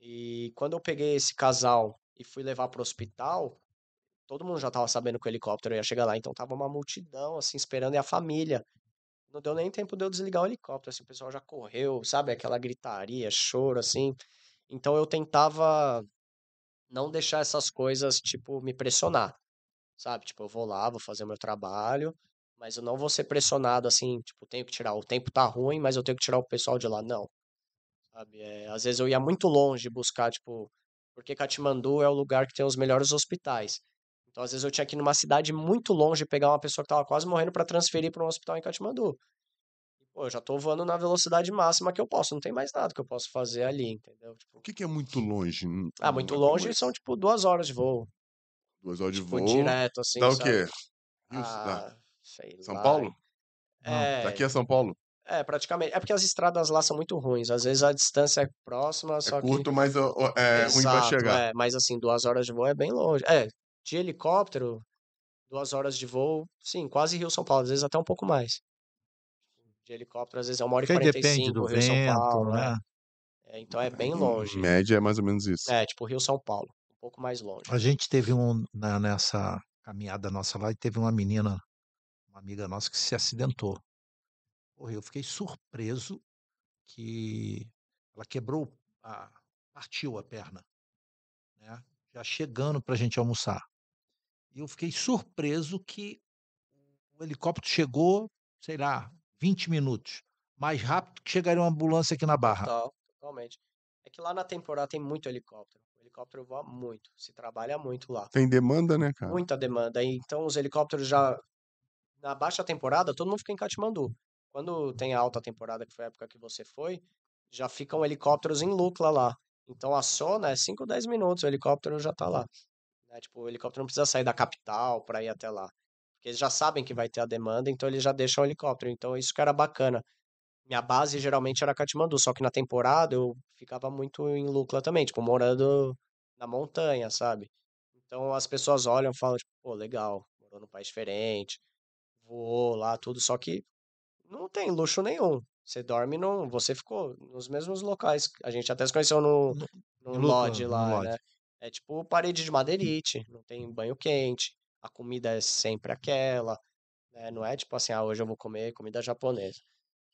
E quando eu peguei esse casal e fui levar pro hospital, todo mundo já tava sabendo que o helicóptero ia chegar lá, então tava uma multidão, assim, esperando, e a família. Não deu nem tempo de eu desligar o helicóptero, assim, o pessoal já correu, sabe? Aquela gritaria, choro, assim. Então eu tentava não deixar essas coisas, tipo, me pressionar, sabe? Tipo, eu vou lá, vou fazer o meu trabalho, mas eu não vou ser pressionado, assim, tipo, tenho que tirar, o tempo tá ruim, mas eu tenho que tirar o pessoal de lá. Não, sabe? É, às vezes eu ia muito longe buscar, tipo, porque Katmandu é o lugar que tem os melhores hospitais. Então, às vezes eu tinha que ir numa cidade muito longe pegar uma pessoa que tava quase morrendo para transferir para um hospital em Katmandu. Pô, eu já tô voando na velocidade máxima que eu posso, não tem mais nada que eu posso fazer ali, entendeu? Tipo, O que, que é muito longe? N- ah, muito não é longe são, tipo, duas horas de voo. Duas horas de Tipo, voo. direto, assim, Dá o sabe? quê? Ah, São lá. Paulo? É, Daqui a São Paulo? é, praticamente. É porque as estradas lá são muito ruins. Às vezes a distância é próxima, só É que. curto, mas ó, ó, é ruim pra Exato, chegar. é. Mas assim, duas horas de voo é bem longe. É, de helicóptero, duas horas de voo, sim, quase Rio-São Paulo, às vezes até um pouco mais. De helicóptero, às vezes é uma hora e quarenta e cinco, Rio-São Paulo, é. né? É, Então é bem Em longe. média é mais ou menos isso. É, tipo Rio-São Paulo, um pouco mais longe. A gente teve um, na- nessa caminhada nossa lá, e teve uma menina, uma amiga nossa, que se acidentou. Porra, eu fiquei surpreso que ela quebrou, a, partiu a perna, né? Já chegando para a gente almoçar. E eu fiquei surpreso que o helicóptero chegou sei lá, 20 minutos. Mais rápido que chegaria uma ambulância aqui na Barra. Total, totalmente. É que lá na temporada tem muito helicóptero. O helicóptero voa muito, se trabalha muito lá. Tem demanda, né, cara? Muita demanda. E Então os helicópteros já. Na baixa temporada, todo mundo fica em Katmandu. Quando tem a alta temporada, que foi a época que você foi, já ficam helicópteros em Lukla lá. Então a Sona é 5, 10 minutos, o helicóptero já tá lá. Né? Tipo, o helicóptero não precisa sair da capital para ir até lá. Porque eles já sabem que vai ter a demanda, então eles já deixam o helicóptero. Então isso que era bacana. Minha base geralmente era Katmandu, só que na temporada eu ficava muito em Lukla também, tipo, morando na montanha, sabe? Então as pessoas olham e falam, tipo, pô, legal, morou num país diferente, voou lá, tudo, só que não tem luxo nenhum. Você dorme num. Você ficou nos mesmos locais. A gente até se conheceu no, No- no lodge no lá, lodge. É tipo parede de madeirite, não tem banho quente, a comida é sempre aquela, né? Não é tipo assim, ah, hoje eu vou comer comida japonesa.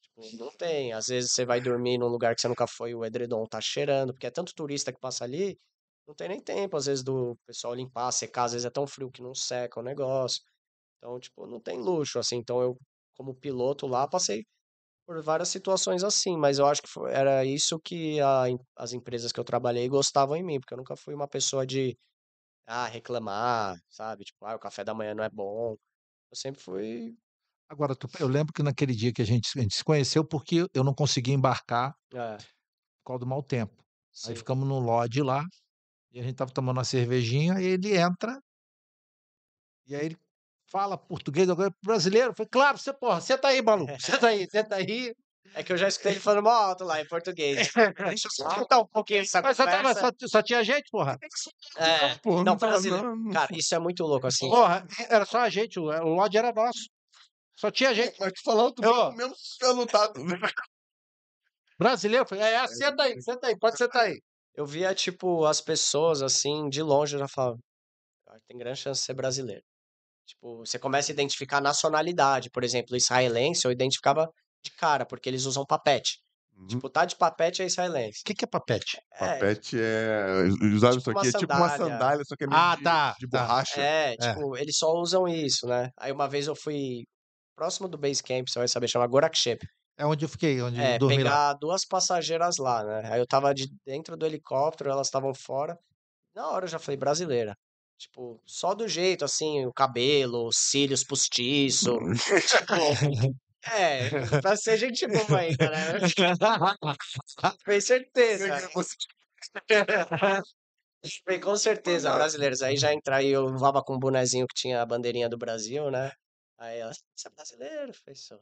Tipo, não tem. Às vezes você vai dormir num lugar que você nunca foi, o edredom tá cheirando, porque é tanto turista que passa ali, não tem nem tempo, às vezes, do pessoal limpar, secar, às vezes é tão frio que não seca o negócio. Então, tipo, não tem luxo, assim. Então, eu, como piloto lá, passei por várias situações assim, mas eu acho que foi- era isso que a as empresas que eu trabalhei gostavam em mim, porque eu nunca fui uma pessoa de, ah, reclamar, sabe? Tipo, ah, o café da manhã não é bom. Eu sempre fui, Agora, tu- eu lembro que naquele dia que a gente, a gente se conheceu, porque eu não consegui embarcar é, por causa do mau tempo. Aí sim. ficamos no lodge lá, e a gente tava tomando uma cervejinha, e ele entra, e aí ele fala português, agora brasileiro. Falei, claro, você, porra, senta aí, maluco, <laughs> senta aí, senta aí. É que eu já escutei ele falando mó alto lá em português. Deixa eu <laughs> só escutar um pouquinho essa Mas só, conversa. só, só tinha gente, porra. É, Pô, não, tá- brasileiro. não- Cara, isso é muito louco, assim. Porra, era só a gente, o, o lodge era nosso. Só tinha gente. Mas tu falando, tu Eu- mesmo eu não tá. Brasileiro, falei, é, senta aí, senta aí, pode sentar aí. Eu via, tipo, as pessoas, assim, de longe, eu já falava, "Ah, tem grande chance de ser brasileiro. Tipo, você começa a identificar a nacionalidade. Por exemplo, israelense, eu identificava de cara, porque eles usam papete. Uhum. Tipo, tá de papete é israelense. O que, que é papete? É, Papete é. Usava Tipo isso aqui, é tipo uma sandália. só que é meio Ah, de, tá, de tá. borracha. é, tipo, eles só usam isso, né? Aí uma vez eu fui próximo do base camp, você vai saber, chama Gorakshep. É onde eu fiquei, onde É, eu dormi lá. pegar duas passageiras lá, né? Aí eu tava de dentro do helicóptero, elas estavam fora. Na hora eu já falei, brasileira. Tipo, só do jeito, assim, o cabelo, os cílios postiço. tipo, é, pra ser gente boa ainda, né? <laughs> Fez certeza. Falei, <laughs> com certeza, brasileiros. Aí já entra aí, eu voava com um bonezinho que tinha a bandeirinha do Brasil, né? Aí ela, você é brasileiro? Sou.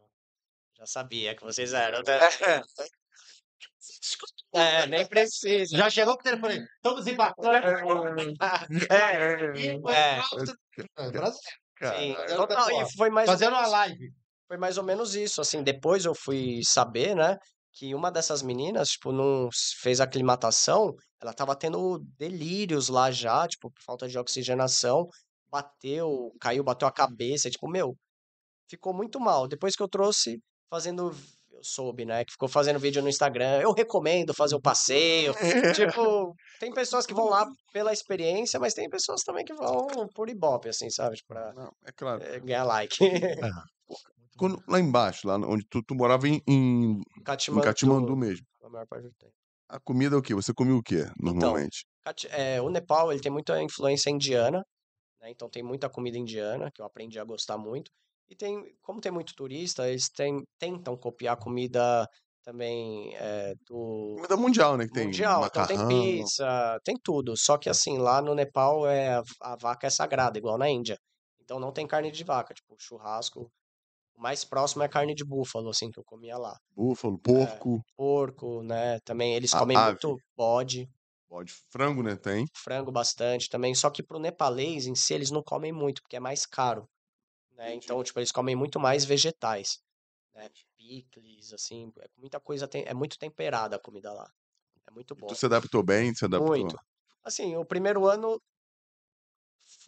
Já sabia que vocês eram. né? <laughs> É, nem precisa. Já chegou com o telefone, estamos embarcando. É, é, <laughs> Brasileiro. sim. Caralho. Total, e foi mais, Fazendo uma live. foi mais ou menos isso. Assim, depois eu fui saber, né? Que uma dessas meninas, tipo, não fez aclimatação, ela tava tendo delírios lá já, tipo, por falta de oxigenação. Bateu, caiu, bateu a cabeça, tipo, meu, ficou muito mal. Depois que eu trouxe, fazendo, eu soube, né, que ficou fazendo vídeo no Instagram, eu recomendo fazer o passeio. Tipo, <laughs> tem pessoas que vão lá pela experiência, mas tem pessoas também que vão por ibope, assim, sabe? Tipo, pra Não, é claro. eh, ganhar like. <laughs> Quando, lá embaixo, lá onde tu, tu morava em, em, em mesmo. a maior parte do tempo. A comida é o quê? Você comia o quê, normalmente? Kati- é, o Nepal, ele tem muita influência indiana, né? Então tem muita comida indiana, que eu aprendi a gostar muito. E tem, como tem muito turista, eles tem, tentam copiar comida também é, do Comida mundial, né? Que tem mundial. Então tem macarrão. pizza, tem tudo. Só que assim, lá no Nepal é a, a vaca é sagrada, igual na Índia. Então não tem carne de vaca, tipo churrasco. O mais próximo é carne de búfalo, assim, que eu comia lá. Búfalo, porco, Porco, né? Também eles A- comem ave. muito bode, bode, frango, né? Tem. frango bastante também. Só que pro nepalês em si, eles não comem muito, porque é mais caro. Né? Então, tipo, eles comem muito mais vegetais. Né? Picles, assim, é muita coisa, tem, é muito temperada a comida lá. É muito bom. Tu se adaptou bem, se adaptou. Muito. Assim, o primeiro ano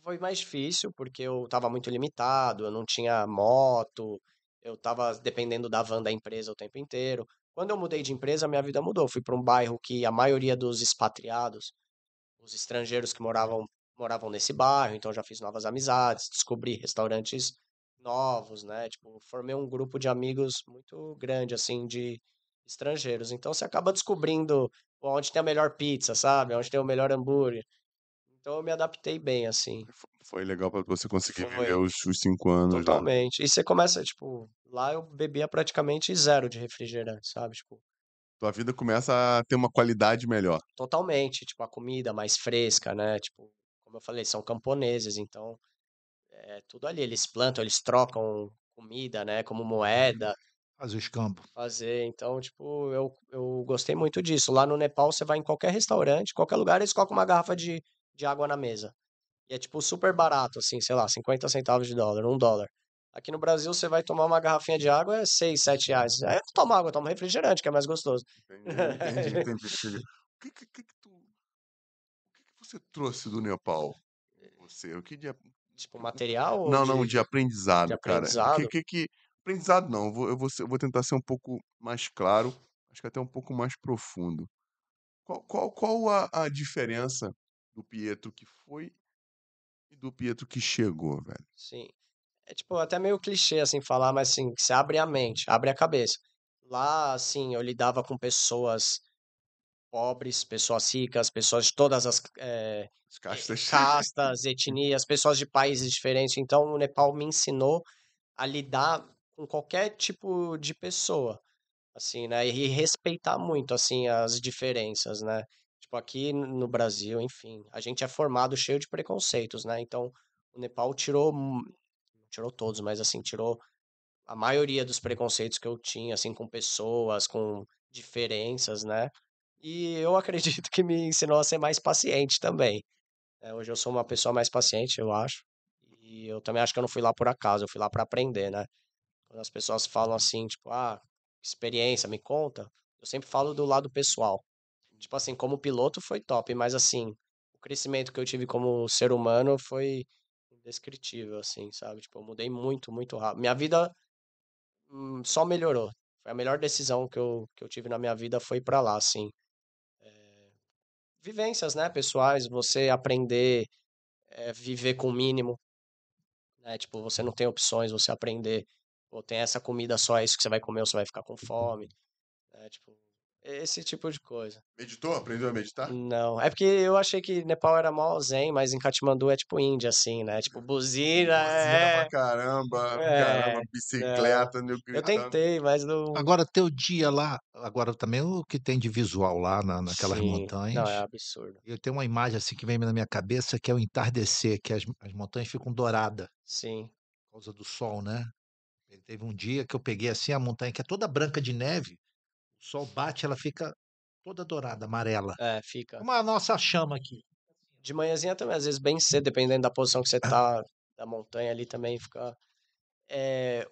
foi mais difícil, porque eu tava muito limitado, eu não tinha moto, eu tava dependendo da van da empresa o tempo inteiro. Quando eu mudei de empresa, minha vida mudou. Fui para um bairro que a maioria dos expatriados, os estrangeiros que moravam, moravam nesse bairro, então já fiz novas amizades, descobri restaurantes novos, né? Tipo, formei um grupo de amigos muito grande, assim, de estrangeiros. Então você acaba descobrindo onde tem a melhor pizza, sabe? Onde tem o melhor hambúrguer. Então eu me adaptei bem, assim. Fo- Foi legal pra você conseguir Foi. viver os, os cinco anos lá. Totalmente. E você começa, tipo, lá eu bebia praticamente zero de refrigerante, sabe? Tipo, Tua vida começa a ter uma qualidade melhor. totalmente. Tipo, a comida mais fresca, né? Tipo, como eu falei, são camponeses, então é tudo ali. Eles plantam, eles trocam comida, né? Como moeda. Faz o escambo. fazer. Então, tipo, eu, eu gostei muito disso. Lá no Nepal, você vai em qualquer restaurante, qualquer lugar, eles colocam uma garrafa de, de água na mesa. E é, tipo, super barato, assim, sei lá, 50 centavos de dólar, um dólar. Aqui no Brasil, você vai tomar uma garrafinha de água, é 6, 7 reais. Aí eu não tomo água, eu tomo refrigerante, que é mais gostoso. Entendi, entendi, entendi. O <laughs> que, que, que, tu, você trouxe do Nepal? Você, o que de, Tipo, material ou não, não, de... de aprendizado, de cara. O aprendizado? que, que, que, aprendizado não, eu vou, eu, vou, eu vou tentar ser um pouco mais claro, acho que até um pouco mais profundo. Qual, qual, qual a, a diferença do Pietro que foi e do Pietro que chegou, velho? Sim. É tipo, até meio clichê assim falar, mas assim, você abre a mente, abre a cabeça. Lá, assim, eu lidava com pessoas pobres, pessoas ricas, pessoas de todas as eh, As castas. castas, etnias, pessoas de países diferentes. Então, o Nepal me ensinou a lidar com qualquer tipo de pessoa, assim, né? E respeitar muito, assim, as diferenças, né? Tipo, aqui no Brasil, enfim, a gente é formado cheio de preconceitos, né? Então, o Nepal tirou, tirou todos, mas assim, tirou a maioria dos preconceitos que eu tinha, assim, com pessoas, com diferenças, né? E eu acredito que me ensinou a ser mais paciente também. né? hoje eu sou uma pessoa mais paciente, eu acho. E eu também acho que eu não fui lá por acaso, eu fui lá para aprender, né? Quando as pessoas falam assim, tipo, ah, experiência, me conta, eu sempre falo do lado pessoal. Tipo assim, como piloto foi top, mas assim, o crescimento que eu tive como ser humano foi indescritível, assim, sabe? Tipo, eu mudei muito, muito rápido. Minha vida hum, só melhorou. Foi a melhor decisão que eu, que eu tive na minha vida foi pra lá, assim. Vivências, né, pessoais, você aprender é, viver com o mínimo, né? Tipo, você não tem opções, você aprender, pô, tem essa comida só, é isso que você vai comer ou você vai ficar com fome, né? Tipo, esse tipo de coisa. Meditou? Aprendeu a meditar? Não, é porque eu achei que Nepal era mó zen, mas em Katmandu é tipo Índia, assim, né? Tipo, buzina, Buzina é... pra caramba, É, caramba, bicicleta, nego Eu gritando. tentei, mas não... Agora, teu dia lá, agora também o que tem de visual lá na, naquelas Sim, montanhas. Não, é absurdo. Eu tenho uma imagem assim que vem na minha cabeça que é o entardecer, que as, as montanhas ficam douradas Sim, por causa do sol, né? Teve um dia que eu peguei assim a montanha que é toda branca de neve, sol bate, ela fica toda dourada, amarela. é, fica. Como a nossa chama aqui. De manhãzinha também, às vezes bem cedo, dependendo da posição que você tá da montanha ali também fica. É,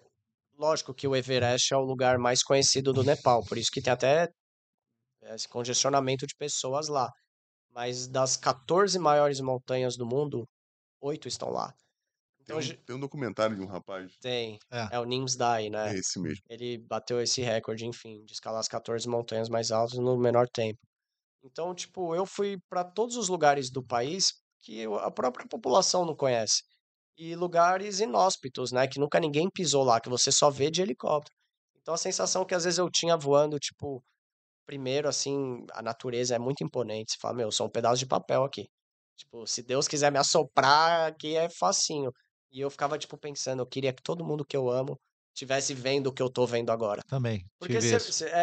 lógico que o Everest é o lugar mais conhecido do Nepal, por isso que tem até esse congestionamento de pessoas lá. Mas das 14 maiores montanhas do mundo, oito estão lá. Tem Então um, tem um documentário de um rapaz, tem, É. é o Nimsdai, né? é esse mesmo. Ele bateu esse recorde, enfim, de escalar as 14 montanhas mais altas no menor tempo. Então, tipo, eu fui para todos os lugares do país que a própria população não conhece. E lugares inóspitos, né? Que nunca ninguém pisou lá, que você só vê de helicóptero. Então, a sensação que às vezes eu tinha voando, tipo, primeiro, assim, a natureza é muito imponente. Você fala, meu, eu sou um pedaço de papel aqui. Tipo, se Deus quiser me assoprar aqui é facinho. E eu ficava, tipo, pensando, eu queria que todo mundo que eu amo tivesse vendo o que eu tô vendo agora. Também. Porque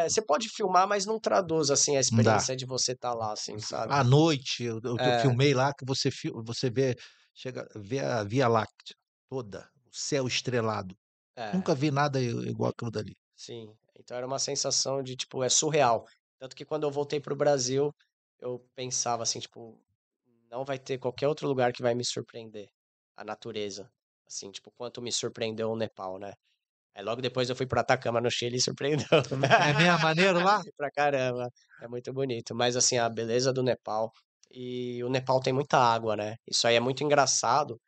você pode filmar, mas não traduz, assim, a experiência de você estar lá, assim, sabe? À noite, eu, eu, eu É. filmei lá que você, você vê, chega, vê a Via Láctea toda, o céu estrelado. É, Nunca vi nada igual aquilo dali. sim. Então era uma sensação de, tipo, é surreal. Tanto que quando eu voltei pro Brasil, eu pensava assim, tipo, não vai ter qualquer outro lugar que vai me surpreender. A natureza. Assim, tipo, quanto me surpreendeu o Nepal, né? Aí logo depois eu fui pra Atacama, no Chile, e surpreendeu. <laughs> É mesmo maneiro lá? <laughs> pra caramba. É muito bonito. Mas assim, a beleza do Nepal. E o Nepal tem muita água, né? Isso aí é muito engraçado,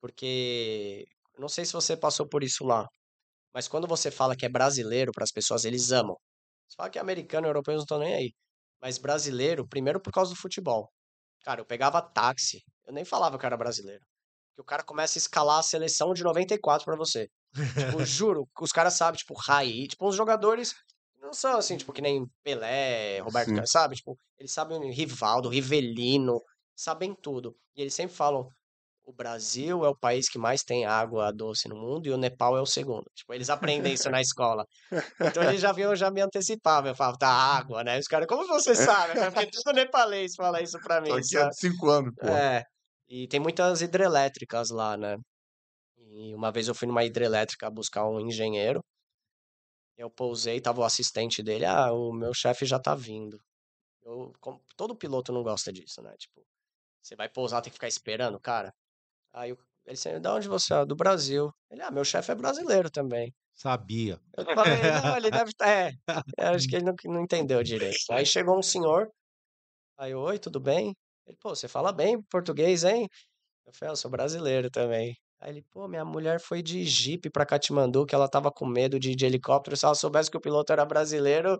porque não sei se você passou por isso lá, mas quando você fala que é brasileiro para as pessoas, eles amam. Você fala que é americano, europeu, não estão nem aí. Mas brasileiro, primeiro por causa do futebol. Cara, eu pegava táxi, eu nem falava que era brasileiro. Porque o cara começa a escalar a seleção de 94 pra você. Tipo, <laughs> juro, os caras sabem, tipo, Raí, tipo, os jogadores não são assim, tipo, que nem Pelé, Roberto. Carlos, sabe? Tipo, eles sabem Rivaldo, Rivelino, sabem tudo. E eles sempre falam, o Brasil é o país que mais tem água doce no mundo e o Nepal é o segundo. Tipo, eles aprendem isso na <laughs> escola. Então eles já vinham, já me antecipavam. Eu falava, tá água, né? Os caras, como você sabe? Porque todo nepalês fala isso pra mim, Tô aqui sabe? há cinco anos, pô. É, e tem muitas hidrelétricas lá, né? E uma vez eu fui numa hidrelétrica buscar um engenheiro. Eu pousei, tava o assistente dele. Ah, o meu chefe já tá vindo. Eu, como- todo piloto não gosta disso, né? Tipo, você vai pousar, tem que ficar esperando, cara. Aí o- ele disse, da onde você é? Do Brasil. Ele, ah, meu chefe é brasileiro também. Sabia. Eu falei, não, <laughs> ele deve estar. É, eu acho que ele não, não entendeu direito. Aí chegou um senhor. Aí, oi, tudo bem? Ele, pô, você fala bem português, hein? Eu falei, "Ah, eu sou brasileiro também. Aí ele, pô, minha mulher foi de jipe pra Katmandu, que ela tava com medo de, de helicóptero. Se ela soubesse que o piloto era brasileiro,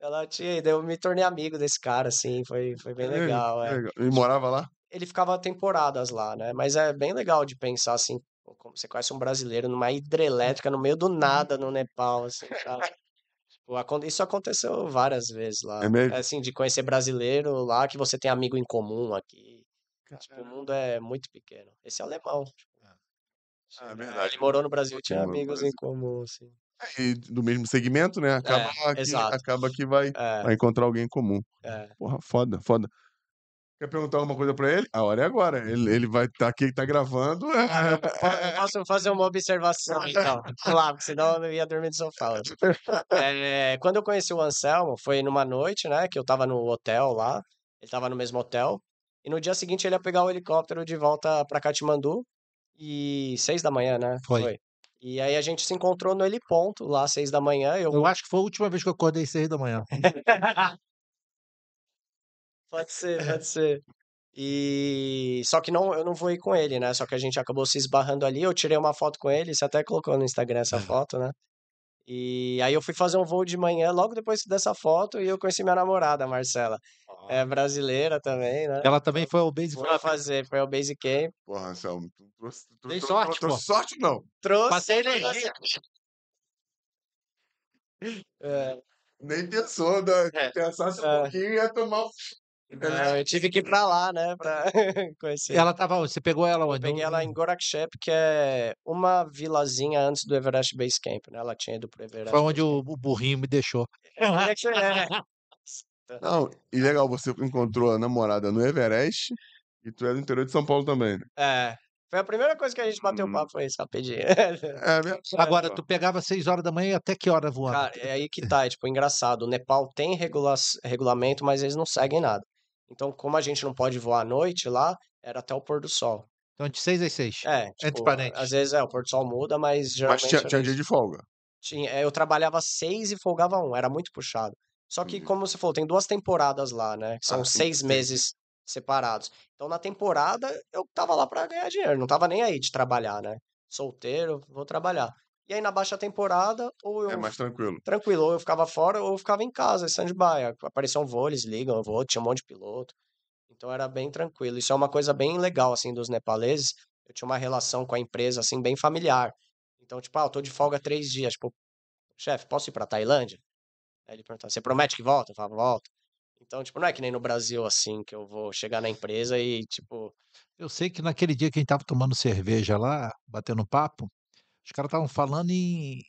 ela tinha ido. Eu me tornei amigo desse cara, assim, foi, foi bem É, legal. é. legal. E morava lá? Ele ficava temporadas lá, né? Mas é bem legal de pensar assim, como você conhece um brasileiro numa hidrelétrica no meio do <laughs> nada no Nepal, assim, sabe? Tipo, isso aconteceu várias vezes lá. É mesmo? Assim, de conhecer brasileiro lá, que você tem amigo em comum aqui. Tipo, o mundo é muito pequeno. Esse é alemão. tipo, Ah, é é, verdade. Ele morou no Brasil e tinha amigos em comum, assim. E do mesmo segmento, né? Acaba, que, exato. acaba que vai, É, vai encontrar alguém em comum. é. Porra, foda, foda. Quer perguntar alguma coisa pra ele? A hora é agora. Ele, ele vai estar aqui, tá gravando. Eu Posso fazer uma observação, então? <laughs> Claro, porque senão eu não ia dormir no sofá. hoje. É, quando eu conheci o Anselmo, foi numa noite, né? Que eu tava no hotel lá. Ele tava no mesmo hotel. E no dia seguinte ele ia pegar o helicóptero de volta pra Katmandu. E seis da manhã, né? Foi. E aí a gente se encontrou no heliponto, lá seis da manhã. Eu... Eu acho que foi a última vez que eu acordei seis da manhã. <laughs> Pode ser, pode <laughs> ser. E só que não, eu não vou ir com ele, né? Só que a gente acabou se esbarrando ali. Eu tirei uma foto com ele, você até colocou no Instagram essa <laughs> foto, né? E aí eu fui fazer um voo de manhã logo depois dessa foto e eu conheci minha namorada, a Marcela. É brasileira também, né? Ela também foi ao base Fui fazer, foi ao Basic Camp. Porra, Anselmo, tu trouxe. Tu, tu- sorte, tu- pô. sorte não. Trouxe. Passei energia. <laughs> É, Nem pensou, né? É. Pensasse um É. pouquinho ia tomar um. É, eu tive que ir pra lá, né? Pra <laughs> conhecer. Ela tava. Você pegou ela Eu onde? peguei ela em Gorakshep, que é uma vilazinha antes do Everest Base Camp, né? Ela tinha ido pro Everest. Foi onde o, o burrinho me deixou. É é? <laughs> Não, e legal, você encontrou a namorada no Everest e tu é do interior de São Paulo também, né? É. Foi a primeira coisa que a gente bateu Hum. papo, foi isso, rapidinho. É mesmo? <laughs> Agora, tu pegava seis horas da manhã e até que hora voando? Cara, é aí que tá, é, tipo, engraçado. O Nepal tem regula regulamento, mas eles não seguem nada. Então, como a gente não pode voar à noite lá, era até o pôr do sol. Então, de seis às seis. É, Entre tipo, parênteses. às vezes é, o pôr do sol muda, mas Mas geralmente tinha, é tinha isso. dia de folga. Tinha, é, eu trabalhava seis e folgava um, era muito puxado. Só que, Uhum. como você falou, tem duas temporadas lá, né? São Ah, seis meses separados. Então, na temporada, eu tava lá pra ganhar dinheiro, não tava nem aí de trabalhar, né? Solteiro, vou trabalhar. E aí, na baixa temporada, ou eu É mais tranquilo. tranquilo, ou eu ficava fora, ou eu ficava em casa, em stand-by. Apareceu um voo, eles ligam, eu vou, tinha um monte de piloto. Então era bem tranquilo. Isso é uma coisa bem legal, assim, dos nepaleses. Eu tinha uma relação com a empresa, assim, bem familiar. Então, tipo, ah, eu tô de folga três dias. Tipo, chefe, posso ir pra Tailândia? Aí ele perguntava, você promete que volta? Eu falava, volta. Então, tipo, não é que nem no Brasil, assim, que eu vou chegar na empresa e, tipo, Eu sei que naquele dia que a gente tava tomando cerveja lá, batendo papo, os caras estavam falando em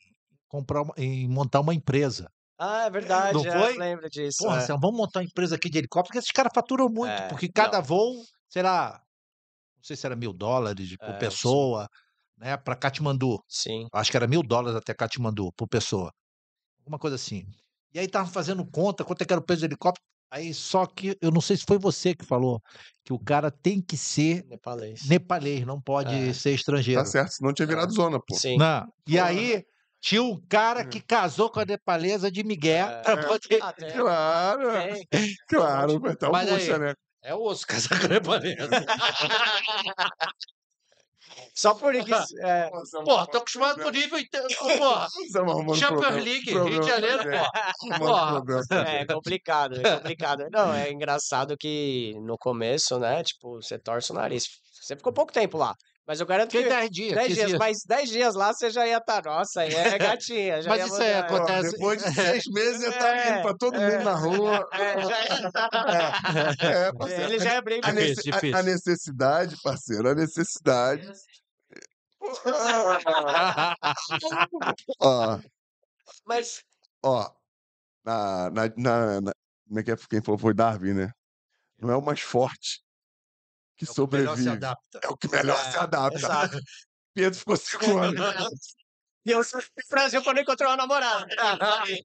comprar uma- em montar uma empresa. ah, é verdade, Não é, foi? lembro disso. Porra, é. Marcelo, vamos montar uma empresa aqui de helicóptero, porque esses caras faturam muito, É, porque cada não. voo será, não sei se era mil dólares por É, sim. pessoa, né, para Katmandu. Sim. Acho que era mil dólares até Katmandu por pessoa. Alguma coisa assim. E aí estavam fazendo conta, quanto é que era o preço do helicóptero. Aí só que, eu não sei se foi você que falou, que o cara tem que ser Nepalês. nepalês, não pode É. ser estrangeiro. Tá certo, senão tinha virado zona, pô. Sim. Não. E Porra. aí tinha um cara que casou com a nepalesa de Miguel É. pra poder... Ah, Claro, claro, mas tá Mas puxa, aí- né? É osso casar com a nepalesa. <laughs> Só por isso. <laughs> É, Porra, tô acostumado com o nível. Porra, <laughs> arrumando Champions problema- League, Rio de Janeiro, gente. porra. É complicado, é <laughs> complicado. Não, é engraçado que no começo, né, tipo, você torce o nariz. Você ficou pouco tempo lá, Mas eu garanto Fiquei que 10 dias. 10 15 dias, dias. mas 10 dias lá você já ia estar, nossa, aí é gatinha. Já Mas ia isso aí acontece- depois de seis <laughs> meses eu tava É, indo pra todo é. mundo na rua. É, já É, parceiro. Ele já ia abrir a, Difícil, nece- a- difícil. a necessidade, parceiro, a necessidade. ó, Mas ó, na, na, na, na- como é que é? Quem falou foi Darwin, né? Não é o mais forte que É o que melhor se sobrevive. adapta. É o que melhor É, se adapta. exato. <laughs> Pedro ficou cinco anos. E eu fui pro Brasil quando encontrei uma namorada. <laughs>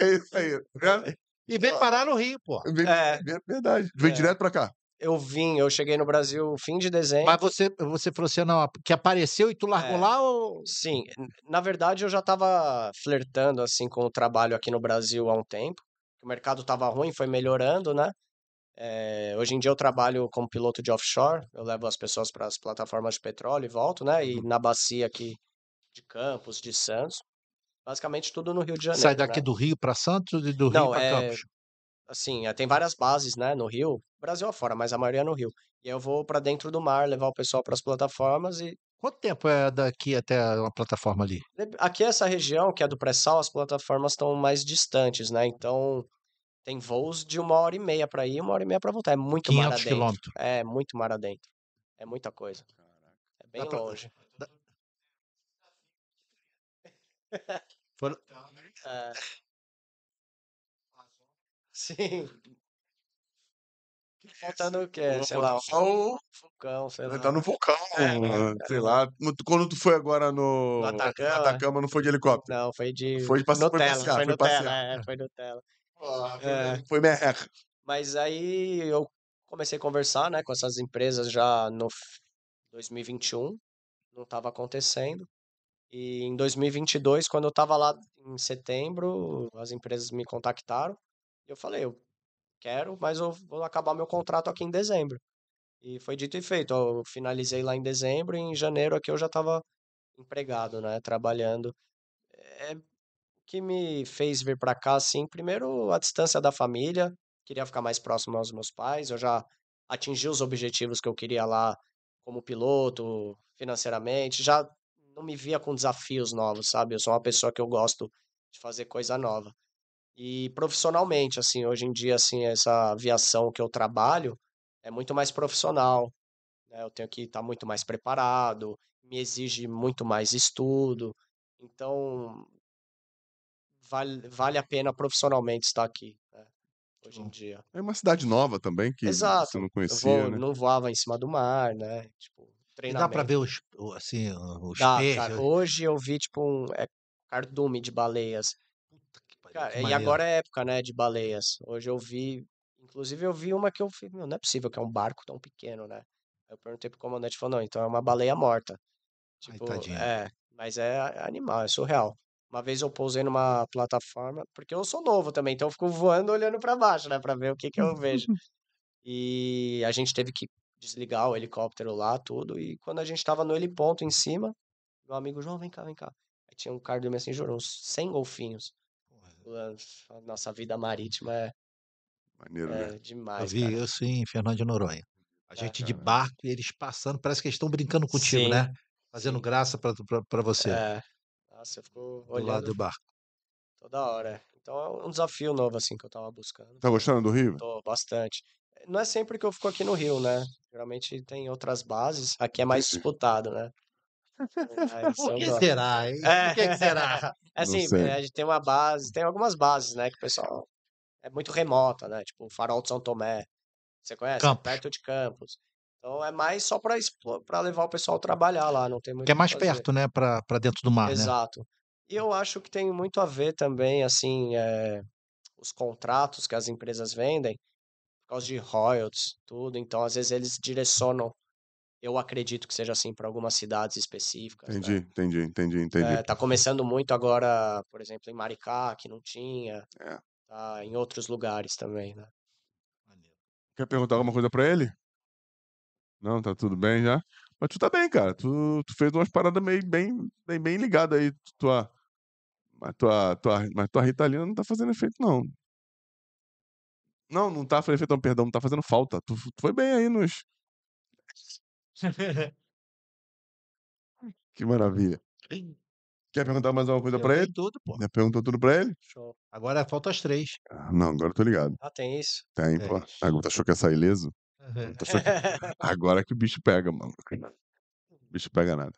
É isso aí, tá vendo? E vem parar no Rio, pô. É. Verdade. Vem É. direto pra cá. Eu vim, eu cheguei no Brasil fim de dezembro. Mas você, você falou assim, não, que apareceu e tu largou É. lá ou... Sim, na verdade eu já estava flertando assim com o trabalho aqui no Brasil há um tempo. O mercado estava ruim, foi melhorando, né? Eh, hoje em dia eu trabalho como piloto de offshore, eu levo as pessoas para as plataformas de petróleo e volto, né? E na bacia aqui de Campos, de Santos, basicamente tudo no Rio de Janeiro, Sai daqui né? do Rio para Santos e do Rio para é, Campos? assim, eh, tem várias bases, né, no Rio, Brasil afora, mas a maioria é no Rio. E eu vou para dentro do mar, levar o pessoal para as plataformas e Quanto tempo é daqui até uma plataforma ali? Aqui essa região, que é do pré-sal, as plataformas estão mais distantes, né? Então tem voos de uma hora e meia para ir, uma hora e meia para voltar. É muito mar 500 adentro. quilômetros. É muito mar adentro. É muita coisa. É bem Dá pra- longe. Foram- É. Sim. Faltando o quê? Sei lá, um vulcão, sei lá. tá no vulcão, É, <laughs> sei lá. Quando tu foi agora no, No Atacama? Atacama, não foi de helicóptero. Não, foi de Foi de passe- foi Nutella, passear, foi foi Nutella, passear. é, foi Nutella. Ah, É. Foi merreca. Mas aí eu comecei a conversar, né, com essas empresas já no f- 2021, não estava acontecendo. E em 2022, quando eu estava lá em setembro, as empresas me contactaram e eu falei, eu quero, mas eu vou acabar meu contrato aqui em dezembro. E foi dito e feito, eu finalizei lá em dezembro e em janeiro aqui eu já estava empregado, né, trabalhando. É, que me fez vir para cá, assim, primeiro a distância da família, queria ficar mais próximo aos meus pais, eu já atingi os objetivos que eu queria lá como piloto, financeiramente, já não me via com desafios novos, sabe? Eu sou uma pessoa que eu gosto de fazer coisa nova. E profissionalmente, assim, hoje em dia, assim, essa aviação que eu trabalho é muito mais profissional, né? Eu tenho que estar muito mais preparado, me exige muito mais estudo, então vale, vale a pena profissionalmente estar aqui, né? Hoje em dia. É uma cidade nova também, que Exato. você não Eu conhecia, vou, né? não voava em cima do mar, né? Tipo, E dá para treinamento. ver os, assim, os Dá, peixes? cara. Hoje eu vi, tipo, um é, cardume de baleias. Puta que pariu, Cara, e maneiro. agora é época, né, de baleias. Hoje eu vi, inclusive eu vi uma que eu falei, não é possível que é um barco tão pequeno, né? Aí Eu perguntei pro comandante, falou, não, então é uma baleia morta. Ai, Tipo, tadinho. é, mas é animal, é surreal. Uma vez eu pousei numa plataforma, porque eu sou novo também, então eu fico voando olhando pra baixo, né, Pra ver o que que eu vejo. <laughs> E a gente teve que desligar o helicóptero lá, tudo, e quando a gente tava no heliponto em cima, meu amigo, João, vem cá, vem cá. Aí tinha um cardume assim, juro, uns 100 golfinhos. A Nossa vida marítima é, Maneiro, né? é Eu demais, vi cara. isso em Fernando de Noronha. A É, gente de cara. barco e eles passando, parece que eles estão brincando contigo, Sim, né? Fazendo sim. graça para você, É. Nossa, eu fico do lado olhando do barco. toda hora. Então é um desafio novo, assim, que eu tava buscando. Tá gostando do Rio? Tô bastante. Não é sempre que eu fico aqui no Rio, né? Geralmente tem outras bases. Aqui é mais Entendi. disputado, né? <laughs> Por eu que gosto. será, hein? É, Por que que será? <laughs> é assim, sei. a gente tem uma base, tem algumas bases, né? Que o pessoal é muito remota, né? Tipo o Farol de São Tomé. Você conhece? É Campos. perto de Campos. Então é mais só para para levar o pessoal a trabalhar lá, não tem muito Que é que mais perto, né? Para dentro do mar, né? Exato. E eu acho que tem muito a ver também, assim, é, os contratos que as empresas vendem, por causa de royalties, tudo. Então, às vezes, eles direcionam, eu acredito que seja assim, para algumas cidades específicas, Entendi, né? entendi, entendi, entendi. É, tá começando muito agora, por exemplo, em Maricá, que não tinha. É. Tá em outros lugares também, né? Quer perguntar alguma coisa pra ele? Não, tá tudo bem já? Mas tu tá bem, cara. Tu, tu fez umas paradas meio bem, bem, bem ligadas aí. Tua, mas tua, tua, mas tua Ritalina não tá fazendo efeito, não. Não, não tá fazendo efeito, não, perdão, não tá fazendo falta. Tu, tu foi bem aí nos. <laughs> Que maravilha. Quer perguntar mais alguma coisa pra Perguntei ele? tudo, pô. Já perguntou tudo pra ele? Show. Agora falta as três. Ah, Não, agora eu tô ligado. Ah, tem isso? Tem, É. pô. Agora tu achou que ia sair ileso? Que- Agora que o bicho pega, mano. O bicho pega nada.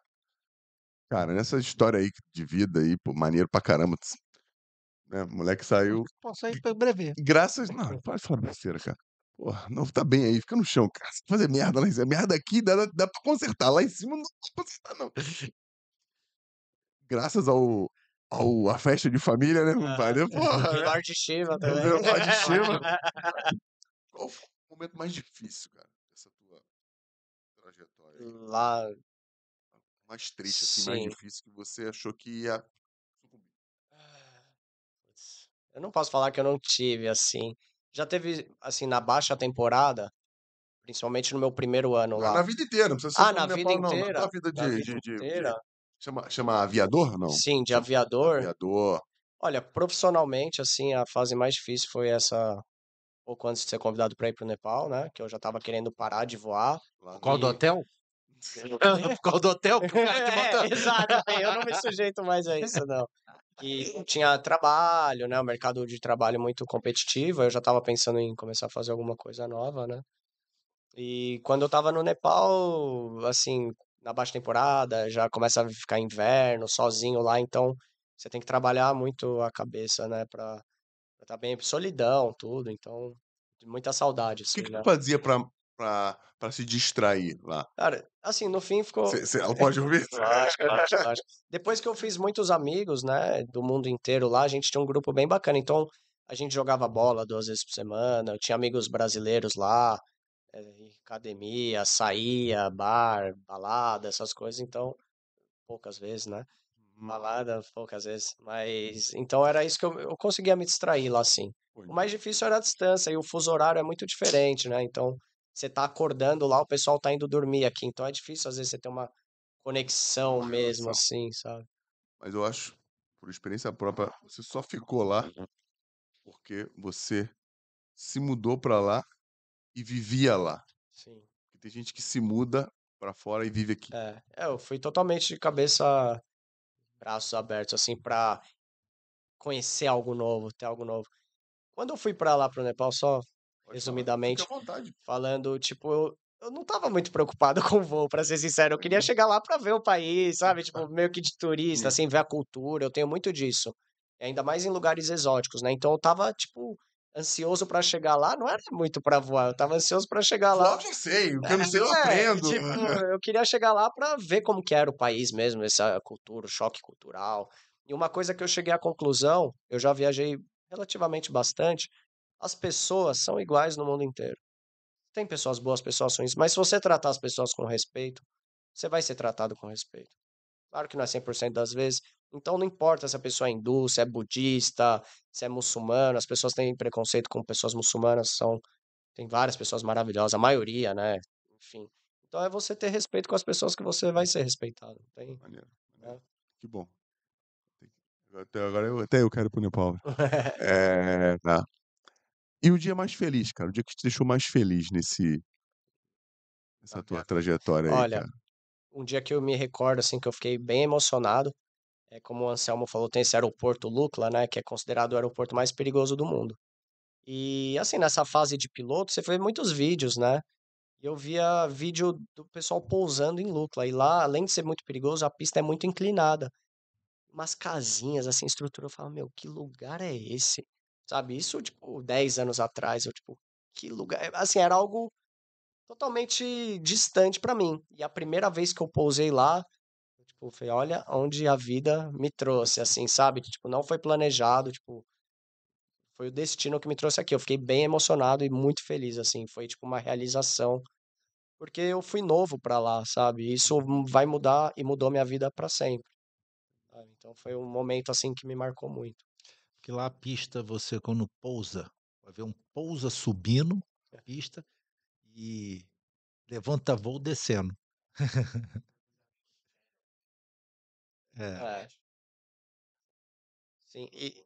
Cara, nessa história aí de vida aí, pô, maneiro pra caramba. Né? O moleque saiu. Posso ir pra breve. Graças. Não, pode falar besteira, cara. Porra, não tá bem aí, fica no chão, cara. Se fazer merda lá em cima. Merda aqui dá, dá pra consertar. Lá em cima não dá pra consertar, não. Graças ao, ao a festa de família, né, compadre? Porra, né? Lorde Shiva <laughs> Eu também. o Lorde Shiva. <laughs> Momento mais <laughs> difícil, cara, dessa tua trajetória aí? Lá, Mais triste, assim, mais difícil que você achou que ia sucumbir. Putz, Eu não posso falar que eu não tive, assim. Já teve, assim, na baixa temporada, principalmente no meu primeiro ano Na, lá. na vida inteira, não precisa ser Ah, só na vida Nepal, não. Na inteira? vida Na de, vida de, de- de- inteira? chama, chama aviador, não? Sim, de aviador. Aviador. Olha, profissionalmente, assim, a fase mais difícil foi essa, pouco antes de ser convidado para ir pro Nepal, né? Que eu já tava querendo parar de voar. Lá Qual do E- hotel? <laughs> Por causa do hotel <laughs> o É, exato, eu não me sujeito mais a isso, não. E tinha trabalho, né? O mercado de trabalho muito competitivo, eu já estava pensando em começar a fazer alguma coisa nova, né? E quando eu estava no Nepal, assim, na baixa temporada, já começa a ficar inverno, sozinho lá, então você tem que trabalhar muito a cabeça, né? Estar bem, solidão, tudo, então, muita saudade, O assim, que, que né? tu fazia pra, pra, pra se distrair lá? Cara, assim, no fim ficou. Cê- cê- ela <laughs> pode ouvir? Lógico, lógico, lógico. Depois que eu fiz muitos amigos, né, do mundo inteiro lá, a gente tinha um grupo bem bacana. Então, a gente jogava bola duas vezes por semana, eu tinha amigos brasileiros lá, eh, em academia, saía, bar, balada, essas coisas. Então, poucas vezes, né? Uhum. Balada, poucas vezes. Mas, então era isso que eu, eu conseguia me distrair lá, assim. O mais difícil era a distância e o fuso horário é muito diferente, né? Então, você tá acordando lá, o pessoal tá indo dormir aqui. Então, é difícil, às vezes, você ter uma conexão Uma mesmo, relação. assim, sabe? Mas eu acho, por experiência própria, você só ficou lá porque você se mudou pra lá e vivia lá. Sim. Porque tem gente que se muda pra fora e vive aqui. É, é, eu fui totalmente de cabeça, braços abertos, assim, pra conhecer algo novo, ter algo novo. Quando eu fui pra lá, pro Nepal, só Pode resumidamente, falando, tipo, eu, eu não tava muito preocupado <laughs> com o voo, pra ser sincero. Eu queria chegar lá pra ver o país, sabe? Tipo, <laughs> meio que de turista, Sim. assim, ver a cultura. Eu tenho muito disso. Ainda mais em lugares exóticos, né? Então eu tava, tipo, ansioso pra chegar lá. Não era muito pra voar, eu tava ansioso pra chegar lá. Voar eu sei, o que eu não sei eu É, aprendo. tipo, <laughs> eu queria chegar lá pra ver como que era o país mesmo, essa cultura, o choque cultural. E uma coisa que eu cheguei à conclusão, eu já viajei relativamente bastante, as pessoas são iguais no mundo inteiro. Tem pessoas boas, pessoas ruins, mas se você tratar as pessoas com respeito, você vai ser tratado com respeito. Claro que não é 100% das vezes, então não importa se a pessoa é hindu, se é budista, se é muçulmano, as pessoas têm preconceito com pessoas muçulmanas, são tem várias pessoas maravilhosas, a maioria, né? Enfim. Então é você ter respeito com as pessoas que você vai ser respeitado. Tem... Maneiro, É. maneiro. Que bom. Até agora eu, até eu quero pro Nepal. <laughs> É, tá. E o dia mais feliz, cara? O dia que te deixou mais feliz nesse nessa tua trajetória aí, Olha, cara? um dia que eu me recordo, assim, que eu fiquei bem emocionado, é como o Anselmo falou, tem esse aeroporto Lukla, né, que é considerado o aeroporto mais perigoso do mundo. E, assim, nessa fase de piloto, você vê muitos vídeos, né? E eu via vídeo do pessoal pousando em Lukla. E lá, além de ser muito perigoso, a pista é muito inclinada. Umas casinhas, assim, estrutura. Eu falo, meu, que lugar é esse? Sabe? Isso, tipo, 10 anos atrás. Eu, tipo, que lugar. Assim, era algo totalmente distante pra mim. E a primeira vez que eu pousei lá, tipo, falei, olha onde a vida me trouxe, assim, sabe? Que, tipo, não foi planejado, tipo, foi o destino que me trouxe aqui. Eu fiquei bem emocionado e muito feliz, assim, foi, tipo, uma realização. Porque eu fui novo pra lá, sabe? Isso vai mudar e mudou minha vida pra sempre. sabe? Então foi um momento, assim, que me marcou muito. Porque lá a pista, você quando pousa, vai ver um pousa subindo a pista e levanta voo descendo. <laughs> É. É. Sim, e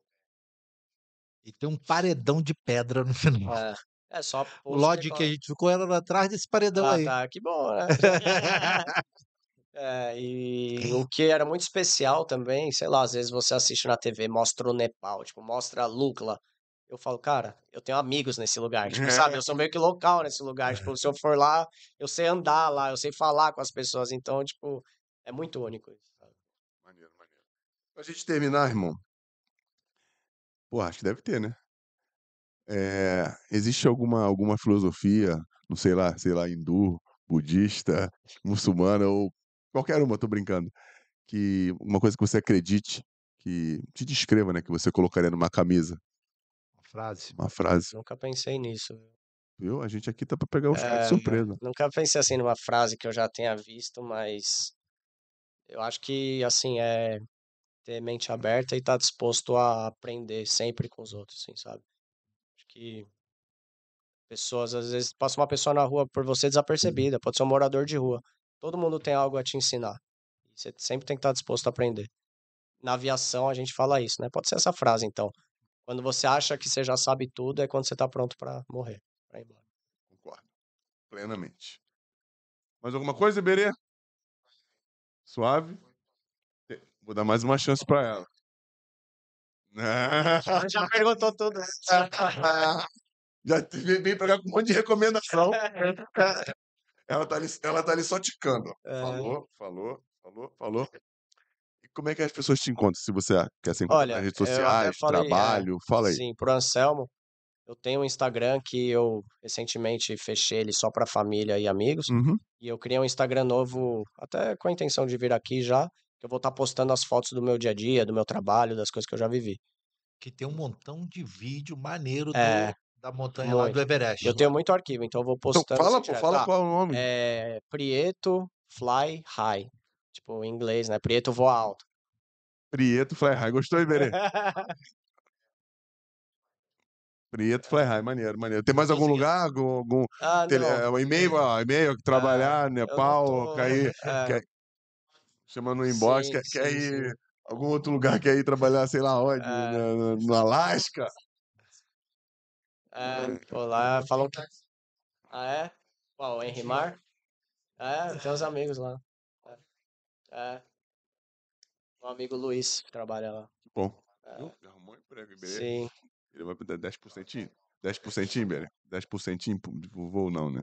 E tem um paredão de pedra no final. é, é só O lodge que a gente ficou era atrás desse paredão Ah, aí. tá, que bom, né? <laughs> É, e o que era muito especial também, sei lá, às vezes você assiste na TV, mostra o Nepal, tipo, mostra a Lukla. Eu falo, cara, eu tenho amigos nesse lugar, tipo, <laughs> sabe? Eu sou meio que local nesse lugar. Tipo, se eu for lá, eu sei andar lá, eu sei falar com as pessoas. Então, tipo, é muito único isso. Pra gente terminar, irmão. Pô, acho que deve ter, né? É, existe alguma, alguma filosofia, não sei lá, sei lá, hindu, budista, muçulmana ou qualquer uma, tô brincando, que uma coisa que você acredite, que te descreva, né, que você colocaria numa camisa, Uma frase. uma frase, Nunca pensei nisso. viu? viu? A gente aqui tá pra pegar os caras de É, surpresa. Nunca pensei assim numa frase que eu já tenha visto, mas eu acho que assim é ter mente aberta e estar disposto a aprender sempre com os outros, assim, sabe? Acho que pessoas, às vezes, passa uma pessoa na rua por você desapercebida, pode ser um morador de rua. Todo mundo tem algo a te ensinar. E você sempre tem que estar disposto a aprender. Na aviação a gente fala isso, né? Pode ser essa frase, então. Quando você acha que você já sabe tudo, é quando você tá pronto pra morrer, pra ir embora. Concordo. Plenamente. Mais alguma coisa, Iberê? Suave? Vou dar mais uma chance pra ela. Já <laughs> perguntou tudo. Já te- veio veio pegar com um monte de recomendação. <laughs> Ela tá ali, ela tá ali só ticando. É. Falou, falou, falou, falou. E como é que as pessoas te encontram? Se você quer se encontrar Olha, nas redes sociais, falei, é, trabalho, fala aí. Sim, pro Anselmo, eu tenho um Instagram que eu recentemente fechei ele só pra família e amigos. Uhum. E eu criei um Instagram novo, até com a intenção de vir aqui já, que eu vou estar postando as fotos do meu dia a dia, do meu trabalho, das coisas que eu já vivi. Que tem um montão de vídeo maneiro do- É, da montanha lá do muito. Everest. Eu tenho muito arquivo, então eu vou Então postando fala, assim pô, fala Tá, qual é o nome. é Prieto Fly High. Tipo, em inglês, né? Prieto voa alto. Prieto Fly High. Gostou, Iberê? <laughs> Prieto Fly High, maneiro, maneiro. Tem mais algum lugar? Algum, algum Ah, tele- não. é, um e-mail? ó, e-mail, trabalhar, não Nepal, tô. cair, É, quer, chama no inbox, sim, quer, quer sim, ir sim. algum outro lugar, quer ir trabalhar, sei lá onde, É, no, no- Alasca? é, pô, lá falam que. Ah, é? Qual? Henry Mar? É, tem uns amigos lá. É. é. Um amigo Luiz que trabalha lá. Bom, É, arrumou um emprego, Iberê. sim. Ele vai dar 10%? 10%, Iberê? 10% de voo não, né?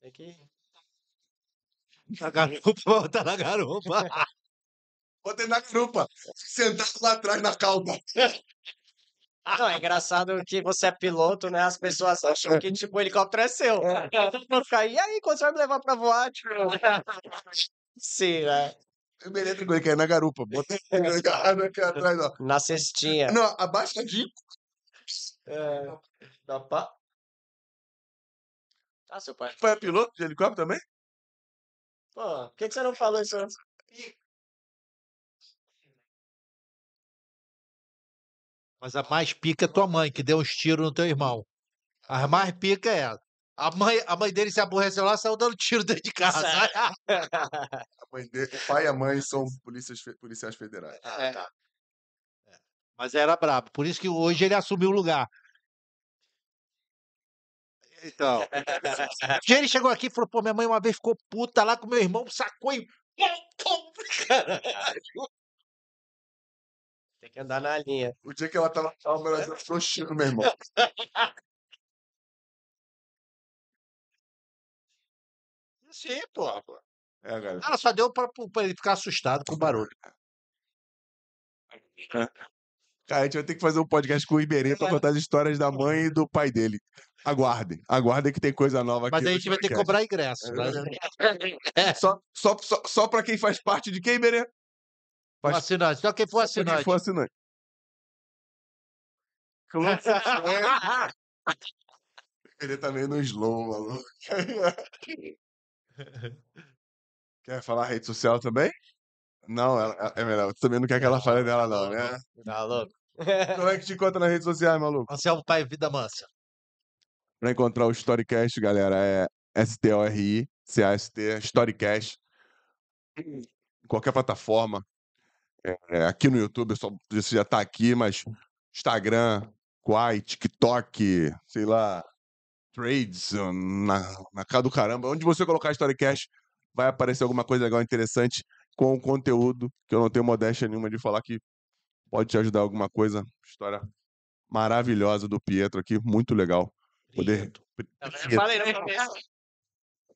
Tem que. Na garupa, <laughs> volta na garupa. Bota ele na garupa, sentado lá atrás na cauda. Não, é engraçado que você é piloto, né? As pessoas acham que, tipo, o helicóptero é seu. Fica, e aí, quando você vai me levar pra voar? Tipo... Sim, né? O Iberê tem coisa que é na garupa, bota <laughs> ele agarrado aqui atrás, ó. Na cestinha. Não, abaixadinho. É. Da pá. Ah, seu pai. Foi piloto de helicóptero também? Pô, por que, que você não falou isso antes? Mas a mais pica é tua mãe, que deu uns tiros no teu irmão. A mais pica é ela. A mãe, a mãe dele se aborreceu lá, saiu dando tiro dentro de <laughs> casa. <laughs> A mãe dele, o pai e a mãe são polícias, fe- policiais federais. Ah, tá. Mas era brabo. Por isso que hoje ele assumiu o lugar. Então. Dia ele chegou aqui e falou: pô, minha mãe uma vez ficou puta lá com meu irmão, sacou e. Caralho. Tem que andar na linha. O dia que ela tava calma, ela deu frouxinho, meu irmão. <laughs> Sim, pô. É, cara. Ela só deu pra, pra ele ficar assustado com o barulho. <laughs> Cara, a gente vai ter que fazer um podcast com o Iberê pra contar as histórias da mãe e do pai dele. Aguardem, aguardem que tem coisa nova aqui. Mas a gente vai ter que podcast. cobrar ingresso. né? <laughs> Só, só, só, só pra quem faz parte de quem, Iberê? O Faz- assinante. Só quem for Só pra quem assinante. for assinante. <laughs> Ele tá meio no slow, maluco. <laughs> Quer falar rede social também? Não, ela, é melhor. Tu também não quer que ela fale dela, não, né? Tá louco? Como é que te encontra nas redes sociais, maluco? Anselmo Pai Vida Mansa. Pra encontrar o Storycast, galera, é S-T-O-R-I-C-A-S-T, Storycast. Em qualquer plataforma. É, aqui no YouTube, só, você já tá aqui, mas Instagram, Quai, TikTok, sei lá, Trades, na, na cara do caramba. Onde você colocar Storycast, vai aparecer alguma coisa legal, interessante com o conteúdo, que eu não tenho modéstia nenhuma de falar que pode te ajudar alguma coisa. História maravilhosa do Pietro aqui, muito legal. Poder... Eu falei no começo.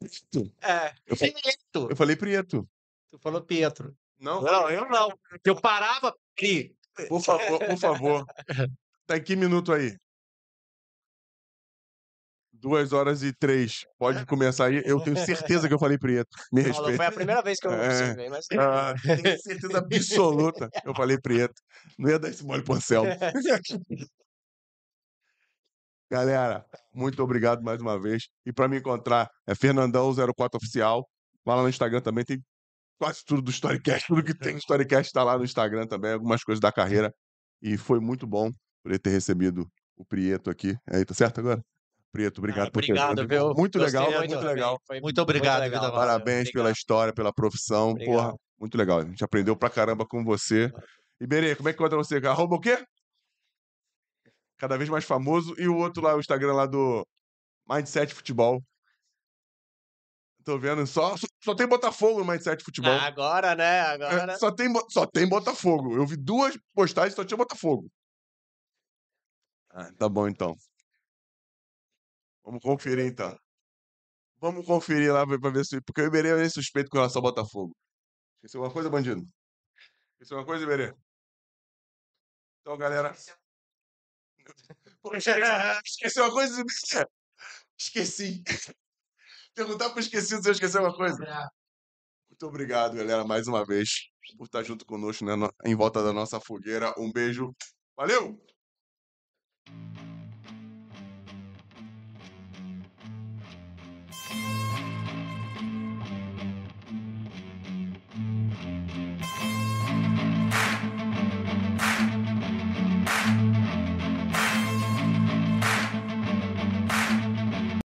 <laughs> É, Eu, fa- Pietro. eu falei Prieto. Tu falou Pietro. Não, Não, eu não. Eu parava. Pri, por favor, por favor. Tá em que minuto aí? Duas horas e três. Pode começar aí. Eu tenho certeza que eu falei Prieto. Me não foi a respeita. primeira vez que eu É. observei, mas Ah, tenho certeza absoluta. Eu falei Prieto. Não ia dar esse mole pro Anselmo. <laughs> Galera, muito obrigado mais uma vez. E para me encontrar é Fernandão04 Oficial. Vai lá no Instagram também, tem quase tudo do Storycast. Tudo que tem no Storycast está lá no Instagram também, algumas coisas da carreira. E foi muito bom poder ter recebido o Prieto aqui. Aí, tá certo agora? Prieto, obrigado por ter obrigado, vindo. viu? Muito Gostei legal, muito muito legal. foi Muito obrigado, legal, vida valeu, Parabéns pela obrigado. história, pela profissão. Porra, Obrigado. muito legal. A gente aprendeu pra caramba com você. Iberê, como é que encontra você? Arroba o quê? Cada vez mais famoso. E o outro lá, o Instagram lá do Mindset Futebol. Tô vendo, só, só, só tem Botafogo no Mindset Futebol. Ah, agora, né? É, Agora. só, tem, só tem Botafogo. Eu vi duas postagens só tinha Botafogo. Ah, tá bom, então. Vamos conferir, então. Vamos conferir lá pra ver se... Porque o Iberê é meio suspeito com relação ao Botafogo. Esqueceu alguma coisa, bandido? Esqueceu alguma coisa, Iberê? Então, galera... Pô, esqueci, uma coisa? <laughs> Esqueci. Perguntar pro esquecido se eu esqueci alguma coisa. Muito obrigado, galera, mais uma vez, por estar junto conosco né, em volta da nossa fogueira. Um beijo. Valeu!